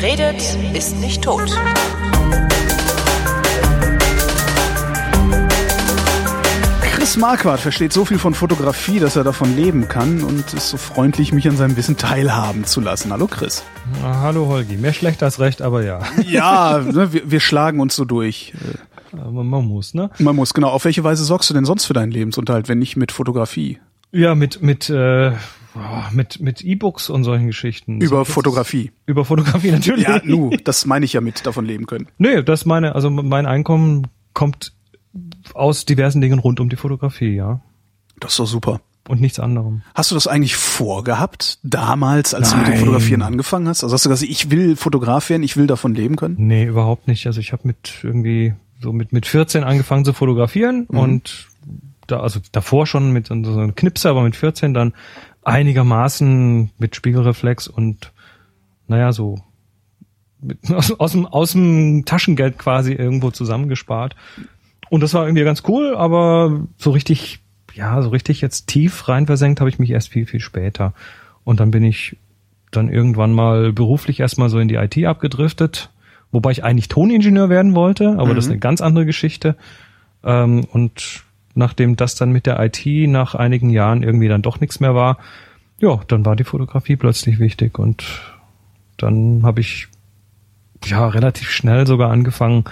Wer redet, ist nicht tot. Chris Marquardt versteht so viel von Fotografie, dass er davon leben kann und ist so freundlich, mich an seinem Wissen teilhaben zu lassen. Hallo Chris. Na, hallo Holgi. Mehr schlecht als recht, aber ja. Ja, ne, wir, wir schlagen uns so durch. Man muss, ne? Man muss, genau. Auf welche Weise sorgst du denn sonst für deinen Lebensunterhalt, wenn nicht mit Fotografie? Ja, mit mit äh, mit mit E-Books und solchen Geschichten. Über So, Fotografie. Über Fotografie natürlich. Ja, nu, das meine ich ja mit davon leben können. Nee, das meine, also mein Einkommen kommt aus diversen Dingen rund um die Fotografie, ja. Das ist doch super. Und nichts anderem. Hast du das eigentlich vorgehabt, damals, als du mit dem Nein. Fotografieren angefangen hast? Also hast du gesagt, ich will Fotograf werden, ich will davon leben können? Nee, überhaupt nicht. Also ich habe mit irgendwie so mit mit 14 angefangen zu fotografieren und da also davor schon mit so einem Knipser, aber mit 14 dann einigermaßen mit Spiegelreflex und naja, so mit, aus, aus, dem, aus dem Taschengeld quasi irgendwo zusammengespart. Und das war irgendwie ganz cool, aber so richtig, ja, so richtig jetzt tief rein versenkt habe ich mich erst viel, viel später. Und dann bin ich dann irgendwann mal beruflich erstmal so in die IT abgedriftet, wobei ich eigentlich Toningenieur werden wollte, aber das ist eine ganz andere Geschichte. Ähm, und nachdem das dann mit der IT nach einigen Jahren irgendwie dann doch nichts mehr war, ja, dann war die Fotografie plötzlich wichtig und dann habe ich ja relativ schnell sogar angefangen,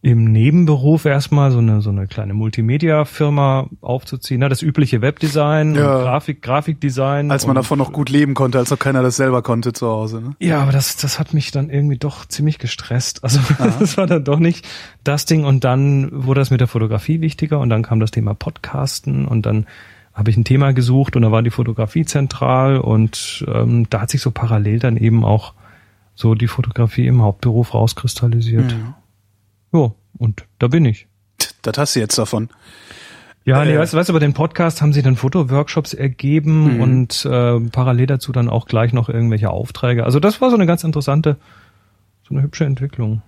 im Nebenberuf erstmal so eine so eine kleine Multimedia-Firma aufzuziehen, ne? das übliche Webdesign, Ja. Grafik, Grafikdesign. Als man davon noch gut leben konnte, als noch keiner das selber konnte zu Hause. Ne? Ja, aber das, das hat mich dann irgendwie doch ziemlich gestresst. Also das war dann doch nicht das Ding. Und dann wurde das mit der Fotografie wichtiger und dann kam das Thema Podcasten und dann habe ich ein Thema gesucht und da war die Fotografie zentral und ähm, da hat sich so parallel dann eben auch so die Fotografie im Hauptberuf rauskristallisiert. Ja, und da bin ich. Das hast du jetzt davon. Ja, nee, Äh. weißt, du, weißt du, bei den Podcast haben sie dann Fotoworkshops ergeben Mhm. und äh, parallel dazu dann auch gleich noch irgendwelche Aufträge. Also das war so eine ganz interessante, so eine hübsche Entwicklung.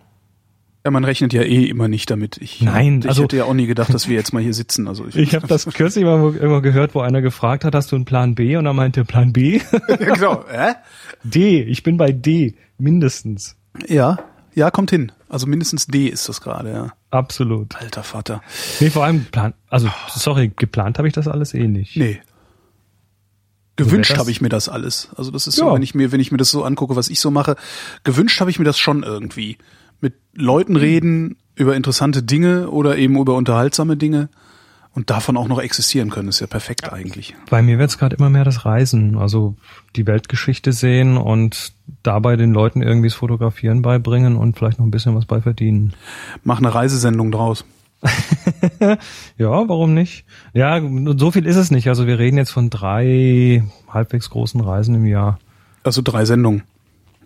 Ja, man rechnet ja eh immer nicht damit. Ich, Nein, ich also- hätte ja auch nie gedacht, dass wir jetzt mal hier sitzen. Also ich, Ich habe das kürzlich mal wo- irgendwo gehört, wo einer gefragt hat, hast du einen Plan B? Und er meinte, Plan B? ja, genau. Hä? D, ich bin bei D, mindestens. Ja, ja, kommt hin. Also mindestens D ist das gerade, ja. Absolut. Alter Vater. Nee, vor allem Plan, also sorry, geplant habe ich das alles eh nicht. Nee. Gewünscht habe ich mir das alles. Also das ist so, Ja. wenn ich mir, wenn ich mir das so angucke, was ich so mache, gewünscht habe ich mir das schon irgendwie. Mit Leuten Hm. reden über interessante Dinge oder eben über unterhaltsame Dinge und davon auch noch existieren können, ist ja perfekt eigentlich. Bei mir wird's gerade immer mehr das Reisen, also die Weltgeschichte sehen und dabei den Leuten irgendwie das Fotografieren beibringen und vielleicht noch ein bisschen was bei verdienen. Mach eine Reisesendung draus. Ja, warum nicht? Ja, so viel ist es nicht. Also wir reden jetzt von drei halbwegs großen Reisen im Jahr. Also drei Sendungen.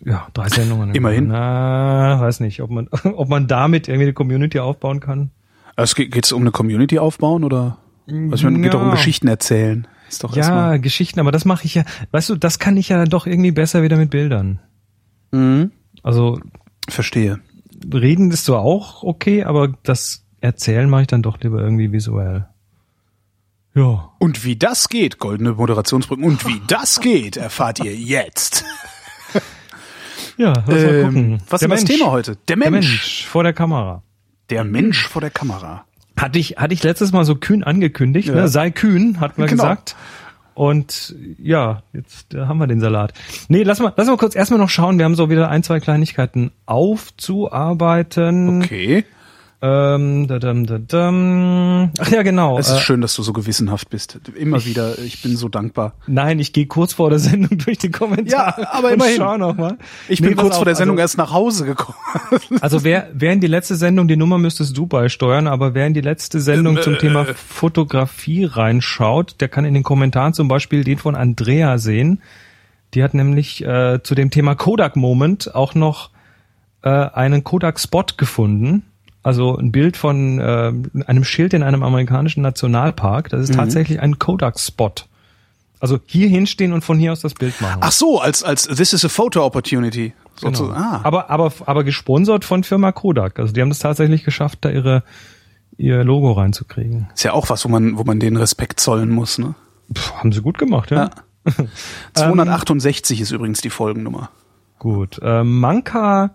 Ja, drei Sendungen. im Immerhin. Jahr. Na, weiß nicht, ob man, ob man damit irgendwie eine Community aufbauen kann. Also geht es um eine Community aufbauen oder? Also ich meine, geht Ja. doch um Geschichten erzählen. Ist doch Ja. Geschichten, aber das mache ich ja, weißt du, das kann ich ja dann doch irgendwie besser wieder mit Bildern. Mhm. Also Verstehe. reden ist so auch okay, aber das Erzählen mache ich dann doch lieber irgendwie visuell. Ja. Und wie das geht, goldene Moderationsbrücken, und wie das geht, erfahrt ihr jetzt. Ja, lass mal Ähm, gucken. was Der ist das Mensch. Thema heute? Der Der Mensch. Mensch vor der Kamera. Der Mensch vor der Kamera. Hatte ich, hatte ich letztes Mal so kühn angekündigt, Ja. ne? sei kühn, hat man Genau. gesagt. Und ja, jetzt haben wir den Salat. Nee, lass mal, lass mal kurz erstmal noch schauen. Wir haben so wieder ein, zwei Kleinigkeiten aufzuarbeiten. Okay. Ähm, da, dam, da, dam. Ach ja, genau. Es ist Äh, schön, dass du so gewissenhaft bist. Immer wieder. Ich bin so dankbar. nein, ich gehe kurz vor der Sendung durch die Kommentare. Ja, aber immerhin. Schau noch mal. Ich Nee, bin kurz vor auf, der Sendung also, erst nach Hause gekommen. Also wer, wer in die letzte Sendung, die Nummer müsstest du beisteuern, aber wer in die letzte Sendung Ähm, zum äh, Thema Fotografie reinschaut, der kann in den Kommentaren zum Beispiel den von Andrea sehen. Die hat nämlich äh, zu dem Thema Kodak Moment auch noch äh, einen Kodak Spot gefunden. Also ein Bild von äh, einem Schild in einem amerikanischen Nationalpark. Das ist Mhm. tatsächlich ein Kodak Spot. Also hier hinstehen und von hier aus das Bild machen. Ach so, als, als This is a Photo Opportunity. So Genau. ah. Aber, aber, aber gesponsert von Firma Kodak. Also die haben es tatsächlich geschafft, da ihre, ihr Logo reinzukriegen. Ist ja auch was, wo man, wo man den Respekt zollen muss, ne? Puh, haben sie gut gemacht, ja. Ja. 268 ist übrigens die Folgennummer. Gut. Ähm, Manka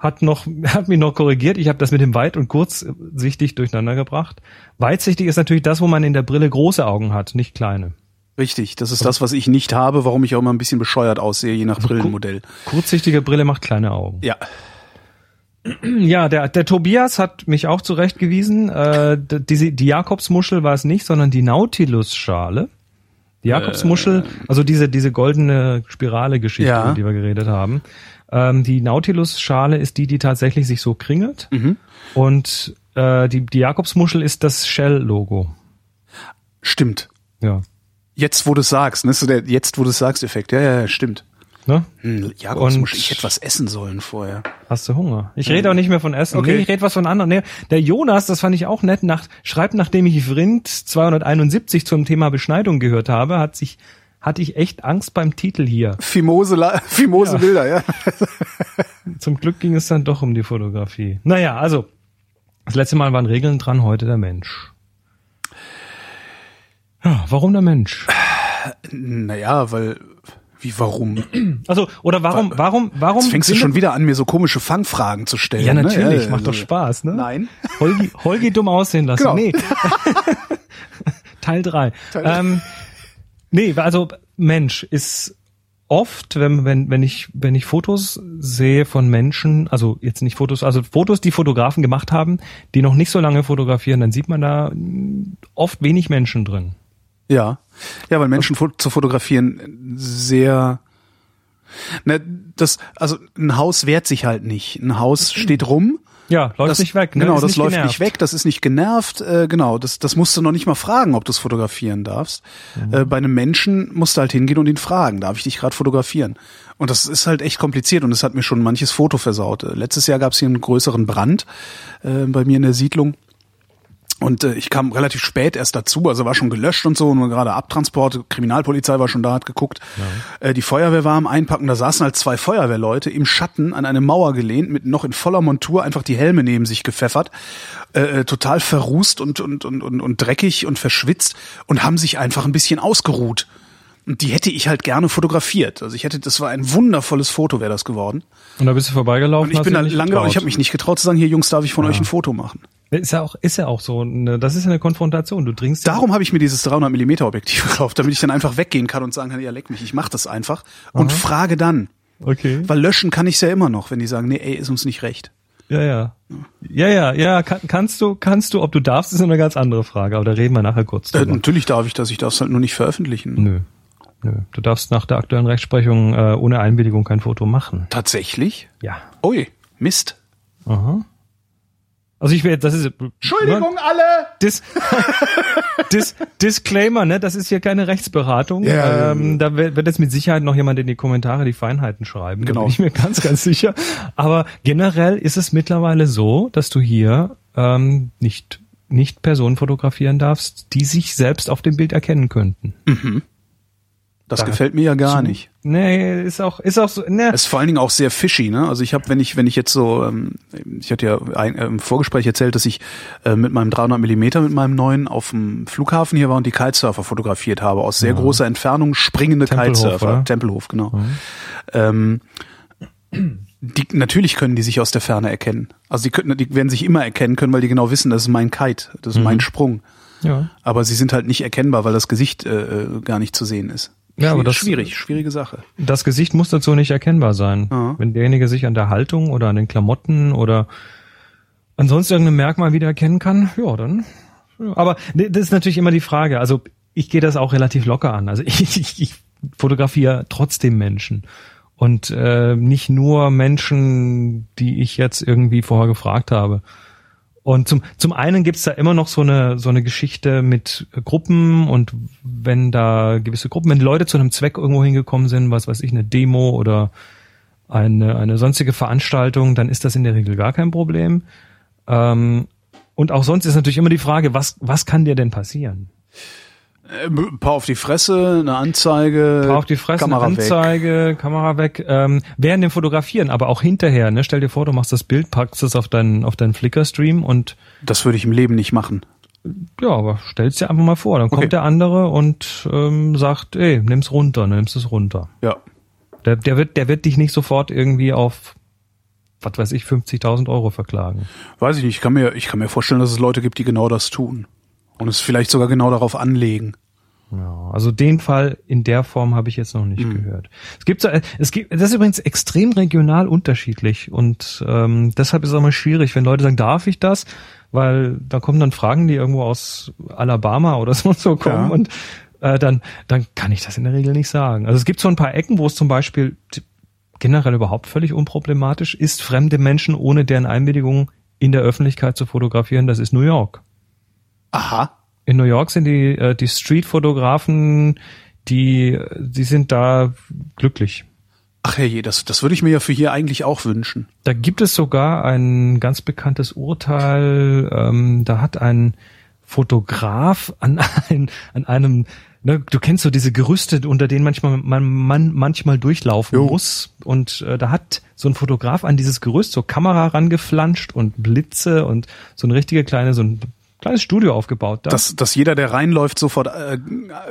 hat noch hat mich noch korrigiert. Ich habe das mit dem weit und kurzsichtig durcheinander gebracht. Weitsichtig ist natürlich das, wo man in der Brille große Augen hat, nicht kleine. Richtig, das ist das, was ich nicht habe, warum ich auch immer ein bisschen bescheuert aussehe, je nach Brillenmodell. Kurzsichtige Brille macht kleine Augen. Ja. Ja, der, der Tobias hat mich auch zurechtgewiesen. Äh, die, die Jakobsmuschel war es nicht, sondern die Nautilus-Schale. Die Jakobsmuschel, also diese, diese goldene Spirale-Geschichte, Ja. über die wir geredet haben. Ähm, die Nautilus-Schale ist die, die tatsächlich sich so kringelt. Mhm. Und äh, die, die Jakobsmuschel ist das Shell-Logo. Stimmt. Ja. Jetzt, wo du sagst, ne, so der jetzt, wo du sagst, Effekt. Ja, ja, ja, stimmt. Ne? Hm, Jakobsmuschel, ich hätte was essen sollen vorher. Hast du Hunger? Ich rede auch nicht mehr von Essen. Okay. Nee, ich rede was von anderen. Nee, der Jonas, das fand ich auch nett, nach, schreibt, nachdem ich Vrind 271 zum Thema Beschneidung gehört habe, hat sich, hatte ich echt Angst beim Titel hier. Fimose, Fimose Ja. Bilder, ja. Zum Glück ging es dann doch um die Fotografie. Naja, also, das letzte Mal waren Regeln dran, heute der Mensch. Ja, warum der Mensch? Naja, weil, wie, warum? Also, oder warum, warum, warum? Jetzt fängst du schon wieder an, mir so komische Fangfragen zu stellen. Ja, ne? natürlich, Ja, macht doch also- Spaß, ne? Nein. Holgi, Holgi dumm aussehen lassen. Genau. Nee. Teil drei. Teil- Ähm, nee, also Mensch ist oft, wenn, wenn, wenn ich, wenn ich Fotos sehe von Menschen, also jetzt nicht Fotos, also Fotos, die Fotografen gemacht haben, die noch nicht so lange fotografieren, dann sieht man da oft wenig Menschen drin. Ja. Ja, weil Menschen zu fotografieren sehr, ne, das, also ein Haus wehrt sich halt nicht. Ein Haus steht rum. Ja, läuft das, nicht weg. Ne? Genau, Ist das nicht läuft genervt. nicht weg, das ist nicht genervt, äh, genau, das, das musst du noch nicht mal fragen, ob du es fotografieren darfst. Mhm. Äh, bei einem Menschen musst du halt hingehen und ihn fragen, darf ich dich gerade fotografieren? Und das ist halt echt kompliziert und es hat mir schon manches Foto versaut. Äh, Letztes Jahr gab es hier einen größeren Brand äh, bei mir in der Siedlung. Und äh, ich kam relativ spät erst dazu, also war schon gelöscht und so, nur gerade Abtransport, Kriminalpolizei war schon da, hat geguckt. Äh, die Feuerwehr war am Einpacken, da saßen halt zwei Feuerwehrleute im Schatten an eine Mauer gelehnt, mit noch in voller Montur einfach die Helme neben sich gepfeffert, äh, äh, total verrußt und, und, und, und, und dreckig und verschwitzt und haben sich einfach ein bisschen ausgeruht. Und die hätte ich halt gerne fotografiert. Also ich hätte, das war ein wundervolles Foto, wäre das geworden. Und da bist du vorbeigelaufen. Und ich bin da und ich habe mich nicht getraut zu sagen, hier Jungs, darf ich von euch ein Foto machen? Ist ja auch, ist ja auch so. eine- Das ist ja eine Konfrontation. Du dringst Darum habe ich mir dieses 300 mm Objektiv gekauft, damit ich dann einfach weggehen kann und sagen kann, ja leck mich, ich mache das einfach und frage dann, Okay. weil löschen kann ich ja immer noch, wenn die sagen, nee, ey, ist uns nicht recht. Ja, ja. Ja, ja, ja, kann, kannst du, kannst du, ob du darfst, ist eine ganz andere Frage, aber da reden wir nachher kurz Äh, drüber. natürlich darf ich das, ich darf es halt nur nicht veröffentlichen. Nö. Nö. Du darfst nach der aktuellen Rechtsprechung äh, ohne Einwilligung kein Foto machen. Tatsächlich? Ja. Ui, Mist. Aha. Also ich will, das ist Entschuldigung alle! Dis, Dis, Disclaimer, ne? Das ist hier keine Rechtsberatung. Ja. ähm, da wird jetzt mit Sicherheit noch jemand in die Kommentare die Feinheiten schreiben. Da Genau. bin ich mir ganz, ganz sicher. Aber generell ist es mittlerweile so, dass du hier ähm, nicht nicht Personen fotografieren darfst, die sich selbst auf dem Bild erkennen könnten. Das Da- gefällt mir ja gar nicht. Nee, ist auch ist auch so. Ne, Es ist vor allen Dingen auch sehr fishy, ne? Also ich habe, wenn ich, wenn ich jetzt so, ähm, ich hatte ja ein, äh, im Vorgespräch erzählt, dass ich äh, mit meinem 300 Millimeter mit meinem neuen auf dem Flughafen hier war und die Kitesurfer fotografiert habe aus sehr großer Entfernung springende Tempelhof, Kitesurfer, oder? Tempelhof, genau. Ähm, die, natürlich können die sich aus der Ferne erkennen. Also die können, die werden sich immer erkennen können, weil die genau wissen, das ist mein Kite, das ist mein Sprung. ja. Aber sie sind halt nicht erkennbar, weil das Gesicht äh, äh, gar nicht zu sehen ist. Ja, aber das- schwierig, schwierige Sache. Das Gesicht muss dazu nicht erkennbar sein. Ja. Wenn derjenige sich an der Haltung oder an den Klamotten oder ansonsten irgendein Merkmal wiedererkennen kann, ja, dann. Ja. Aber das ist natürlich immer die Frage. Also ich gehe das auch relativ locker an. Also ich, ich, ich fotografiere trotzdem Menschen. Und äh, nicht nur Menschen, die ich jetzt irgendwie vorher gefragt habe. Und zum, zum einen gibt's da immer noch so eine, so eine Geschichte mit Gruppen und wenn da gewisse Gruppen, wenn Leute zu einem Zweck irgendwo hingekommen sind, was weiß ich, eine Demo oder eine, eine sonstige Veranstaltung, dann ist das in der Regel gar kein Problem. Ähm, und auch sonst ist natürlich immer die Frage, was, was kann dir denn passieren? Äh, Ein paar auf die Fresse, eine Anzeige, Paar auf die Fresse, Kamera eine weg. Anzeige, Kamera weg, ähm, während dem Fotografieren, aber auch hinterher, ne? Stell dir vor, du machst das Bild, packst es auf deinen, auf deinen Flickr-Stream und Das würde ich im Leben nicht machen. Ja, aber stell's dir einfach mal vor. Dann kommt Okay. der andere und ähm, sagt, ey, nimm's runter, nimmst es runter. Ja. Der, der wird, der wird dich nicht sofort irgendwie auf, was weiß ich, 50.000 Euro verklagen. Weiß ich nicht. Ich kann mir, ich kann mir vorstellen, dass es Leute gibt, die genau das tun. Und es vielleicht sogar genau darauf anlegen. Ja, also den Fall in der Form habe ich jetzt noch nicht gehört. Es gibt so, es gibt, das ist übrigens extrem regional unterschiedlich und ähm, deshalb ist es auch mal schwierig, wenn Leute sagen, darf ich das? Weil da kommen dann Fragen, die irgendwo aus Alabama oder so, so kommen Ja. und äh, dann, dann kann ich das in der Regel nicht sagen. Also es gibt so ein paar Ecken, wo es zum Beispiel generell überhaupt völlig unproblematisch ist, fremde Menschen ohne deren Einwilligung in der Öffentlichkeit zu fotografieren. Das ist New York. Aha. In New York sind die, äh, die Street-Fotografen, die, die sind da glücklich. Ach herrje, das, das würde ich mir ja für hier eigentlich auch wünschen. Da gibt es sogar ein ganz bekanntes Urteil, ähm, da hat ein Fotograf an, ein, an einem, ne, du kennst so diese Gerüste, unter denen manchmal man, man manchmal durchlaufen Jo. muss. Und äh, da hat so ein Fotograf an dieses Gerüst so Kamera rangeflanscht und Blitze und so eine richtige kleine, so ein kleines Studio aufgebaut. Da. Dass, dass jeder, der reinläuft, sofort äh,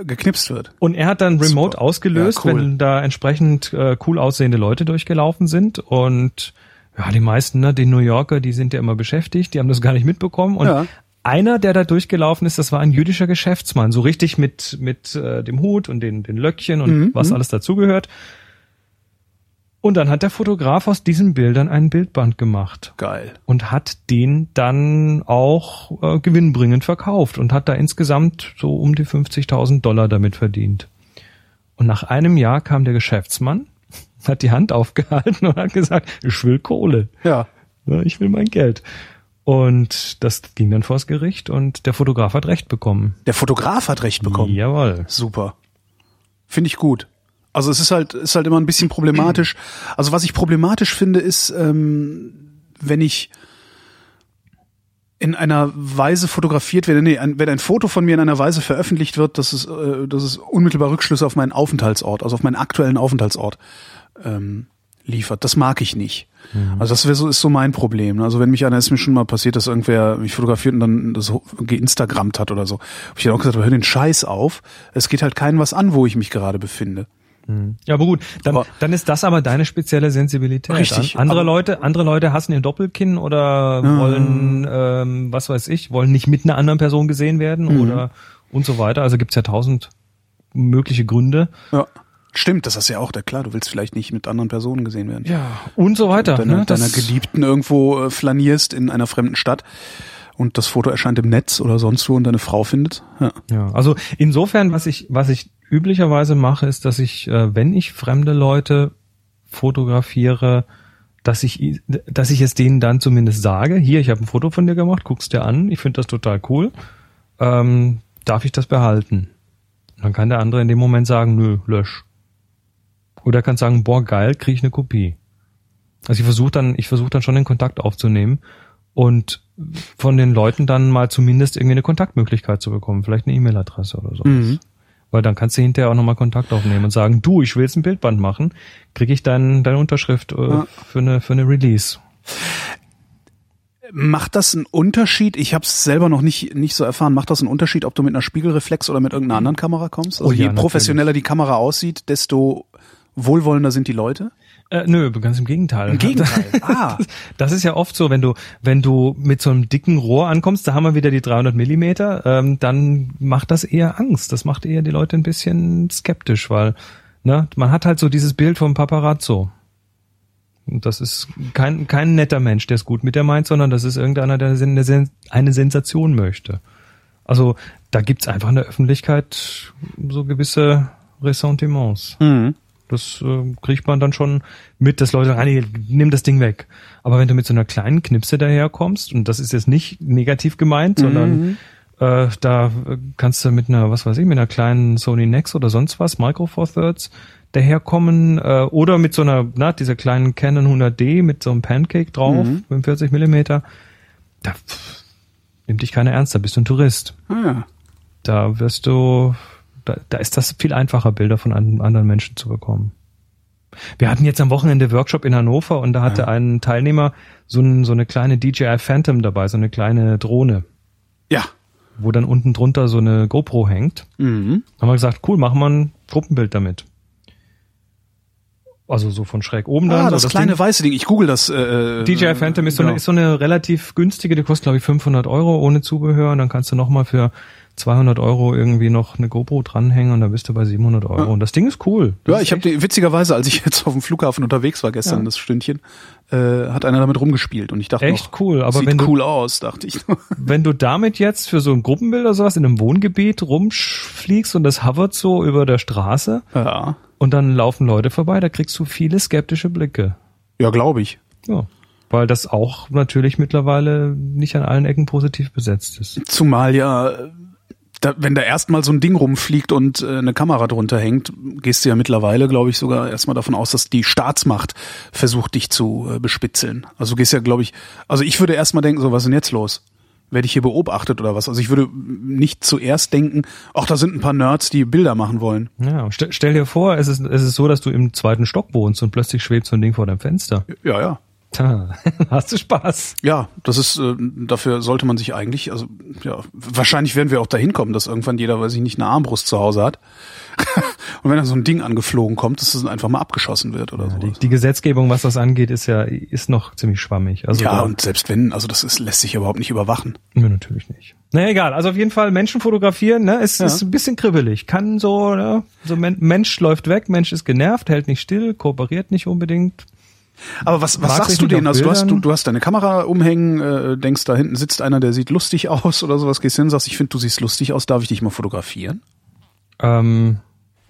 geknipst wird. Und er hat dann remote Super. ausgelöst, Ja, cool. wenn da entsprechend äh, cool aussehende Leute durchgelaufen sind. Und ja, die meisten, ne, die New Yorker, die sind ja immer beschäftigt, die haben das gar nicht mitbekommen. Und Ja. einer, der da durchgelaufen ist, das war ein jüdischer Geschäftsmann, so richtig mit, mit äh, dem Hut und den, den Löckchen und Mhm, was alles dazugehört. Und dann hat der Fotograf aus diesen Bildern ein Bildband gemacht Geil. und hat den dann auch äh, gewinnbringend verkauft und hat da insgesamt so um die 50.000 Dollar damit verdient. Und nach einem Jahr kam der Geschäftsmann, hat die Hand aufgehalten und hat gesagt, ich will Kohle, Ja. Ja, ich will mein Geld. Und das ging dann vors Gericht und der Fotograf hat Recht bekommen. Der Fotograf hat recht bekommen. Jawohl. Super. Finde ich gut. Also es ist halt, ist halt immer ein bisschen problematisch. Also was ich problematisch finde, ist, ähm, wenn ich in einer Weise fotografiert werde, nee, ein, wenn ein Foto von mir in einer Weise veröffentlicht wird, dass es, äh, dass es unmittelbar Rückschlüsse auf meinen Aufenthaltsort, also auf meinen aktuellen Aufenthaltsort ähm, liefert. Das mag ich nicht. Also das wäre so, ist so mein Problem. Also wenn mich einer, ist mir schon mal passiert, dass irgendwer mich fotografiert und dann das geinstagrammt hat oder so. Hab ich dann auch gesagt, hör den Scheiß auf. Es geht halt keinem was an, wo ich mich gerade befinde. Ja, aber gut, dann, Aber- dann ist das aber deine spezielle Sensibilität. Richtig, An- Andere Leute, andere Leute hassen ihr Doppelkinn oder wollen, ähm, was weiß ich, wollen nicht mit einer anderen Person gesehen werden Mhm. oder und so weiter. Also gibt's ja tausend mögliche Gründe. Ja. Stimmt, das ist ja auch der klar. Du willst vielleicht nicht mit anderen Personen gesehen werden. Ja, und so weiter. Deiner, ne? deiner Geliebten irgendwo äh, flanierst in einer fremden Stadt und das Foto erscheint im Netz oder sonst wo und deine Frau findet. Ja. Ja, also insofern, was ich, was ich üblicherweise mache, ist, dass ich, äh, wenn ich fremde Leute fotografiere, dass ich, dass ich es denen dann zumindest sage, hier, ich habe ein Foto von dir gemacht, guck's dir an, ich finde das total cool, ähm, darf ich das behalten? Und dann kann der andere in dem Moment sagen, nö, lösch. Oder er kann sagen, boah, geil, krieg ich eine Kopie. Also ich versuche dann, ich versuche dann schon den Kontakt aufzunehmen und von den Leuten dann mal zumindest irgendwie eine Kontaktmöglichkeit zu bekommen, vielleicht eine E-Mail-Adresse oder so. Mhm. Weil dann kannst du hinterher auch nochmal Kontakt aufnehmen und sagen, du, ich will jetzt ein Bildband machen, kriege ich dein, deine Unterschrift äh, Ja. für eine für eine Release. Macht das einen Unterschied? Ich habe es selber noch nicht nicht so erfahren. Macht das einen Unterschied, ob du mit einer Spiegelreflex oder mit irgendeiner anderen Kamera kommst? Also Oh ja, je natürlich. professioneller die Kamera aussieht, desto wohlwollender sind die Leute. Äh, nö, ganz im Gegenteil. Im Gegenteil. Ah. Das, das ist ja oft so, wenn du, wenn du mit so einem dicken Rohr ankommst, da haben wir wieder die 300 Millimeter, ähm, dann macht das eher Angst. Das macht eher die Leute ein bisschen skeptisch, weil ne, man hat halt so dieses Bild vom Paparazzo. Und das ist kein, kein netter Mensch, der es gut mit dir meint, sondern das ist irgendeiner, der eine Sensation möchte. Also da gibt's einfach in der Öffentlichkeit so gewisse Ressentiments. Mhm. Das äh, kriegt man dann schon mit, dass Leute sagen, ah, nee, nimm das Ding weg. Aber wenn du mit so einer kleinen Knipse daherkommst, und das ist jetzt nicht negativ gemeint, sondern äh, da kannst du mit einer, was weiß ich, mit einer kleinen Sony Nex oder sonst was, Micro Four Thirds, daherkommen, äh, oder mit so einer, na, dieser kleinen Canon 100D mit so einem Pancake drauf, 45 Millimeter, da pff, nimmt dich keiner ernst, da bist du ein Tourist Ah, ja. da wirst du, da, da ist das viel einfacher, Bilder von an, anderen Menschen zu bekommen. Wir hatten jetzt am Wochenende Workshop in Hannover und da hatte ein Teilnehmer so, ein, so eine kleine DJI Phantom dabei, so eine kleine Drohne, Ja. wo dann unten drunter so eine GoPro hängt. Mhm. Haben wir gesagt, cool, machen wir ein Gruppenbild damit. Also so von schräg oben dann. Ah, so das, kleine Ding. weiße Ding. Ich google das. Äh, DJI Phantom ist so, genau. eine, ist so eine relativ günstige, die kostet glaube ich 500 Euro ohne Zubehör und dann kannst du nochmal für 200 Euro irgendwie noch eine GoPro dranhängen und dann bist du bei 700 Euro. Und das Ding ist cool. Das Ja, ist ich habe die witzigerweise, als ich jetzt auf dem Flughafen unterwegs war gestern, Ja. das Stündchen, äh, hat einer damit rumgespielt und ich dachte Echt noch, cool, aber sieht wenn du- cool aus, dachte ich. Wenn du damit jetzt für so ein Gruppenbild oder sowas in einem Wohngebiet rumfliegst und das hovert so über der Straße ja, und dann laufen Leute vorbei, da kriegst du viele skeptische Blicke. ja, glaube ich. Ja. Weil das auch natürlich mittlerweile nicht an allen Ecken positiv besetzt ist. Zumal ja, da, wenn da erstmal so ein Ding rumfliegt und äh, eine Kamera drunter hängt, gehst du ja mittlerweile, glaube ich, sogar erstmal davon aus, dass die Staatsmacht versucht, dich zu äh, bespitzeln. Also du gehst ja, glaube ich, also ich würde erstmal denken, so was ist denn jetzt los? Werde ich hier beobachtet oder was? Also ich würde nicht zuerst denken, ach, da sind ein paar Nerds, die Bilder machen wollen. Ja, stell, stell dir vor, es ist, es ist so, dass du im zweiten Stock wohnst und plötzlich schwebt so ein Ding vor deinem Fenster. Ja, ja. Tja, hast du Spaß. Ja, das ist, äh, dafür sollte man sich eigentlich, also ja, wahrscheinlich werden wir auch dahin kommen, dass irgendwann jeder, weiß ich nicht, eine Armbrust zu Hause hat. und wenn dann so ein Ding angeflogen kommt, dass es einfach mal abgeschossen wird oder so. Die, die Gesetzgebung, was das angeht, ist ja ist noch ziemlich schwammig. Also ja, da- und selbst wenn, also das ist, lässt sich überhaupt nicht überwachen. Nee, natürlich nicht. Naja, egal. Also auf jeden Fall Menschen fotografieren, ne, ist, Ja. ist ein bisschen kribbelig. Kann so, ne, so Men Mensch läuft weg, Mensch ist genervt, hält nicht still, kooperiert nicht unbedingt. Aber was, was Mag sagst du denen? Also du hast, du, du hast deine Kamera umhängen, äh, denkst, da hinten sitzt einer, der sieht lustig aus oder sowas, gehst hin, sagst, ich finde, du siehst lustig aus, darf ich dich mal fotografieren? Ähm,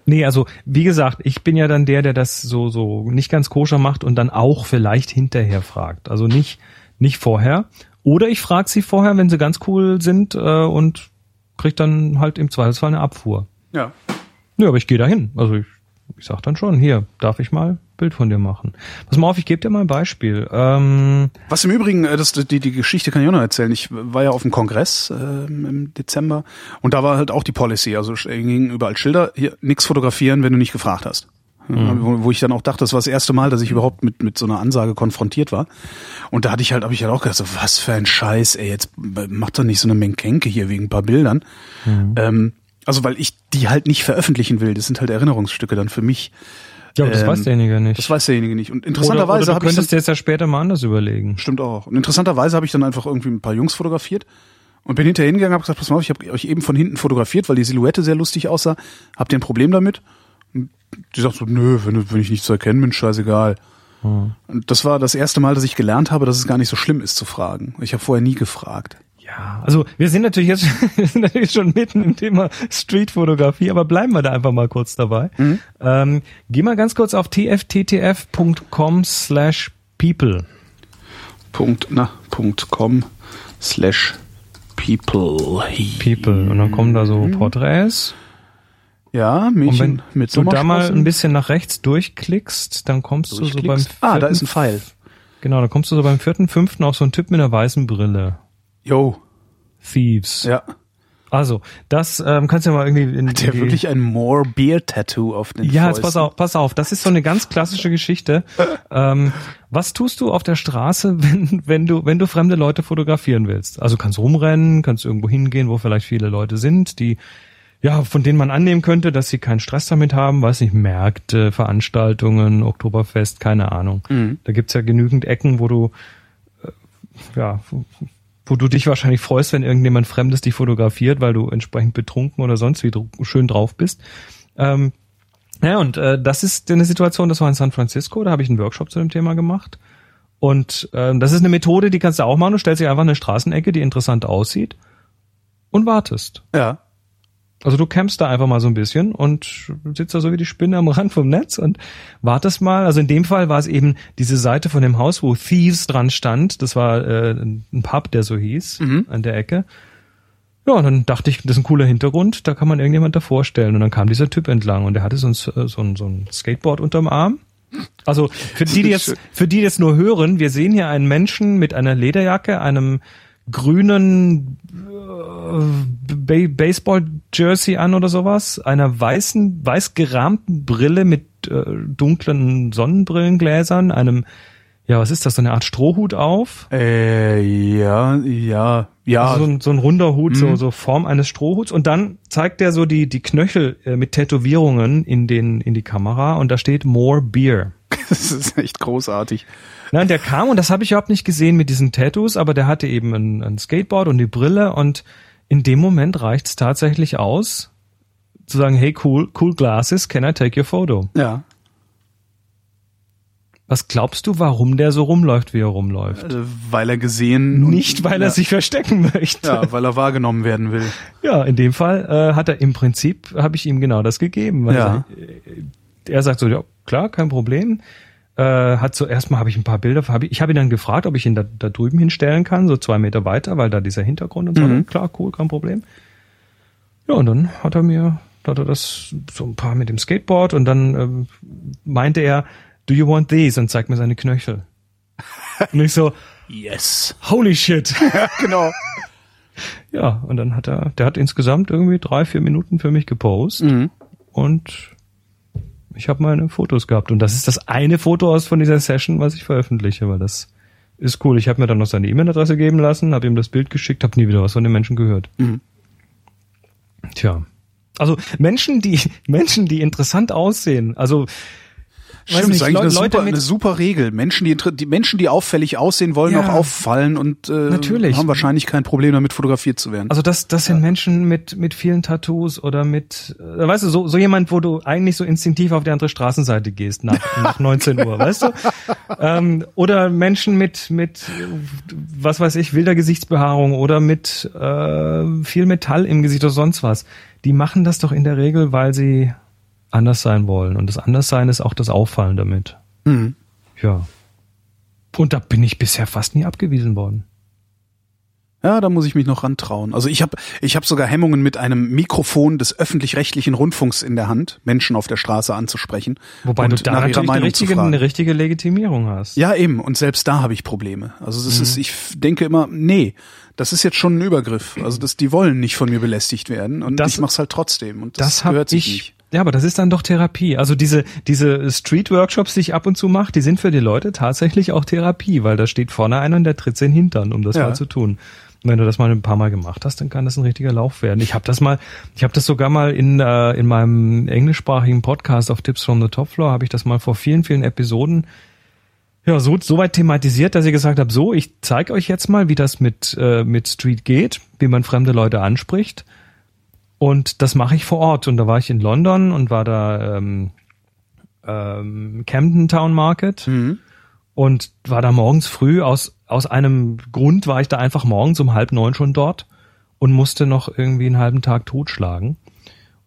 nee, also wie gesagt, ich bin ja dann der, der das so so nicht ganz koscher macht und dann auch vielleicht hinterher fragt. Also nicht nicht vorher. Oder ich frage sie vorher, wenn sie ganz cool sind äh, und krieg dann halt im Zweifelsfall eine Abfuhr. Ja. Nö, aber ich gehe dahin. Also ich, ich sag dann schon, hier, darf ich mal Bild von dir machen? Pass mal auf, ich gebe dir mal ein Beispiel. Ähm, Was im Übrigen, äh, das, die, die Geschichte kann ich auch noch erzählen. Ich war ja auf dem Kongress ähm, im Dezember und da war halt auch die Policy, also hingen überall Schilder, hier nix fotografieren, wenn du nicht gefragt hast. Ja, Wo, wo ich dann auch dachte, das war das erste Mal, dass ich überhaupt mit mit so einer Ansage konfrontiert war. Und da hatte ich halt, habe ich halt auch gedacht, so, was für ein Scheiß, ey, jetzt mach doch nicht so eine Menkenke hier wegen ein paar Bildern. Ähm, also weil ich die halt nicht veröffentlichen will. Das sind halt Erinnerungsstücke dann für mich. Ja, aber das Ähm, weiß derjenige nicht. Das weiß derjenige nicht. Und interessanterweise du habe ich könntest dir jetzt ja später mal anders überlegen. Stimmt auch. Und interessanterweise habe ich dann einfach irgendwie ein paar Jungs fotografiert und bin hinterher hingegangen, habe gesagt, pass mal auf, ich habe euch eben von hinten fotografiert, weil die Silhouette sehr lustig aussah. Habt ihr ein Problem damit? Und die sagt so, nö, wenn, wenn ich nicht zu erkennen bin, scheißegal. Hm. Und das war das erste Mal, dass ich gelernt habe, dass es gar nicht so schlimm ist zu fragen. Ich habe vorher nie gefragt. Ja, also wir sind natürlich jetzt wir sind natürlich schon mitten im Thema Streetfotografie, aber bleiben wir da einfach mal kurz dabei. Ähm, geh mal ganz kurz auf tfttf.com slash people. Punkt, na, Punkt com slash people. People. Und dann kommen da so Mhm. Porträts. Ja, Und Mädchen wenn mit du da mal ein bisschen nach rechts durchklickst, dann kommst du so beim Durchklickst. Ah, da vierten- ist ein Pfeil. Genau, da kommst du so beim vierten, fünften auf so einen Typ mit einer weißen Brille. Yo, Thieves. ja. Also, das ähm, kannst du ja mal irgendwie in Der die, wirklich ein More Beer Tattoo auf den Ja, jetzt pass auf, pass auf, das ist so eine ganz klassische Geschichte. ähm, was tust du auf der Straße, wenn, wenn du, wenn du fremde Leute fotografieren willst? Also kannst rumrennen, kannst irgendwo hingehen, wo vielleicht viele Leute sind, die, ja, von denen man annehmen könnte, dass sie keinen Stress damit haben, weiß nicht, Märkte, Veranstaltungen, Oktoberfest, keine Ahnung. Da gibt's ja genügend Ecken, wo du, äh, ja, wo du dich wahrscheinlich freust, wenn irgendjemand Fremdes dich fotografiert, weil du entsprechend betrunken oder sonst wie schön drauf bist. Ähm, ja, und äh, das ist eine Situation, das war in San Francisco, da habe ich einen Workshop zu dem Thema gemacht. Und ähm, das ist eine Methode, die kannst du auch machen. Du stellst dich einfach eine Straßenecke, die interessant aussieht und wartest. Ja. Also du campst da einfach mal so ein bisschen und sitzt da so wie die Spinne am Rand vom Netz und wartest mal. Also in dem Fall war es eben diese Seite von dem Haus, wo Thieves dran stand. Das war äh, ein Pub, der so hieß, an der Ecke. Ja, und dann dachte ich, das ist ein cooler Hintergrund, da kann man irgendjemand davor stellen. Und dann kam dieser Typ entlang und der hatte so ein, so ein, so ein Skateboard unterm Arm. Also für die, die jetzt, für die, die jetzt nur hören, wir sehen hier einen Menschen mit einer Lederjacke, einem grünen äh, Baseball-Jersey an oder sowas, einer weißen, weiß gerahmten Brille mit äh, dunklen Sonnenbrillengläsern, einem, ja, was ist das, so eine Art Strohhut auf? Äh, ja, ja, ja. Also so, ein, so ein runder Hut, so, so Form eines Strohhuts. Und dann zeigt er so die, die Knöchel äh, mit Tätowierungen in, den, in die Kamera und da steht More Beer. Das ist echt großartig. Nein, der kam und das habe ich überhaupt nicht gesehen mit diesen Tattoos, aber der hatte eben ein, ein Skateboard und die Brille und in dem Moment reicht's tatsächlich aus, zu sagen, hey cool, cool glasses, can I take your photo? Ja. Was glaubst du, warum der so rumläuft, wie er rumläuft? Äh, Weil er gesehen. Nicht, weil er ja, sich verstecken möchte. Ja, weil er wahrgenommen werden will. Ja, in dem Fall äh, hat er im Prinzip, habe ich ihm genau das gegeben. Weil Ja. Er, er sagt so, ja, klar, kein Problem. Äh, hat so, erstmal habe ich ein paar Bilder, hab ich, ich habe ihn dann gefragt, ob ich ihn da, da drüben hinstellen kann, so zwei Meter weiter, weil da dieser Hintergrund und so. Mhm. Klar, cool, kein Problem. Ja, und dann hat er mir, hat er das so ein paar mit dem Skateboard und dann ähm, meinte er, do you want these? Und zeigt mir seine Knöchel. Und ich so, Yes. holy shit. Ja, genau. Ja, und dann hat er, der hat insgesamt irgendwie drei, vier Minuten für mich gepostet Mhm. und ich habe meine Fotos gehabt. Und das ist das eine Foto aus von dieser Session, was ich veröffentliche, weil das ist cool. Ich habe mir dann noch seine E-Mail-Adresse geben lassen, habe ihm das Bild geschickt, habe nie wieder was von den Menschen gehört. Mhm. Tja. Also Menschen, die Menschen, die interessant aussehen, also Stimmt, nicht, ist eigentlich Leu- eine, Leute super, eine super Regel. Menschen, die, die Menschen, die auffällig aussehen, wollen Ja. auch auffallen und äh, Natürlich. haben wahrscheinlich kein Problem damit, fotografiert zu werden. Also das, das sind Menschen mit mit vielen Tattoos oder mit, äh, weißt du, so so jemand, wo du eigentlich so instinktiv auf die andere Straßenseite gehst nach, nach 19 Uhr, weißt du? Ähm, oder Menschen mit mit was weiß ich wilder Gesichtsbehaarung oder mit äh, viel Metall im Gesicht oder sonst was. Die machen das doch in der Regel, weil sie anders sein wollen und das Anderssein ist auch das Auffallen damit. Mhm. Ja. Und da bin ich bisher fast nie abgewiesen worden. Ja, da muss ich mich noch rantrauen. Also ich habe ich hab sogar Hemmungen mit einem Mikrofon des öffentlich-rechtlichen Rundfunks in der Hand, Menschen auf der Straße anzusprechen. Wobei du da natürlich eine richtige, eine richtige Legitimierung hast. Ja, eben. Und selbst da habe ich Probleme. Also das Mhm. ist, ich denke immer, nee, das ist jetzt schon ein Übergriff. Also das, die wollen nicht von mir belästigt werden und Das- ich mach's halt trotzdem. Und das, Das, gehört sich ich. nicht. Ja, aber das ist dann doch Therapie. Also diese diese Street-Workshops, die ich ab und zu mache, die sind für die Leute tatsächlich auch Therapie, weil da steht vorne einer und der tritt den Hintern, um das Ja. mal zu tun. Und wenn du das mal ein paar Mal gemacht hast, dann kann das ein richtiger Lauf werden. Ich habe das mal, ich habe das sogar mal in äh, in meinem englischsprachigen Podcast auf Tips from the Top Floor habe ich das mal vor vielen vielen Episoden ja, so, so weit thematisiert, dass ich gesagt habe, so, ich zeige euch jetzt mal, wie das mit, äh, mit Street geht, wie man fremde Leute anspricht. Und das mache ich vor Ort. Und da war ich in London und war da ähm, ähm, Camden Town Market Mhm. und war da morgens früh aus, aus einem Grund war ich da einfach morgens um halb neun schon dort und musste noch irgendwie einen halben Tag totschlagen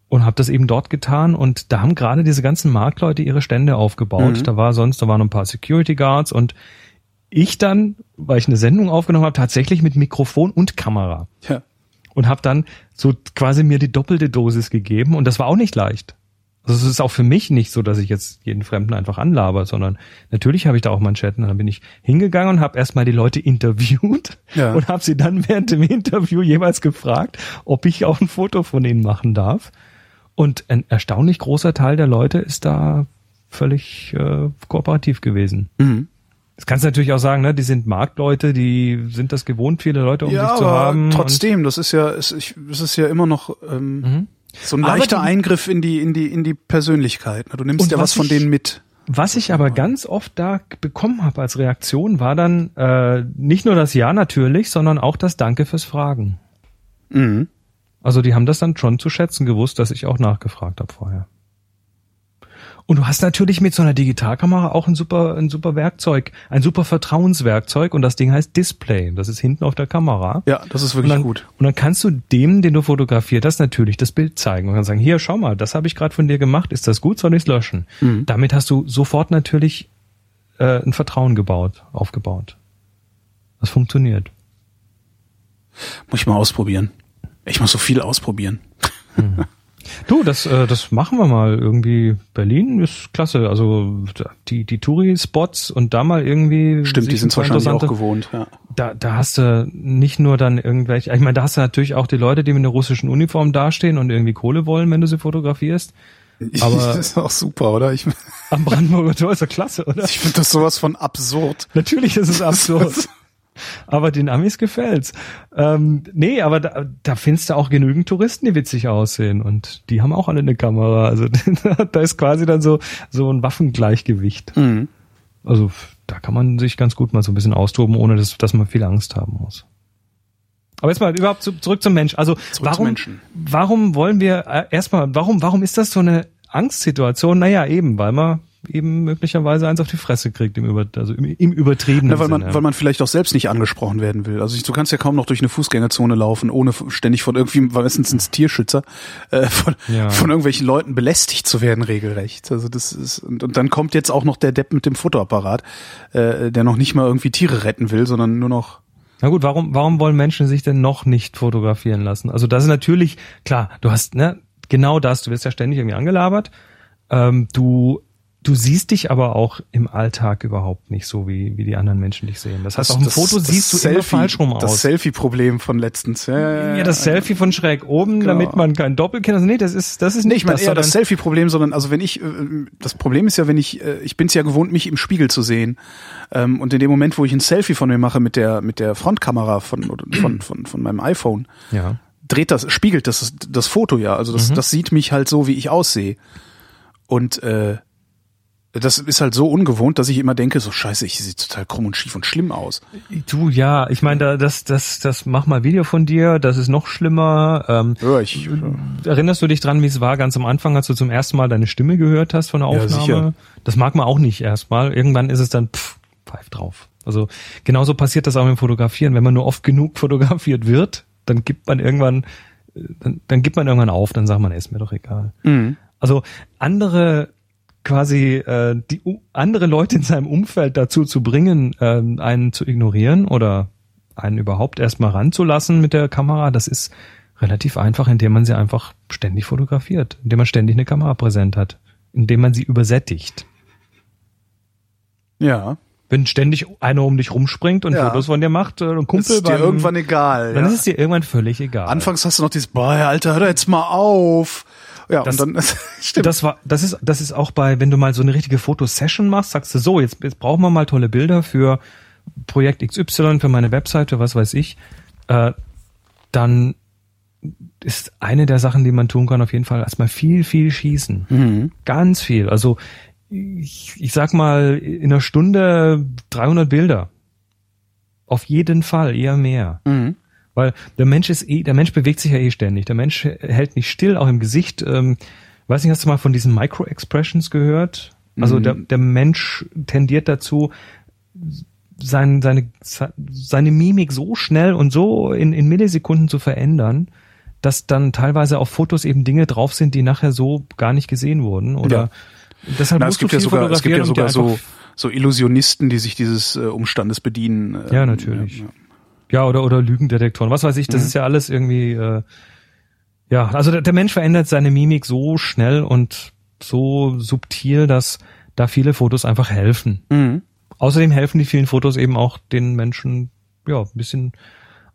und habe das eben dort getan und da haben gerade diese ganzen Marktleute ihre Stände aufgebaut. Mhm. Da war sonst, da waren noch ein paar Security Guards und ich dann, weil ich eine Sendung aufgenommen habe, tatsächlich mit Mikrofon und Kamera Ja. Und habe dann so quasi mir die doppelte Dosis gegeben und das war auch nicht leicht. Also es ist auch für mich nicht so, dass ich jetzt jeden Fremden einfach anlaber, sondern natürlich habe ich da auch Manschetten. Und dann bin ich hingegangen und habe erstmal die Leute interviewt Ja. und habe sie dann während dem Interview jeweils gefragt, ob ich auch ein Foto von ihnen machen darf. Und ein erstaunlich großer Teil der Leute ist da völlig äh, kooperativ gewesen. Mhm. Das kannst du natürlich auch sagen, ne? Die sind Marktleute, die sind das gewohnt, viele Leute um ja, sich zu aber haben. trotzdem, das ist ja, es, ich, es ist ja immer noch ähm, so ein Mhm. Leichter die- Eingriff in die in die in die Persönlichkeit. ne? Du nimmst ja was was von ich- denen mit. Was ich aber ganz oft da bekommen habe als Reaktion, war dann äh, nicht nur das Ja natürlich, sondern auch das Danke fürs Fragen. Mhm. Also die haben das dann schon zu schätzen gewusst, dass ich auch nachgefragt habe vorher. Und du hast natürlich mit so einer Digitalkamera auch ein super, ein super Werkzeug, ein super Vertrauenswerkzeug und das Ding heißt Display. Das ist hinten auf der Kamera. Ja, das ist Und wirklich dann, gut. und dann kannst du dem, den du fotografiert hast, natürlich das Bild zeigen und dann sagen, hier, schau mal, das habe ich gerade von dir gemacht, ist das gut, soll ich es löschen? Mhm. Damit hast du sofort natürlich äh, ein Vertrauen gebaut, aufgebaut. Das funktioniert. Muss ich mal ausprobieren. Ich muss so viel ausprobieren. Du, das, äh, das machen wir mal irgendwie. Berlin ist klasse. Also die, die Touri-Spots und da mal irgendwie. Stimmt, die sind wahrscheinlich auch gewohnt. Ja. da, da hast du nicht nur dann irgendwelche, ich meine, da hast du natürlich auch die Leute, die mit einer russischen Uniform dastehen und irgendwie Kohle wollen, wenn du sie fotografierst. Aber- das ist auch super, oder? Ich, Am Brandenburger Tor ist ja klasse, oder? ich finde das sowas von absurd. Natürlich ist es absurd. Aber den Amis gefällt's. Ähm, nee, aber da, da findest du auch genügend Touristen, die witzig aussehen und die haben auch alle eine Kamera. Also da ist quasi dann so so ein Waffengleichgewicht. Mhm. Also da kann man sich ganz gut mal so ein bisschen austoben, ohne dass, dass man viel Angst haben muss. Aber jetzt mal überhaupt zu, zurück zum Mensch. Also zum warum, Menschen. warum wollen wir äh, erstmal, warum, warum ist das so eine Angstsituation? Naja, eben, weil man eben möglicherweise eins auf die Fresse kriegt im, über, also im, im übertriebenen Na, weil man, Sinne. weil man vielleicht auch selbst nicht angesprochen werden will. Also ich, du kannst ja kaum noch durch eine Fußgängerzone laufen, ohne ständig von irgendwie, meistens sind Tierschützer, äh, von, Ja. von irgendwelchen Leuten belästigt zu werden regelrecht. Also das ist und, und dann kommt jetzt auch noch der Depp mit dem Fotoapparat, äh, der noch nicht mal irgendwie Tiere retten will, sondern nur noch Na gut, warum, warum wollen Menschen sich denn noch nicht fotografieren lassen? Also das ist natürlich, klar, du hast, ne, genau das, du wirst ja ständig irgendwie angelabert. Ähm, du, du siehst dich aber auch im Alltag überhaupt nicht so, wie, wie die anderen Menschen dich sehen. Das heißt, auf dem Foto siehst du immer falsch rum Das aus. Selfie-Problem von letztens. Ja, ja, Ja, das Selfie von schräg oben, Genau. damit man kein Doppelkinn, also nee, das ist, das ist Nee, nicht ich meine das, eher das Selfie-Problem, sondern also wenn ich, äh, das Problem ist ja, wenn ich, äh, ich bin es ja gewohnt, mich im Spiegel zu sehen. Ähm, und in dem Moment, wo ich ein Selfie von mir mache mit der, mit der Frontkamera von, von, von, von meinem iPhone, ja. dreht das, spiegelt das, das Foto ja. Also das, das sieht mich halt so, wie ich aussehe. Und, äh, das ist halt so ungewohnt, dass ich immer denke, so scheiße, ich sehe total krumm und schief und schlimm aus. Du, ja, ich meine, da, das, das, das, mach mal Video von dir, das ist noch schlimmer. Ähm, Ja, ich, Erinnerst du dich dran, wie es war ganz am Anfang, als du zum ersten Mal deine Stimme gehört hast von der Ja, Aufnahme? sicher. Das mag man auch nicht erstmal. Irgendwann ist es dann pff, pfeif drauf. Also genauso passiert das auch mit dem Fotografieren. Wenn man nur oft genug fotografiert wird, dann gibt man irgendwann, äh, dann, dann gibt man irgendwann auf, dann sagt man, ist mir doch egal. Mhm. Also andere quasi äh, die andere Leute in seinem Umfeld dazu zu bringen, ähm, einen zu ignorieren oder einen überhaupt erstmal ranzulassen mit der Kamera, das ist relativ einfach, indem man sie einfach ständig fotografiert, indem man ständig eine Kamera präsent hat, indem man sie übersättigt. ja. Wenn ständig einer um dich rumspringt und Ja. Fotos von dir macht, äh, ein Kumpel ist dir beim- irgendwann egal. dann ja. ist es dir irgendwann völlig egal. Anfangs hast du noch dieses, boah, Alter, hör doch jetzt mal auf. Ja, Das- und dann, stimmt. Das war, das ist, das ist auch bei, wenn du mal so eine richtige Fotosession machst, sagst du so, jetzt, jetzt brauchen wir mal tolle Bilder für Projekt XY, für meine Webseite, was weiß ich, äh, dann ist eine der Sachen, die man tun kann, auf jeden Fall erstmal viel, viel schießen. Mhm. Ganz viel. Also ich, ich sag mal, in einer Stunde 300 Bilder. Auf jeden Fall, eher mehr. Mhm. Weil der Mensch ist eh, der Mensch bewegt sich ja eh ständig. Der Mensch hält nicht still, auch im Gesicht. Ähm, weiß nicht, hast du mal von diesen Micro-Expressions gehört? Also Mhm. der, der Mensch tendiert dazu, sein, seine, seine Mimik so schnell und so in, in Millisekunden zu verändern, dass dann teilweise auf Fotos eben Dinge drauf sind, die nachher so gar nicht gesehen wurden. Oder deshalb Na, musst es gibt du ja viel sogar, es gibt ja sogar so, so Illusionisten, die sich dieses äh, Umstandes bedienen. Ja, natürlich. Ja, ja. Ja, oder, oder Lügendetektoren, was weiß ich, das ist ja alles irgendwie, äh, ja, also der, der Mensch verändert seine Mimik so schnell und so subtil, dass da viele Fotos einfach helfen. Mhm. Außerdem helfen die vielen Fotos eben auch den Menschen, ja, ein bisschen,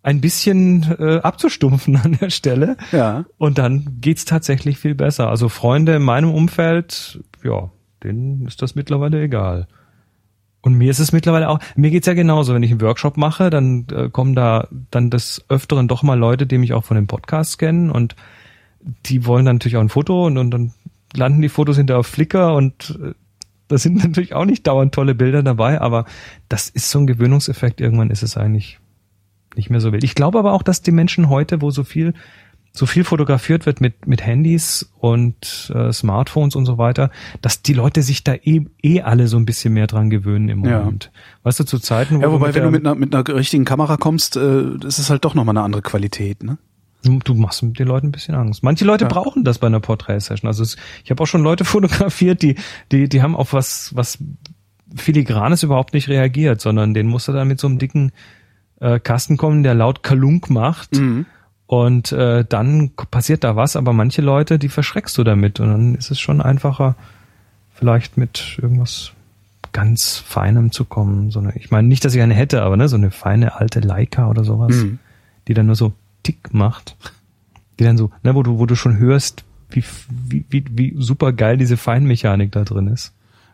ein bisschen äh, abzustumpfen an der Stelle. Ja. Und dann geht's tatsächlich viel besser. Also Freunde in meinem Umfeld, ja, denen ist das mittlerweile egal. Und mir ist es mittlerweile auch, mir geht's ja genauso, wenn ich einen Workshop mache, dann äh, kommen da dann des Öfteren doch mal Leute, die mich auch von den Podcasts kennen und die wollen dann natürlich auch ein Foto und, und dann landen die Fotos hinterher auf Flickr und äh, da sind natürlich auch nicht dauernd tolle Bilder dabei, aber das ist so ein Gewöhnungseffekt. Irgendwann ist es eigentlich nicht mehr so wild. Ich glaube aber auch, dass die Menschen heute, wo so viel so viel fotografiert wird mit mit Handys und äh, Smartphones und so weiter, dass die Leute sich da eh, eh alle so ein bisschen mehr dran gewöhnen im Ja. Moment. Weißt du, zu Zeiten, wo Ja, wobei, mit wenn du mit einer, mit einer richtigen Kamera kommst, äh, ist es halt doch nochmal eine andere Qualität, ne? Du, du machst mit den Leuten ein bisschen Angst. Manche Leute Ja. brauchen das bei einer Porträtsession. Also es, ich habe auch schon Leute fotografiert, die, die, die haben auf was, was filigranes überhaupt nicht reagiert, sondern den musste dann mit so einem dicken äh, Kasten kommen, der laut Kalunk macht. Mhm. Und äh, dann passiert da was, aber manche Leute, die verschreckst du damit. Und dann ist es schon einfacher, vielleicht mit irgendwas ganz Feinem zu kommen. So eine, ich meine nicht, dass ich eine hätte, aber ne, so eine feine alte Leica oder sowas, Mhm. die dann nur so Tick macht. Die dann so, ne, wo du, wo du schon hörst, wie, wie, wie, wie super geil diese Feinmechanik da drin ist.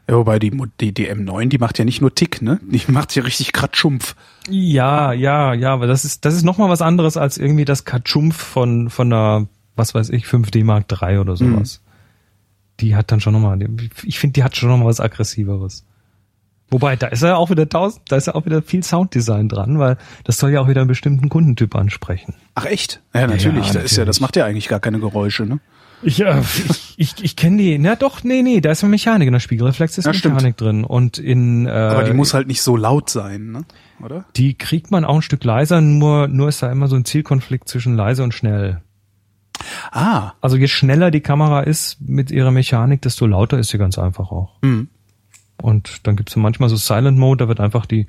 Ja, wobei die, die, die M9, die macht ja nicht nur Tick, ne? Die macht ja richtig grad Schumpf. Ja, ja, ja, aber das ist, das ist nochmal was anderes als irgendwie das Katschumpf von, von einer, was weiß ich, 5D Mark III oder sowas. Die hat dann schon nochmal, ich finde, die hat schon nochmal was Aggressiveres. Wobei, da ist ja auch wieder tausend, da ist ja auch wieder viel Sounddesign dran, weil das soll ja auch wieder einen bestimmten Kundentyp ansprechen. Ach echt? Ja, natürlich. ja, da ist ja, das natürlich. macht ja eigentlich gar keine Geräusche, ne? Ich, äh, ich, ich, ich kenne die, na doch, nee, nee, da ist eine Mechanik, in der Spiegelreflex ist Ja, stimmt. Mechanik drin. Und in, äh, Aber die muss halt nicht so laut sein, ne? Oder? die kriegt man auch ein Stück leiser, nur, nur ist da immer so ein Zielkonflikt zwischen leise und schnell. Ah. Also je schneller die Kamera ist mit ihrer Mechanik, desto lauter ist sie ganz einfach auch. Hm. Und dann gibt's so manchmal so Silent Mode, da wird einfach die,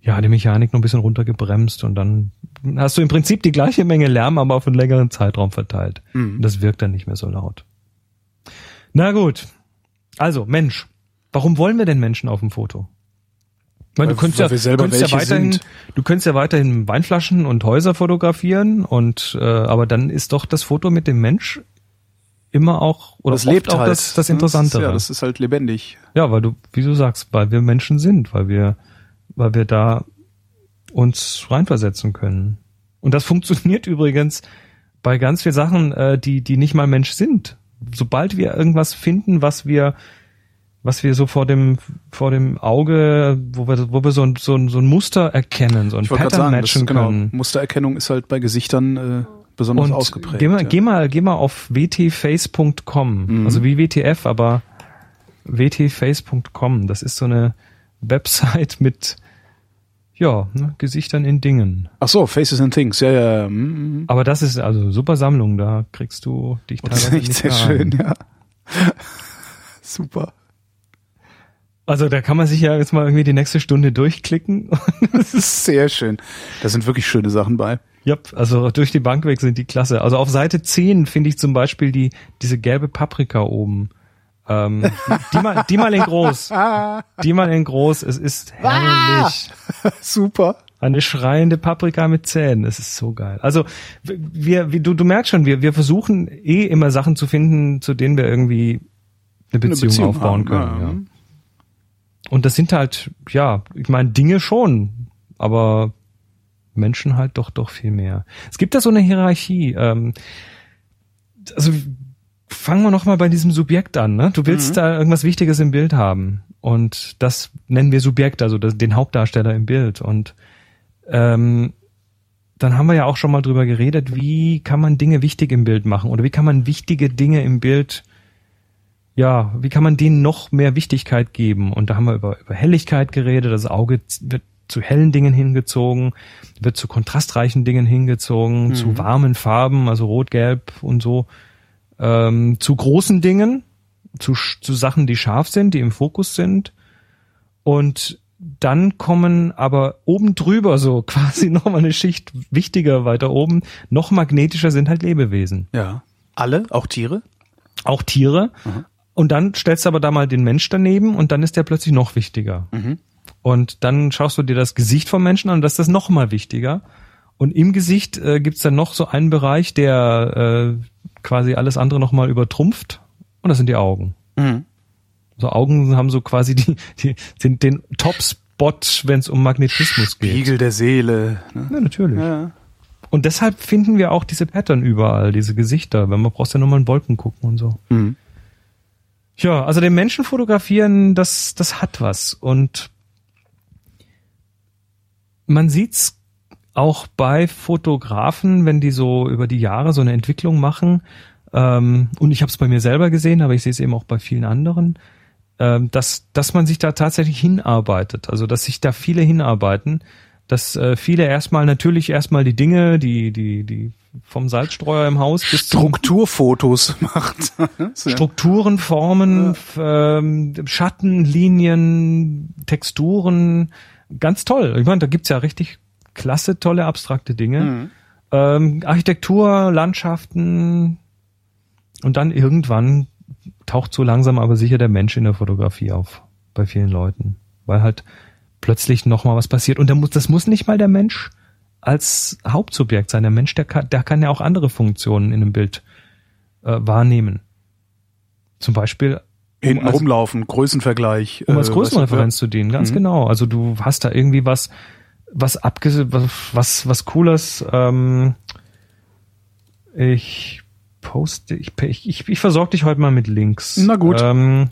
ja, die Mechanik noch ein bisschen runtergebremst und dann hast du im Prinzip die gleiche Menge Lärm, aber auf einen längeren Zeitraum verteilt. Mhm. Das wirkt dann nicht mehr so laut. Na gut. Also, Mensch. Warum wollen wir denn Menschen auf dem Foto? Ich meine, du könntest ja, du könntest ja weiterhin, sind. du könntest ja weiterhin Weinflaschen und Häuser fotografieren und äh, aber dann ist doch das Foto mit dem Mensch immer auch oder das lebt auch halt. das, das? Interessantere. Ja, das ist halt lebendig. Ja, weil du, wie du sagst, weil wir Menschen sind, weil wir, weil wir da uns reinversetzen können. Und das funktioniert übrigens bei ganz vielen Sachen, äh, die, die nicht mal Mensch sind. Sobald wir irgendwas finden, was wir, was wir so vor dem, vor dem Auge, wo wir, wo wir so ein, so ein, so ein Muster erkennen, so ein Pattern sagen, das, matchen genau, können. Mustererkennung ist halt bei Gesichtern äh, besonders Und ausgeprägt. geh mal, ja. geh mal, geh mal auf wtface.com, Mhm. also wie WTF, aber wtface.com. Das ist so eine Website mit, ja, ne, Gesichtern in Dingen. Ach so, Faces and Things, ja, ja. ja. mm, mm. Aber das ist also super Sammlung, da kriegst du dich Das ist teilweise echt nicht sehr mehr schön, ja. Super. Also da kann man sich ja jetzt mal irgendwie die nächste Stunde durchklicken. Das ist sehr schön. Da sind wirklich schöne Sachen bei. Yep, also durch die Bank weg sind die klasse. Also auf Seite 10 finde ich zum Beispiel die, diese gelbe Paprika oben. Ähm, die, mal, die mal in groß. Die mal in groß. Es ist herrlich. Super. Eine schreiende Paprika mit Zähnen. Es ist so geil. Also wir, wie, du, du merkst schon, wir, wir versuchen eh immer Sachen zu finden, zu denen wir irgendwie eine Beziehung, Beziehung aufbauen haben, können. ja. Ja. Und das sind halt, ja, ich meine, Dinge schon, aber Menschen halt doch, doch viel mehr. Es gibt da so eine Hierarchie. Ähm, also fangen wir noch mal bei diesem Subjekt an. Ne? Du willst Mhm. da irgendwas Wichtiges im Bild haben und das nennen wir Subjekt, also das, den Hauptdarsteller im Bild. Und ähm, dann haben wir ja auch schon mal drüber geredet, wie kann man Dinge wichtig im Bild machen oder wie kann man wichtige Dinge im Bild ja, wie kann man denen noch mehr Wichtigkeit geben? Und da haben wir über, über Helligkeit geredet. Das Auge wird zu hellen Dingen hingezogen, wird zu kontrastreichen Dingen hingezogen, zu warmen Farben, also rot, gelb und so, ähm, zu großen Dingen, zu, zu Sachen, die scharf sind, die im Fokus sind. Und dann kommen aber oben drüber so quasi nochmal eine Schicht wichtiger weiter oben, noch magnetischer sind halt Lebewesen Ja. Alle, auch Tiere? auch Tiere. Und dann stellst du aber da mal den Mensch daneben und dann ist der plötzlich noch wichtiger. Und dann schaust du dir das Gesicht vom Menschen an und das ist das noch mal wichtiger. Und im Gesicht äh, gibt's dann noch so einen Bereich, der äh, quasi alles andere noch mal übertrumpft. Und das sind die Augen. Mhm. So Augen haben so quasi die, die sind den Top-Spot, wenn es um Magnetismus geht. Spiegel der Seele. Ne? Ja, natürlich. Ja. Und deshalb finden wir auch diese Pattern überall, diese Gesichter. Wenn man brauchst ja nur mal in Wolken gucken und so. Mhm. Ja, also den Menschen fotografieren, das, das hat was. Und man sieht's auch bei Fotografen, wenn die so über die Jahre so eine Entwicklung machen. Ähm, und ich habe es bei mir selber gesehen, aber ich sehe es eben auch bei vielen anderen, ähm, dass, dass man sich da tatsächlich hinarbeitet. Also dass sich da viele hinarbeiten, dass äh, viele erstmal natürlich erstmal die Dinge, die, die, die vom Salzstreuer im Haus bis Strukturfotos macht. Strukturen, Formen, f- ähm, Schatten, Linien, Texturen, ganz toll. Ich meine, da gibt's ja richtig klasse, tolle, abstrakte Dinge. Mhm. Ähm, Architektur, Landschaften und dann irgendwann taucht so langsam aber sicher der Mensch in der Fotografie auf bei vielen Leuten, weil halt plötzlich noch mal was passiert und muss, das muss nicht mal der Mensch als Hauptsubjekt sein. Der Mensch, der kann, der kann ja auch andere Funktionen in einem Bild äh, wahrnehmen. Zum Beispiel Hinten als- rumlaufen, Größenvergleich. um als äh, Größenreferenz was- zu dienen, ganz Mhm. genau. Also du hast da irgendwie was, was abge, was, was, was cooles. Ähm, ich poste, ich, ich, ich, ich versorge dich heute mal mit Links. Na gut. Ähm,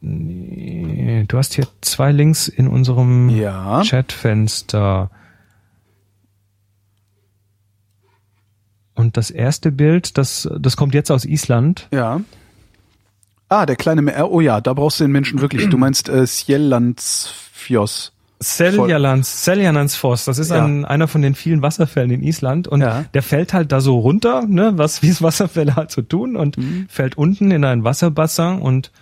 nee, du hast hier zwei Links in unserem Ja. Chatfenster. Und das erste Bild, das, das kommt jetzt aus Island. Ja. Ah, der kleine Meer. Oh ja, da brauchst du den Menschen wirklich. Du meinst äh, Sjellandsfjos. Seljalands, Seljalandsfoss, das ist Ja. ein, einer von den vielen Wasserfällen in Island und Ja. der fällt halt da so runter, ne, was wie es Wasserfälle halt so tun und Mhm. fällt unten in ein Wasserbassin und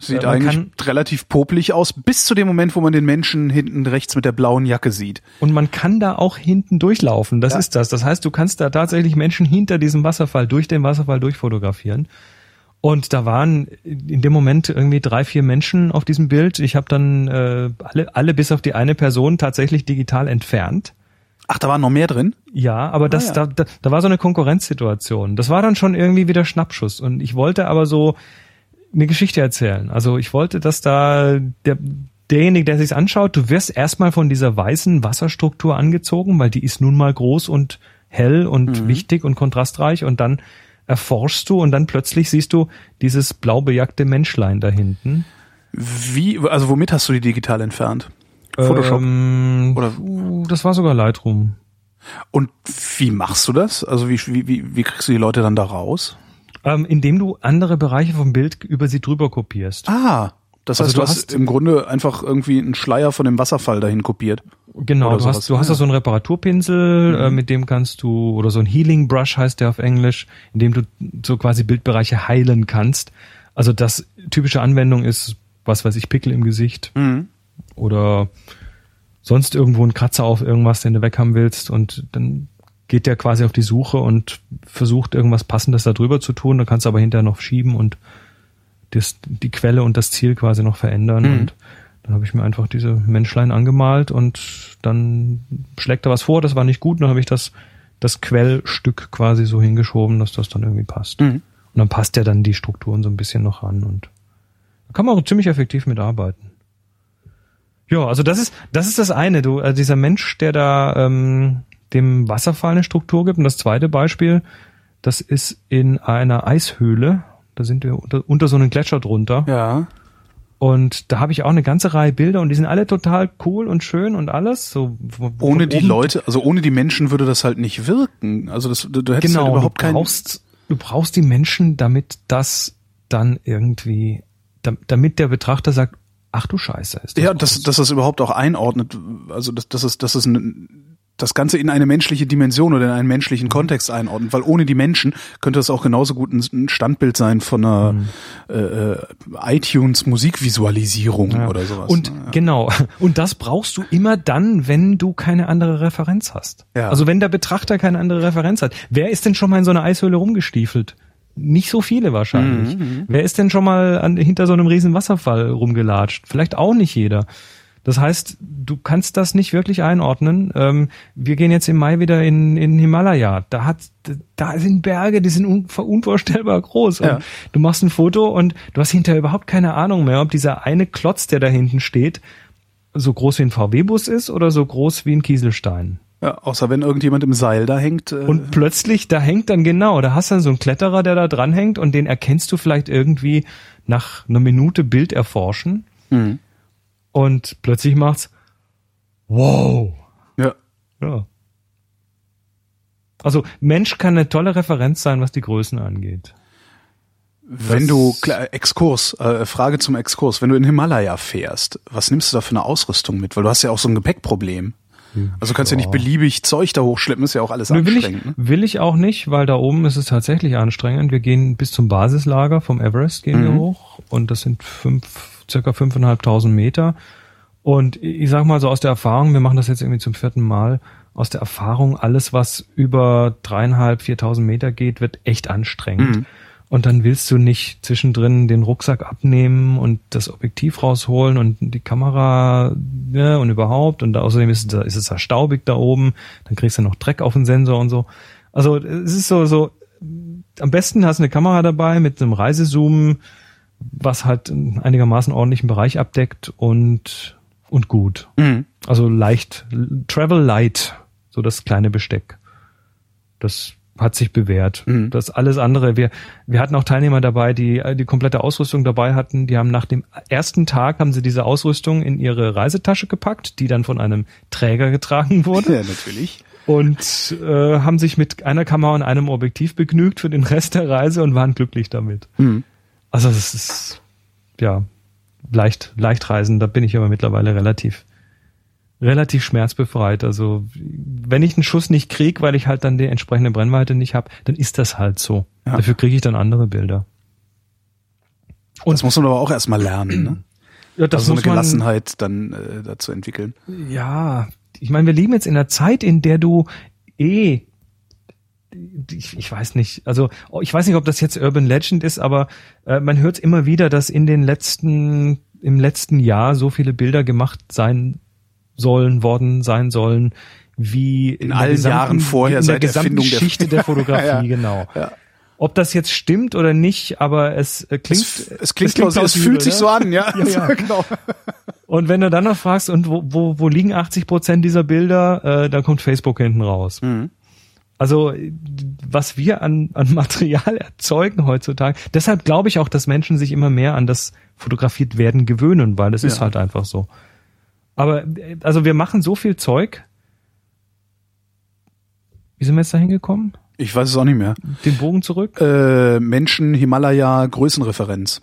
Sieht Äh, eigentlich kann- relativ popelig aus, bis zu dem Moment, wo man den Menschen hinten rechts mit der blauen Jacke sieht. und man kann da auch hinten durchlaufen. Das Ja. ist das. Das heißt, du kannst da tatsächlich Menschen hinter diesem Wasserfall durch den Wasserfall durchfotografieren. Und da waren in dem Moment irgendwie drei, vier Menschen auf diesem Bild. Ich habe dann äh, alle, alle bis auf die eine Person tatsächlich digital entfernt. Ach, da war noch mehr drin? Ja, aber das, Ah, ja. Da, da, da war so eine Konkurrenzsituation. Das war dann schon irgendwie wieder Schnappschuss. Und ich wollte aber so eine Geschichte erzählen. Also ich wollte, dass da der, derjenige, der sich's anschaut, du wirst erstmal von dieser weißen Wasserstruktur angezogen, weil die ist nun mal groß und hell und Mhm. wichtig und kontrastreich und dann erforschst du und dann plötzlich siehst du dieses blau bejackte Menschlein da hinten. Wie, also womit hast du die digital entfernt? Photoshop? Ähm, Oder- das war sogar Lightroom. Und wie machst du das? Also wie, wie, wie, kriegst du die Leute dann da raus? Ähm, indem du andere Bereiche vom Bild über sie drüber kopierst. Ah, das Also heißt, du du hast hast- im Grunde einfach irgendwie einen Schleier von dem Wasserfall dahin kopiert. Genau, du sowas. hast, du hast Ja. da so einen Reparaturpinsel, Mhm. äh, mit dem kannst du, oder so ein Healing Brush heißt der auf Englisch, in dem du so quasi Bildbereiche heilen kannst. Also das typische Anwendung ist, was weiß ich, Pickel im Gesicht Mhm. oder sonst irgendwo ein Kratzer auf irgendwas, den du weghaben willst und dann geht der quasi auf die Suche und versucht irgendwas Passendes da drüber zu tun. Da kannst du aber hinterher noch schieben und das, die Quelle und das Ziel quasi noch verändern. Mhm. Und dann habe ich mir einfach diese Menschlein angemalt und dann schlägt er was vor, das war nicht gut. Dann habe ich das, das Quellstück quasi so hingeschoben, dass das dann irgendwie passt. Mhm. Und dann passt ja dann die Strukturen so ein bisschen noch ran und da kann man auch ziemlich effektiv mitarbeiten. Ja, also das ist das ist das eine. Du, äh, dieser Mensch, der da ähm, dem Wasserfall eine Struktur gibt. Und das zweite Beispiel, das ist in einer Eishöhle. Da sind wir unter, unter so einem Gletscher drunter. Ja. Und da habe ich auch eine ganze Reihe Bilder und die sind alle total cool und schön und alles. So Ohne die Leute, also ohne die Menschen würde das halt nicht wirken. Also das, du, du hättest genau, halt überhaupt du keinen. brauchst, du brauchst die Menschen, damit das dann irgendwie, dam- damit der Betrachter sagt, ach du Scheiße, ist das Ja, dass, dass das überhaupt auch einordnet, also dass, dass es, dass es ein, das Ganze in eine menschliche Dimension oder in einen menschlichen Kontext einordnet, weil ohne die Menschen könnte das auch genauso gut ein Standbild sein von einer Mhm. äh, äh, iTunes Musikvisualisierung Ja. oder sowas. Und ne? genau, und das brauchst du immer dann, wenn du keine andere Referenz hast. Ja. Also wenn der Betrachter keine andere Referenz hat. Wer ist denn schon mal in so einer Eishöhle rumgestiefelt? Nicht so viele wahrscheinlich. Mhm, Wer ist denn schon mal an, hinter so einem riesen Wasserfall rumgelatscht? Vielleicht auch nicht jeder. Das heißt, du kannst das nicht wirklich einordnen. Ähm, wir gehen jetzt im Mai wieder in, in Himalaya. Da hat, da sind Berge, die sind un, unvorstellbar groß. Und Ja. Du machst ein Foto und du hast hinterher überhaupt keine Ahnung mehr, ob dieser eine Klotz, der da hinten steht, so groß wie ein VW-Bus ist oder so groß wie ein Kieselstein. ja, außer wenn irgendjemand im Seil da hängt. Äh, Und plötzlich, da hängt dann genau, da hast du dann so einen Kletterer, der da dran hängt und den erkennst du vielleicht irgendwie nach einer Minute Bild erforschen mhm. Und plötzlich macht's wow. ja. Ja. Also Mensch kann eine tolle Referenz sein, was die Größen angeht. Wenn du klar, Exkurs, äh, Frage zum Exkurs, wenn du in Himalaya fährst, was nimmst du da für eine Ausrüstung mit? Weil du hast ja auch so ein Gepäckproblem. Also du kannst ja, nicht beliebig Zeug da hochschleppen, ist ja auch alles Nö, will, ich, anstrengend. ne? will ich auch nicht, weil da oben ist es tatsächlich anstrengend. Wir gehen bis zum Basislager vom Everest gehen wir Mhm. hoch und das sind fünf, circa fünfeinhalbtausend Meter. Und ich sag mal so aus der Erfahrung, wir machen das jetzt irgendwie zum vierten Mal, aus der Erfahrung, alles was über dreieinhalb, viertausend Meter geht, wird echt anstrengend. Mhm. Und dann willst du nicht zwischendrin den Rucksack abnehmen und das Objektiv rausholen und die Kamera ne, und überhaupt. Und außerdem ist es, da- ist es da staubig da oben. Dann kriegst du noch Dreck auf den Sensor und so. Also es ist so, so am besten hast du eine Kamera dabei mit einem Reisezoom, was halt einen einigermaßen ordentlichen Bereich abdeckt und und gut. Mhm. Also leicht, Travel Light, so das kleine Besteck. Das hat sich bewährt. Mhm. Das alles andere, wir, wir hatten auch Teilnehmer dabei, die die komplette Ausrüstung dabei hatten. Die haben nach dem ersten Tag haben sie diese Ausrüstung in ihre Reisetasche gepackt, die dann von einem Träger getragen wurde Ja, natürlich. und äh, haben sich mit einer Kamera und einem Objektiv begnügt für den Rest der Reise und waren glücklich damit. Mhm. Also das ist ja leicht leicht reisen, da bin ich aber mittlerweile relativ relativ schmerzbefreit. Also wenn ich einen Schuss nicht krieg, weil ich halt dann die entsprechende Brennweite nicht habe, dann ist das halt so. Ja. Dafür kriege ich dann andere Bilder. Und das muss man aber auch erstmal lernen, ne? Ja, das also so eine muss man, Gelassenheit dann äh, dazu entwickeln. Ja, ich meine, wir leben jetzt in einer Zeit, in der du eh ich, ich weiß nicht, also ich weiß nicht, ob das jetzt Urban Legend ist, aber äh, man hört immer wieder, dass in den letzten im letzten Jahr so viele Bilder gemacht sein sollen, worden sein sollen, wie in, der allen gesamten- Jahren vorher in der seit der gesamten Erfindung der- Geschichte der Fotografie, Ja. genau. Ja. Ob das jetzt stimmt oder nicht, aber es äh, klingt es, es klingt, plausibel, es fühlt sich ne? so an, ja. Ja, ja. genau. Und wenn du dann noch fragst, und wo, wo, wo liegen 80 Prozent dieser Bilder, äh, dann kommt Facebook hinten raus. Mhm. Also was wir an, an Material erzeugen heutzutage, deshalb glaube ich auch, dass Menschen sich immer mehr an das fotografiert werden gewöhnen, weil es ist Ja. halt einfach so. Aber also wir machen so viel Zeug. Wie sind wir jetzt da hingekommen? Ich weiß es auch nicht mehr. Den Bogen zurück? Äh, Menschen, Himalaya, Größenreferenz.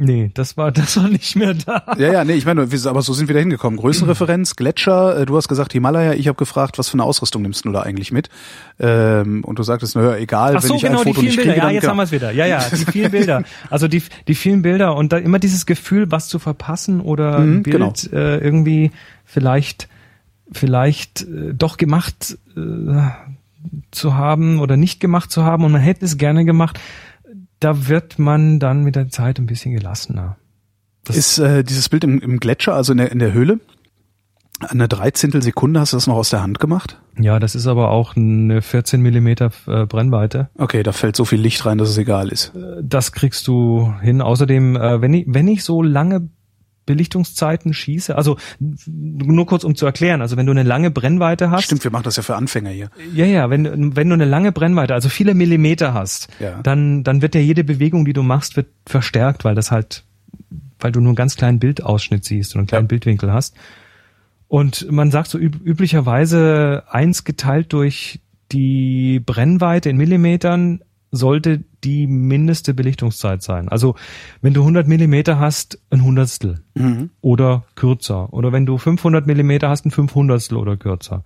Nee, das war das war nicht mehr da. Ja, ja, nee, ich meine, wir- aber so sind wir da hingekommen. Größenreferenz, Gletscher, äh, du hast gesagt Himalaya, ich habe gefragt, was für eine Ausrüstung nimmst du da eigentlich mit? Ähm, und du sagtest, naja, egal, Ach wenn so, ich genau, ein die Foto vielen nicht Bilder. kriege, Ja, jetzt ja. haben wir es wieder. Ja, ja, die vielen Bilder. Also die, die vielen Bilder und dann immer dieses Gefühl, was zu verpassen oder Mhm, ein Bild genau. äh, irgendwie vielleicht, vielleicht äh, doch gemacht äh, zu haben oder nicht gemacht zu haben und man hätte es gerne gemacht. Da wird man dann mit der Zeit ein bisschen gelassener. Das- Ist äh, dieses Bild im, im Gletscher, also in der, in der Höhle, eine Dreizehntel Sekunde hast du das noch aus der Hand gemacht? Ja, das ist aber auch eine 14 Millimeter äh, Brennweite. Okay, da fällt so viel Licht rein, dass es egal ist. Das kriegst du hin. Außerdem, äh, wenn ich, wenn ich so lange Belichtungszeiten schieße, also nur kurz um zu erklären, also wenn du eine lange Brennweite hast, Stimmt, wir machen das ja für Anfänger hier. ja, ja, wenn, wenn du eine lange Brennweite, also viele Millimeter hast, Ja. dann, dann wird ja jede Bewegung, die du machst, wird verstärkt, weil das halt, weil du nur einen ganz kleinen Bildausschnitt siehst und einen kleinen Ja. Bildwinkel hast. Und man sagt so üb üblicherweise eins geteilt durch die Brennweite in Millimetern sollte die mindeste Belichtungszeit sein. Also wenn du 100 Millimeter hast, ein Hundertstel Mhm. oder kürzer. Oder wenn du 500 Millimeter hast, ein Fünfhundertstel oder kürzer.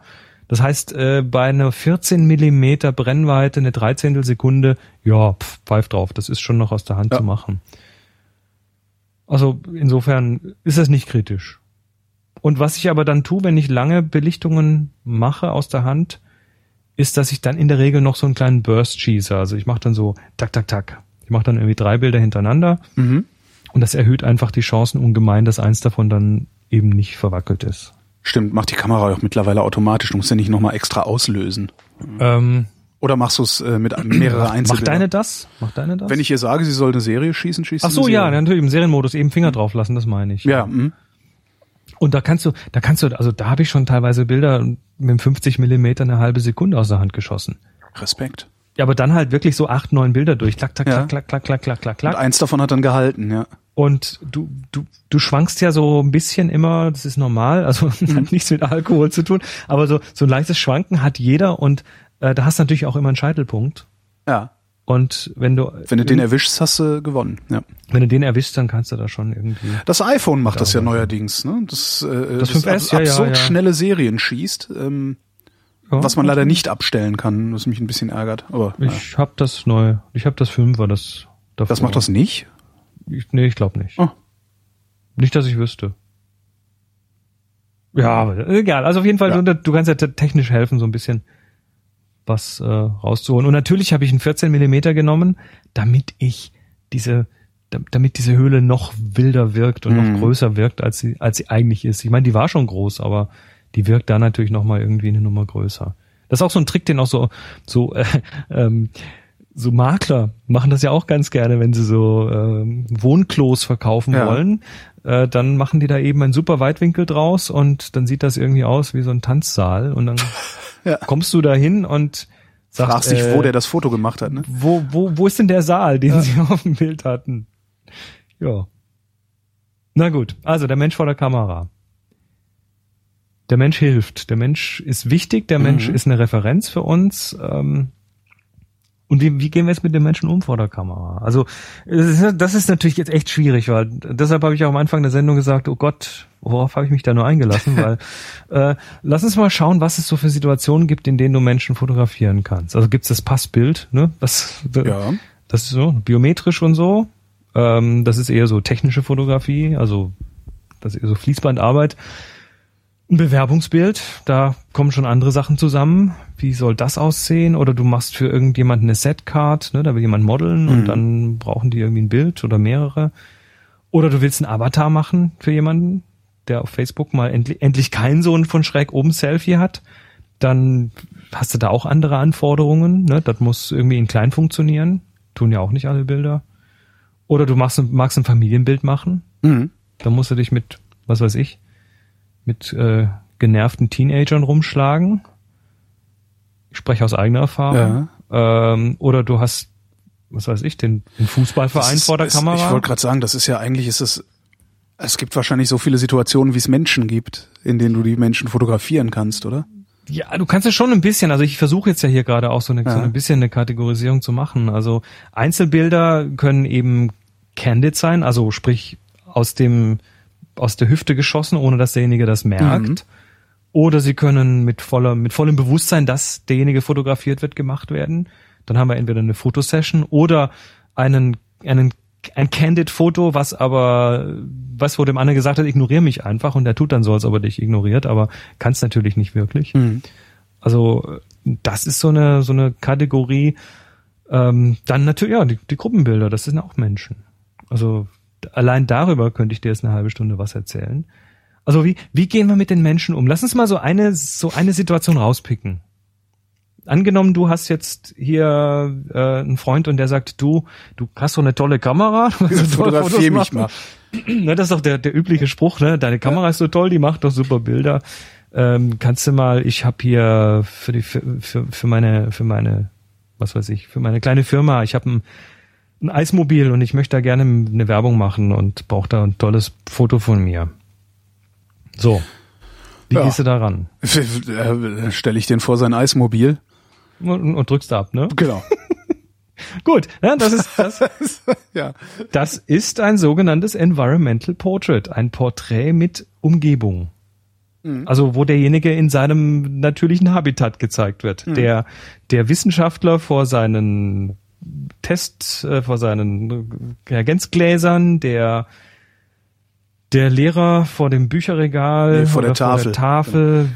Das heißt, äh, bei einer 14 Millimeter Brennweite, eine Dreizehntel Sekunde, ja, pf, pfeif drauf, das ist schon noch aus der Hand Ja. zu machen. Also insofern ist es nicht kritisch. Und was ich aber dann tue, wenn ich lange Belichtungen mache aus der Hand, ist, dass ich dann in der Regel noch so einen kleinen Burst schieße. Also ich mache dann so tak, tak, tak. Ich mache dann irgendwie drei Bilder hintereinander Mhm. und das erhöht einfach die Chancen ungemein, dass eins davon dann eben nicht verwackelt ist. Stimmt, macht die Kamera auch mittlerweile automatisch. Du musst ja nicht nochmal extra auslösen. Ähm, Oder machst du es äh, mit mehrere macht Einzelbildern? deine das? Macht deine das? Wenn ich ihr sage, sie soll eine Serie schießen, schießt Ach sie so, eine ja, natürlich im Serienmodus eben Finger drauf lassen, das meine ich. Ja, mhm. Und da kannst du, da kannst du, also da habe ich schon teilweise Bilder mit einem 50 Millimeter eine halbe Sekunde aus der Hand geschossen. Respekt. Ja, aber dann halt wirklich so acht, neun Bilder durch. Klack, klack, Ja. klack, klack, klack, klack, klack, klack, Und eins davon hat dann gehalten, ja. Und du, du, du schwankst ja so ein bisschen immer, das ist normal, also hat nichts mit Alkohol zu tun, aber so, so ein leichtes Schwanken hat jeder und äh, da hast du natürlich auch immer einen Scheitelpunkt. Ja. Und wenn du, Wenn du den erwischst, hast du gewonnen. Ja. wenn du den erwischst, dann kannst du da schon irgendwie. Das iPhone macht das ja neuerdings, ne? Das, äh, Das das, 5S, ja, ja, absurd ja. schnelle Serien schießt, ähm, Ja, was man leider nicht abstellen kann, was mich ein bisschen ärgert. Aber ja. Ich hab das neu. Ich hab das Fünfer, das davor. das macht das nicht. Ich, nee, ich glaube nicht. Oh. Nicht, dass ich wüsste. Ja, aber egal. Also auf jeden Fall, Ja. du, du kannst ja te- technisch helfen, so ein bisschen was äh, rauszuholen. Und natürlich habe ich einen 14 Millimeter genommen, damit ich diese, da- damit diese Höhle noch wilder wirkt und Mhm. noch größer wirkt, als sie, als sie eigentlich ist. Ich meine, die war schon groß, aber die wirkt da natürlich noch mal irgendwie eine Nummer größer. Das ist auch so ein Trick, den auch so, so äh, ähm, so Makler machen das ja auch ganz gerne, wenn sie so ähm, Wohnklos verkaufen Ja. wollen. Äh, dann machen die da eben einen super Weitwinkel draus und dann sieht das irgendwie aus wie so ein Tanzsaal und dann Ja. kommst du da hin und sagst, Fragst dich, äh, wo der das Foto gemacht hat, ne? wo, wo, wo ist denn der Saal, den sie auf dem Bild hatten? Ja. Na gut, also der Mensch vor der Kamera. Der Mensch hilft. Der Mensch ist wichtig. Der Mensch ist eine Referenz für uns. Ähm, und wie, wie gehen wir jetzt mit den Menschen um vor der Kamera? Also das ist natürlich jetzt echt schwierig, weil deshalb habe ich auch am Anfang der Sendung gesagt, oh Gott, worauf habe ich mich da nur eingelassen? weil äh, lass uns mal schauen, was es so für Situationen gibt, in denen du Menschen fotografieren kannst. Also gibt es das Passbild, ne? Das, Ja. das ist so biometrisch und so. Ähm, das ist eher so technische Fotografie, also das ist eher so Fließbandarbeit. Ein Bewerbungsbild, da kommen schon andere Sachen zusammen. Wie soll das aussehen? Oder du machst für irgendjemanden eine Setcard, ne? da will jemand modeln und dann brauchen die irgendwie ein Bild oder mehrere. Oder du willst einen Avatar machen für jemanden, der auf Facebook mal endlich, endlich keinen so ein von schräg oben Selfie hat. Dann hast du da auch andere Anforderungen. Ne? Das muss irgendwie in klein funktionieren. Tun ja auch nicht alle Bilder. Oder du machst, magst ein Familienbild machen. Mhm. Da musst du dich mit, was weiß ich, mit äh, genervten Teenagern rumschlagen. Ich spreche aus eigener Erfahrung. Ähm, oder du hast, was weiß ich, den, den Fußballverein ist- vor der es- Kamera. Ich wollte gerade sagen, das ist ja eigentlich ist es. Es gibt wahrscheinlich so viele Situationen, wie es Menschen gibt, in denen du die Menschen fotografieren kannst, oder? Ja, du kannst es schon ein bisschen. Also ich versuche jetzt ja hier gerade auch so, eine, so Ja. ein bisschen eine Kategorisierung zu machen. Also Einzelbilder können eben candid sein, also sprich aus dem aus der Hüfte geschossen, ohne dass derjenige das merkt. Mhm. Oder sie können mit voller mit vollem Bewusstsein, dass derjenige fotografiert wird, gemacht werden. Dann haben wir entweder eine Fotosession oder einen einen ein candid Foto, was aber was wo dem anderen gesagt hat, ignoriere mich einfach und der tut dann so, als ob er dich ignoriert, aber kann es natürlich nicht wirklich. Also äh, das ist so eine so eine Kategorie. Ähm, dann natürlich ja die, die Gruppenbilder, das sind auch Menschen. Also allein darüber könnte ich dir jetzt eine halbe Stunde was erzählen. Also wie wie gehen wir mit den Menschen um? Lass uns mal so eine so eine Situation rauspicken. Angenommen, du hast jetzt hier äh, einen Freund und der sagt, du, du hast so eine tolle Kamera, du kannst so tolle Fotografier Fotos mich machen. Ne, das ist doch der, der übliche Spruch, ne? Deine Kamera ist so toll, die macht doch super Bilder. Ähm, kannst du mal, ich habe hier für die für, für, für meine für meine was weiß ich, für meine kleine Firma, ich habe ein, ein Eismobil und ich möchte da gerne eine Werbung machen und brauche da ein tolles Foto von mir. So. Wie Ja. gehst du da ran? Äh, Stelle ich den vor sein Eismobil. Und, und drückst ab, ne? Genau. Gut, ja, das ist das, ja. das ist ein sogenanntes Environmental Portrait, ein Porträt mit Umgebung. Also wo derjenige in seinem natürlichen Habitat gezeigt wird. Der der Wissenschaftler vor seinen Test, äh, vor seinen Reagenzgläsern, der der Lehrer vor dem Bücherregal, Nee, vor der Tafel. Tafel,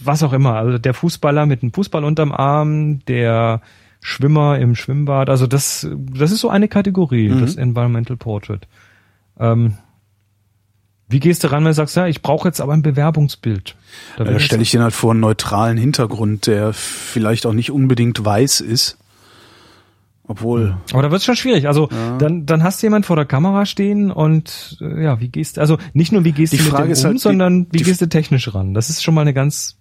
was auch immer. Also der Fußballer mit einem Fußball unterm Arm, der Schwimmer im Schwimmbad. Also das, das ist so eine Kategorie, Mhm. das Environmental Portrait. Ähm, wie gehst du ran, wenn du sagst, ja, ich brauche jetzt aber ein Bewerbungsbild? Da ich stelle ich den halt vor einen neutralen Hintergrund, der vielleicht auch nicht unbedingt weiß ist. Obwohl, Aber da wird es schon schwierig. Also dann, dann hast du jemand vor der Kamera stehen und äh, ja, wie gehst du, also nicht nur wie gehst Die du mit Frage dem ist um, halt, sondern wie gehst du technisch ran? Das ist schon mal eine ganz,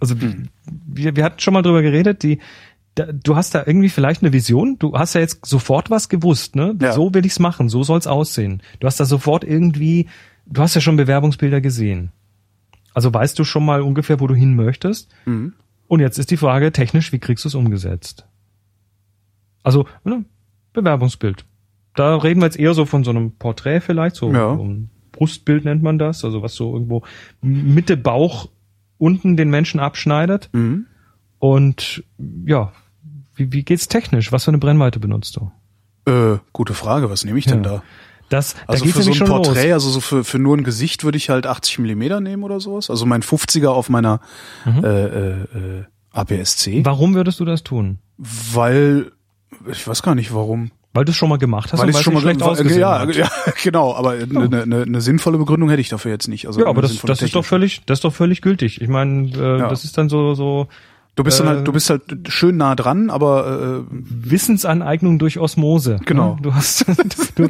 also Hm. wir, wir hatten schon mal drüber geredet, die da, du hast da irgendwie vielleicht eine Vision, du hast ja jetzt sofort was gewusst, ne? Ja. So will ich's machen, so soll's aussehen. Du hast da sofort irgendwie, du hast ja schon Bewerbungsbilder gesehen. Also weißt du schon mal ungefähr, wo du hin möchtest. Mhm. Und jetzt ist die Frage technisch, wie kriegst du es umgesetzt? Also, ne, Bewerbungsbild. Da reden wir jetzt eher so von so einem Porträt vielleicht, so, Ja. so ein Brustbild nennt man das, also was so irgendwo Mitte Bauch unten den Menschen abschneidet. Mhm. Und ja, wie, wie geht's technisch? Was für eine Brennweite benutzt du? äh, gute Frage, was nehme ich denn Ja. da? Das, Also da für so ein Porträt, los. also so für, für nur ein Gesicht würde ich halt 80 Millimeter nehmen oder sowas. Also mein 50er auf meiner Mhm. äh, äh, äh, APS-C. Warum würdest du das tun? Weil, ich weiß gar nicht warum. Weil du es schon mal gemacht hast Weil es schon mal schlecht weil- ausgesehen ja, hat. ja, genau, aber eine, eine, eine, eine sinnvolle Begründung hätte ich dafür jetzt nicht. Also Ja, aber das, das ist doch völlig, das ist doch völlig gültig. Ich meine, äh, Ja. das ist dann so, so Du bist dann Äh, halt, du bist halt schön nah dran, aber äh, Wissensaneignung durch Osmose. Genau. Ne? Du hast, du,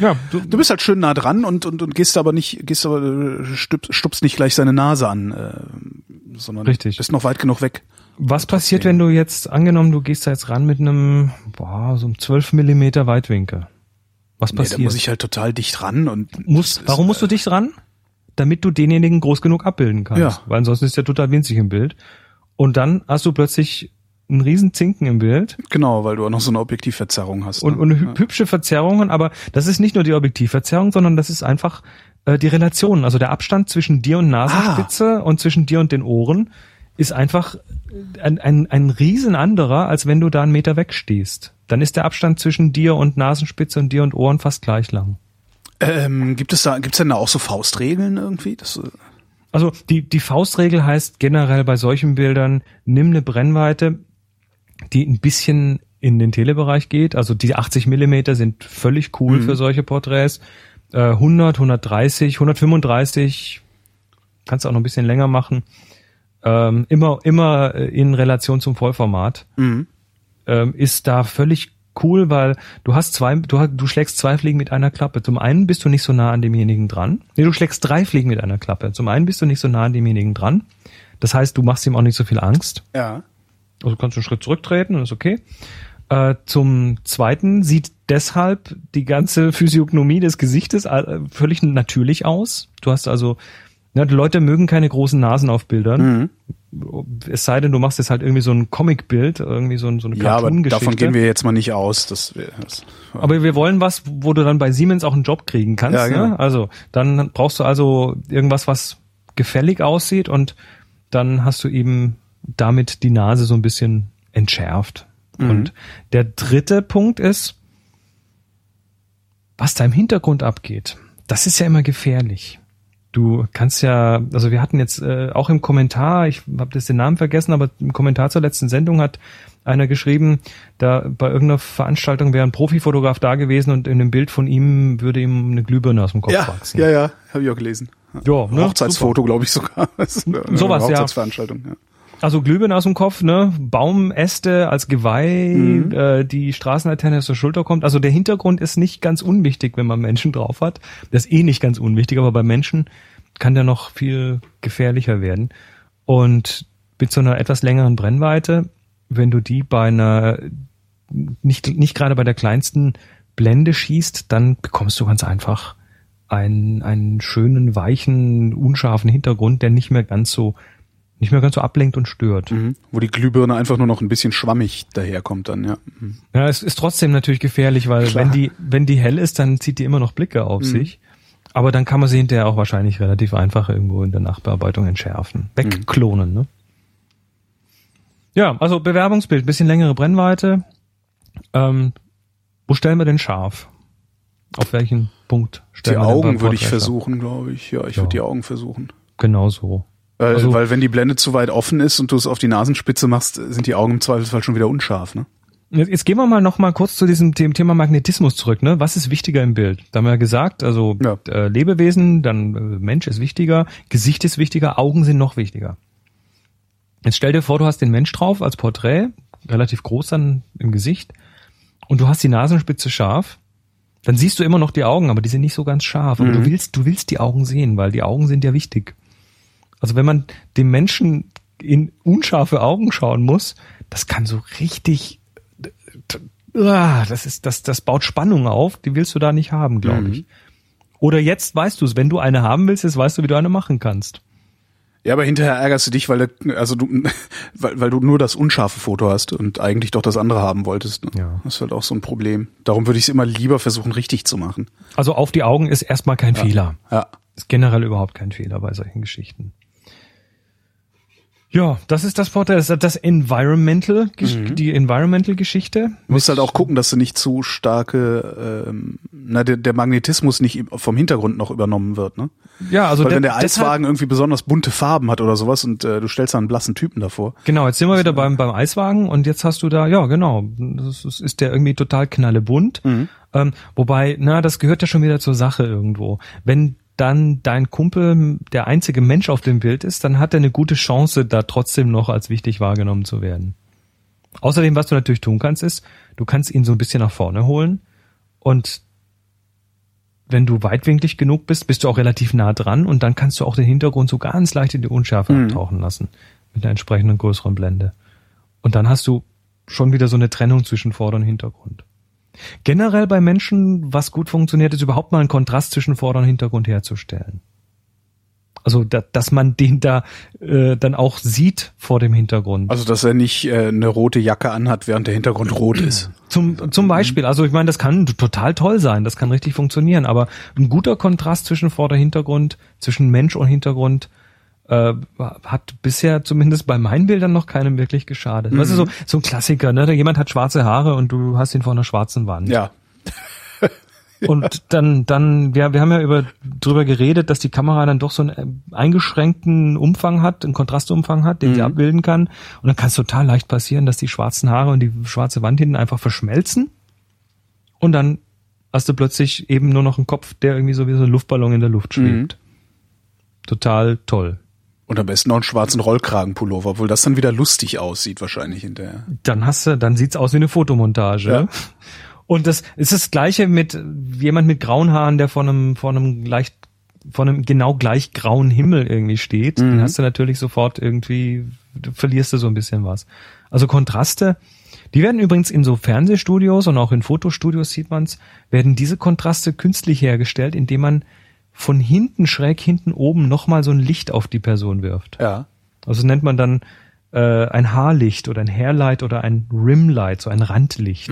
ja, du, du bist halt schön nah dran und und, und gehst aber nicht, gehst aber äh, stup, stupst nicht gleich seine Nase an, äh, sondern Richtig. bist noch weit genug weg. Was passiert, wenn du jetzt, angenommen, du gehst da jetzt ran mit einem, boah, so einem 12 Millimeter Weitwinkel? Was Nee, da passiert? muss ich halt total dicht ran und Muss, das ist, warum musst du dicht ran? Damit du denjenigen groß genug abbilden kannst. Ja. Weil ansonsten ist der total winzig im Bild. Und dann hast du plötzlich einen riesen Zinken im Bild Genau, weil du auch noch so eine Objektivverzerrung hast. und, ne? und hü- hübsche Verzerrungen, aber das ist nicht nur die Objektivverzerrung, sondern das ist einfach äh, die Relation. Also der Abstand zwischen dir und Nasenspitze und zwischen dir und den Ohren ist einfach ein, ein, ein riesen anderer, als wenn du da einen Meter wegstehst. Dann ist der Abstand zwischen dir und Nasenspitze und dir und Ohren fast gleich lang. ähm, gibt es da, gibt's denn da auch so Faustregeln irgendwie? Das, äh, Also die, die Faustregel heißt generell bei solchen Bildern, nimm eine Brennweite, die ein bisschen in den Telebereich geht. Also die 80 Millimeter sind völlig cool für solche Porträts. Äh, 100, 130, 135, kannst du auch noch ein bisschen länger machen. Ähm, immer, immer äh, in Relation zum Vollformat. mhm. Ähm, ist da völlig cool, weil du hast zwei, du, du schlägst zwei Fliegen mit einer Klappe. Zum einen bist du nicht so nah an demjenigen dran. Nee, du schlägst drei Fliegen mit einer Klappe. Zum einen bist du nicht so nah an demjenigen dran. Das heißt, du machst ihm auch nicht so viel Angst. Ja. Also kannst du einen Schritt zurücktreten, ist okay. Äh, zum zweiten sieht deshalb die ganze Physiognomie des Gesichtes äh, völlig natürlich aus. Du hast also, ja, die Leute mögen keine großen Nasen auf Bildern. Mhm. Es sei denn, du machst jetzt halt irgendwie so ein Comic-Bild, irgendwie so, ein- so eine Ja, aber Cartoon-Geschichte. davon gehen wir jetzt mal nicht aus. Das, wär- das Aber wir wollen was, wo du dann bei Siemens auch einen Job kriegen kannst. Ja, genau. ne? Also dann brauchst du also irgendwas, was gefällig aussieht und dann hast du eben damit die Nase so ein bisschen entschärft. Mhm. Und der dritte Punkt ist, was da im Hintergrund abgeht. Das ist ja immer gefährlich. Du kannst ja, also wir hatten jetzt äh, auch im Kommentar, ich habe das den Namen vergessen, aber im Kommentar zur letzten Sendung hat einer geschrieben, da bei irgendeiner Veranstaltung wäre ein Profifotograf da gewesen und in dem Bild von ihm würde ihm eine Glühbirne aus dem Kopf ja, wachsen. ja, ja, habe ich auch gelesen. Ja, ne? Hochzeitsfoto, glaube ich sogar. Sowas, ja. Hochzeitsveranstaltung, ja. Also Glühbirne aus dem Kopf, ne? Baumäste als Geweih, Mhm. äh, die Straßenlaterne aus der Schulter kommt. Also der Hintergrund ist nicht ganz unwichtig, wenn man Menschen drauf hat. Das ist eh nicht ganz unwichtig, aber bei Menschen kann der noch viel gefährlicher werden. Und mit so einer etwas längeren Brennweite, wenn du die bei einer nicht, nicht gerade bei der kleinsten Blende schießt, dann bekommst du ganz einfach einen, einen schönen, weichen, unscharfen Hintergrund, der nicht mehr ganz so nicht mehr ganz so ablenkt und stört. Mhm. Wo die Glühbirne einfach nur noch ein bisschen schwammig daherkommt dann, ja. Mhm. Ja, es ist trotzdem natürlich gefährlich, weil Klar. wenn die, wenn die hell ist, dann zieht die immer noch Blicke auf sich. Aber dann kann man sie hinterher auch wahrscheinlich relativ einfach irgendwo in der Nachbearbeitung entschärfen. Wegklonen, ne? Ja, also Bewerbungsbild, bisschen längere Brennweite. Ähm, wo stellen wir denn scharf? Auf welchen Punkt Die stellen wir denn beim Augen würde ich versuchen, glaube ich. Ja, ich Ja. würde die Augen versuchen. Genau so. Weil, Also- weil wenn die Blende zu weit offen ist und du es auf die Nasenspitze machst, sind die Augen im Zweifelsfall schon wieder unscharf, ne? Jetzt, gehen wir mal noch mal kurz zu diesem dem Thema Magnetismus zurück. Ne? Was ist wichtiger im Bild? Da haben wir ja gesagt, also Ja. äh, Lebewesen, dann äh, Mensch ist wichtiger, Gesicht ist wichtiger, Augen sind noch wichtiger. Jetzt stell dir vor, du hast den Mensch drauf als Porträt, relativ groß dann im Gesicht, und du hast die Nasenspitze scharf. Dann siehst du immer noch die Augen, aber die sind nicht so ganz scharf. Aber du willst, du willst die Augen sehen, weil die Augen sind ja wichtig. Also wenn man dem Menschen in unscharfe Augen schauen muss, das kann so richtig, Ah, das ist, das, das baut Spannung auf, die willst du da nicht haben, glaube Mhm. ich. Oder jetzt weißt du es, wenn du eine haben willst, jetzt weißt du, wie du eine machen kannst. Ja, aber hinterher ärgerst du dich, weil du, also du, weil, weil du nur das unscharfe Foto hast und eigentlich doch das andere haben wolltest. Ne? Ja. Das ist halt auch so ein Problem. Darum würde ich es immer lieber versuchen, richtig zu machen. Also auf die Augen ist erstmal kein Fehler. Ja. Ist generell überhaupt kein Fehler bei solchen Geschichten. Ja, das ist das Porträt, das ist das Environmental, Mhm. die Environmental-Geschichte. Du musst halt auch gucken, dass du nicht zu starke, ähm, na, der, der Magnetismus nicht vom Hintergrund noch übernommen wird, ne? Ja, also Weil der, wenn der Eiswagen irgendwie besonders bunte Farben hat oder sowas und äh, du stellst da einen blassen Typen davor. Genau, jetzt sind wir wieder beim, beim Eiswagen und jetzt hast du da, ja genau, das ist, ist der irgendwie total knallebunt. Ähm, wobei, na, das gehört ja schon wieder zur Sache irgendwo. Wenn dann dein Kumpel der einzige Mensch auf dem Bild ist, dann hat er eine gute Chance, da trotzdem noch als wichtig wahrgenommen zu werden. Außerdem, was du natürlich tun kannst, ist, du kannst ihn so ein bisschen nach vorne holen und wenn du weitwinklig genug bist, bist du auch relativ nah dran und dann kannst du auch den Hintergrund so ganz leicht in die Unschärfe Mhm. abtauchen lassen mit einer entsprechenden größeren Blende. Und dann hast du schon wieder so eine Trennung zwischen Vorder- und Hintergrund. Generell bei Menschen, was gut funktioniert, ist überhaupt mal einen Kontrast zwischen Vorder- und Hintergrund herzustellen. Also, da, dass man den da äh, dann auch sieht vor dem Hintergrund. Also, dass er nicht äh, eine rote Jacke anhat, während der Hintergrund rot ist. Zum, zum Beispiel, also ich meine, das kann total toll sein, das kann richtig funktionieren, aber ein guter Kontrast zwischen Vorder- und Hintergrund, zwischen Mensch und Hintergrund, äh, hat bisher zumindest bei meinen Bildern noch keinem wirklich geschadet. Weißt du, so, so ein Klassiker, ne? Da jemand hat schwarze Haare und du hast ihn vor einer schwarzen Wand. Ja. Und dann, dann, wir, wir haben ja über, drüber geredet, dass die Kamera dann doch so einen äh, eingeschränkten Umfang hat, einen Kontrastumfang hat, den sie abbilden kann. Und dann kann es total leicht passieren, dass die schwarzen Haare und die schwarze Wand hinten einfach verschmelzen. Und dann hast du plötzlich eben nur noch einen Kopf, der irgendwie so wie so ein Luftballon in der Luft schwebt. Total toll. Und am besten noch einen schwarzen Rollkragenpullover, obwohl das dann wieder lustig aussieht wahrscheinlich hinterher. dann hast du, dann sieht's aus wie eine Fotomontage. Ja. Und das ist das Gleiche mit jemand mit grauen Haaren, der vor einem, vor einem leicht, vor einem genau gleich grauen Himmel irgendwie steht. Mhm. Dann hast du natürlich sofort irgendwie, du verlierst du so ein bisschen was. Also Kontraste, die werden übrigens in so Fernsehstudios und auch in Fotostudios sieht man's, werden diese Kontraste künstlich hergestellt, indem man von hinten, schräg hinten oben nochmal so ein Licht auf die Person wirft. Ja. Also nennt man dann äh, ein Haarlicht oder ein Hairlight oder ein Rimlight, so ein Randlicht.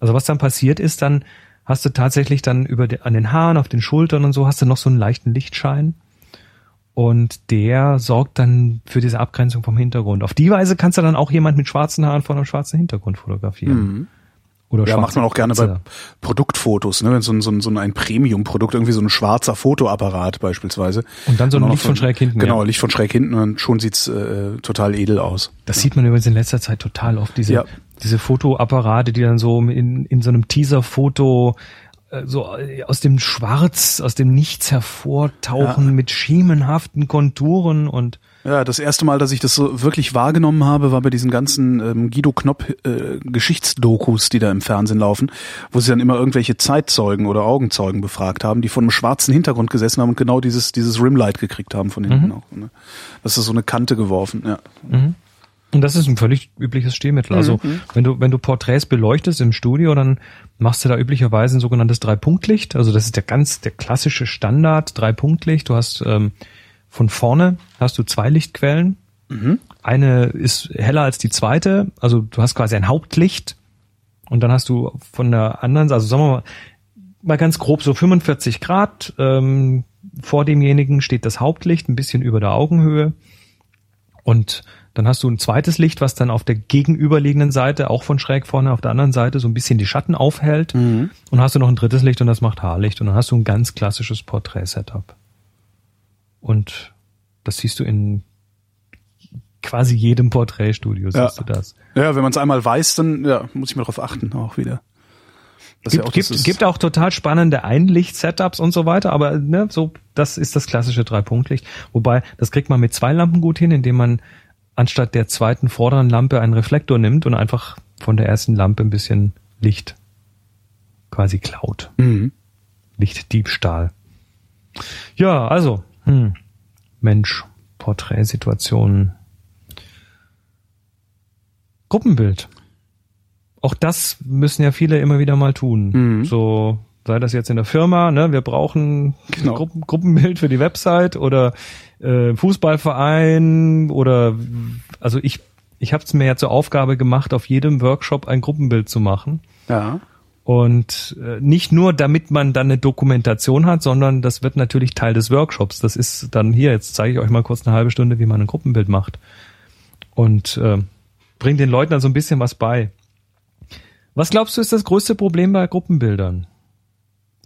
Also was dann passiert ist, dann hast du tatsächlich dann über die, an den Haaren, auf den Schultern und so hast du noch so einen leichten Lichtschein. Und der sorgt dann für diese Abgrenzung vom Hintergrund. Auf die Weise kannst du dann auch jemand mit schwarzen Haaren vor einem schwarzen Hintergrund fotografieren. Oder Ja, macht man auch gerne bei. Produktfotos, ne? Wenn so ein, so ein, so ein Premium-Produkt, irgendwie so ein schwarzer Fotoapparat beispielsweise. Und dann so ein Licht von schräg hinten, Genau, ja. Licht von schräg hinten und schon sieht's äh, total edel aus. Das sieht man übrigens in letzter Zeit total oft, diese, Ja. diese Fotoapparate, die dann so in, in so einem Teaser-Foto äh, so äh, aus dem Schwarz, aus dem Nichts hervortauchen Ja. mit schemenhaften Konturen und Ja, das erste Mal, dass ich das so wirklich wahrgenommen habe, war bei diesen ganzen ähm, Guido Knopp äh, Geschichtsdokus, die da im Fernsehen laufen, wo sie dann immer irgendwelche Zeitzeugen oder Augenzeugen befragt haben, die vor einem schwarzen Hintergrund gesessen haben und genau dieses dieses Rimlight gekriegt haben von hinten auch. Ne? Das ist so eine Kante geworfen, ja. Und das ist ein völlig übliches Stilmittel. Mhm. Also wenn du, wenn du Porträts beleuchtest im Studio, dann machst du da üblicherweise ein sogenanntes Dreipunktlicht. Also das ist der ganz, der klassische Standard Dreipunktlicht. Du hast ähm, von vorne hast du zwei Lichtquellen. Eine ist heller als die zweite. Also du hast quasi ein Hauptlicht. Und dann hast du von der anderen, also sagen wir mal, mal ganz grob so 45 Grad. Ähm, vor demjenigen steht das Hauptlicht, ein bisschen über der Augenhöhe. Und dann hast du ein zweites Licht, was dann auf der gegenüberliegenden Seite, auch von schräg vorne auf der anderen Seite, so ein bisschen die Schatten aufhält. Und hast du noch ein drittes Licht und das macht Haarlicht. Und dann hast du ein ganz klassisches Porträt-Setup. Und das siehst du in quasi jedem Porträtstudio, Ja. siehst du das. Ja, wenn man es einmal weiß, dann ja, muss ich mal drauf achten auch wieder. Das Gibt, ja auch, gibt, gibt auch total spannende Einlicht-Setups und so weiter, aber ne, so das ist das klassische Dreipunktlicht. Wobei, das kriegt man mit zwei Lampen gut hin, indem man anstatt der zweiten vorderen Lampe einen Reflektor nimmt und einfach von der ersten Lampe ein bisschen Licht quasi klaut. Mhm. Lichtdiebstahl. Ja, also, hm, Mensch, Porträtsituationen. Gruppenbild. Auch das müssen ja viele immer wieder mal tun. Mhm. So, sei das jetzt in der Firma, ne, wir brauchen Genau. Gruppen, Gruppenbild für die Website oder äh, Fußballverein oder also ich ich habe es mir ja zur Aufgabe gemacht, auf jedem Workshop ein Gruppenbild zu machen. Ja. Und äh, nicht nur, damit man dann eine Dokumentation hat, sondern das wird natürlich Teil des Workshops. Das ist dann hier, jetzt zeige ich euch mal kurz eine halbe Stunde, wie man ein Gruppenbild macht. Und äh, bringt den Leuten dann so ein bisschen was bei. Was glaubst du, ist das größte Problem bei Gruppenbildern?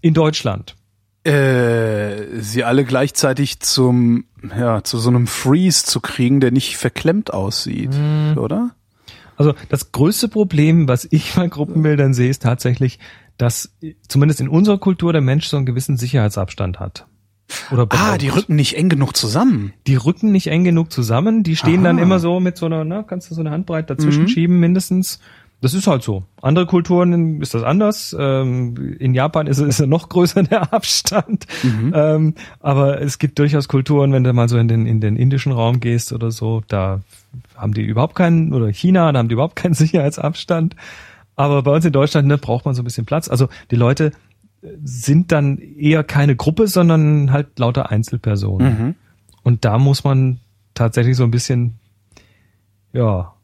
In Deutschland. Äh, sie alle gleichzeitig zum, ja, zu so einem Freeze zu kriegen, der nicht verklemmt aussieht, Mhm. oder? Also das größte Problem, was ich bei Gruppenbildern sehe, ist tatsächlich, dass zumindest in unserer Kultur der Mensch so einen gewissen Sicherheitsabstand hat. Oder Ah, die rücken nicht eng genug zusammen. die rücken nicht eng genug zusammen, die stehen dann Aha. immer so mit so einer, ne, kannst du so eine Handbreit dazwischen Mhm. schieben mindestens. Das ist halt so. Andere Kulturen ist das anders. Ähm, in Japan ist, ist er noch größer der Abstand. Mhm. Ähm, aber es gibt durchaus Kulturen, wenn du mal so in den, in den indischen Raum gehst oder so, da haben die überhaupt keinen, oder China, da haben die überhaupt keinen Sicherheitsabstand. Aber bei uns in Deutschland ne, braucht man so ein bisschen Platz. Also die Leute sind dann eher keine Gruppe, sondern halt lauter Einzelpersonen. Mhm. Und da muss man tatsächlich so ein bisschen, ja,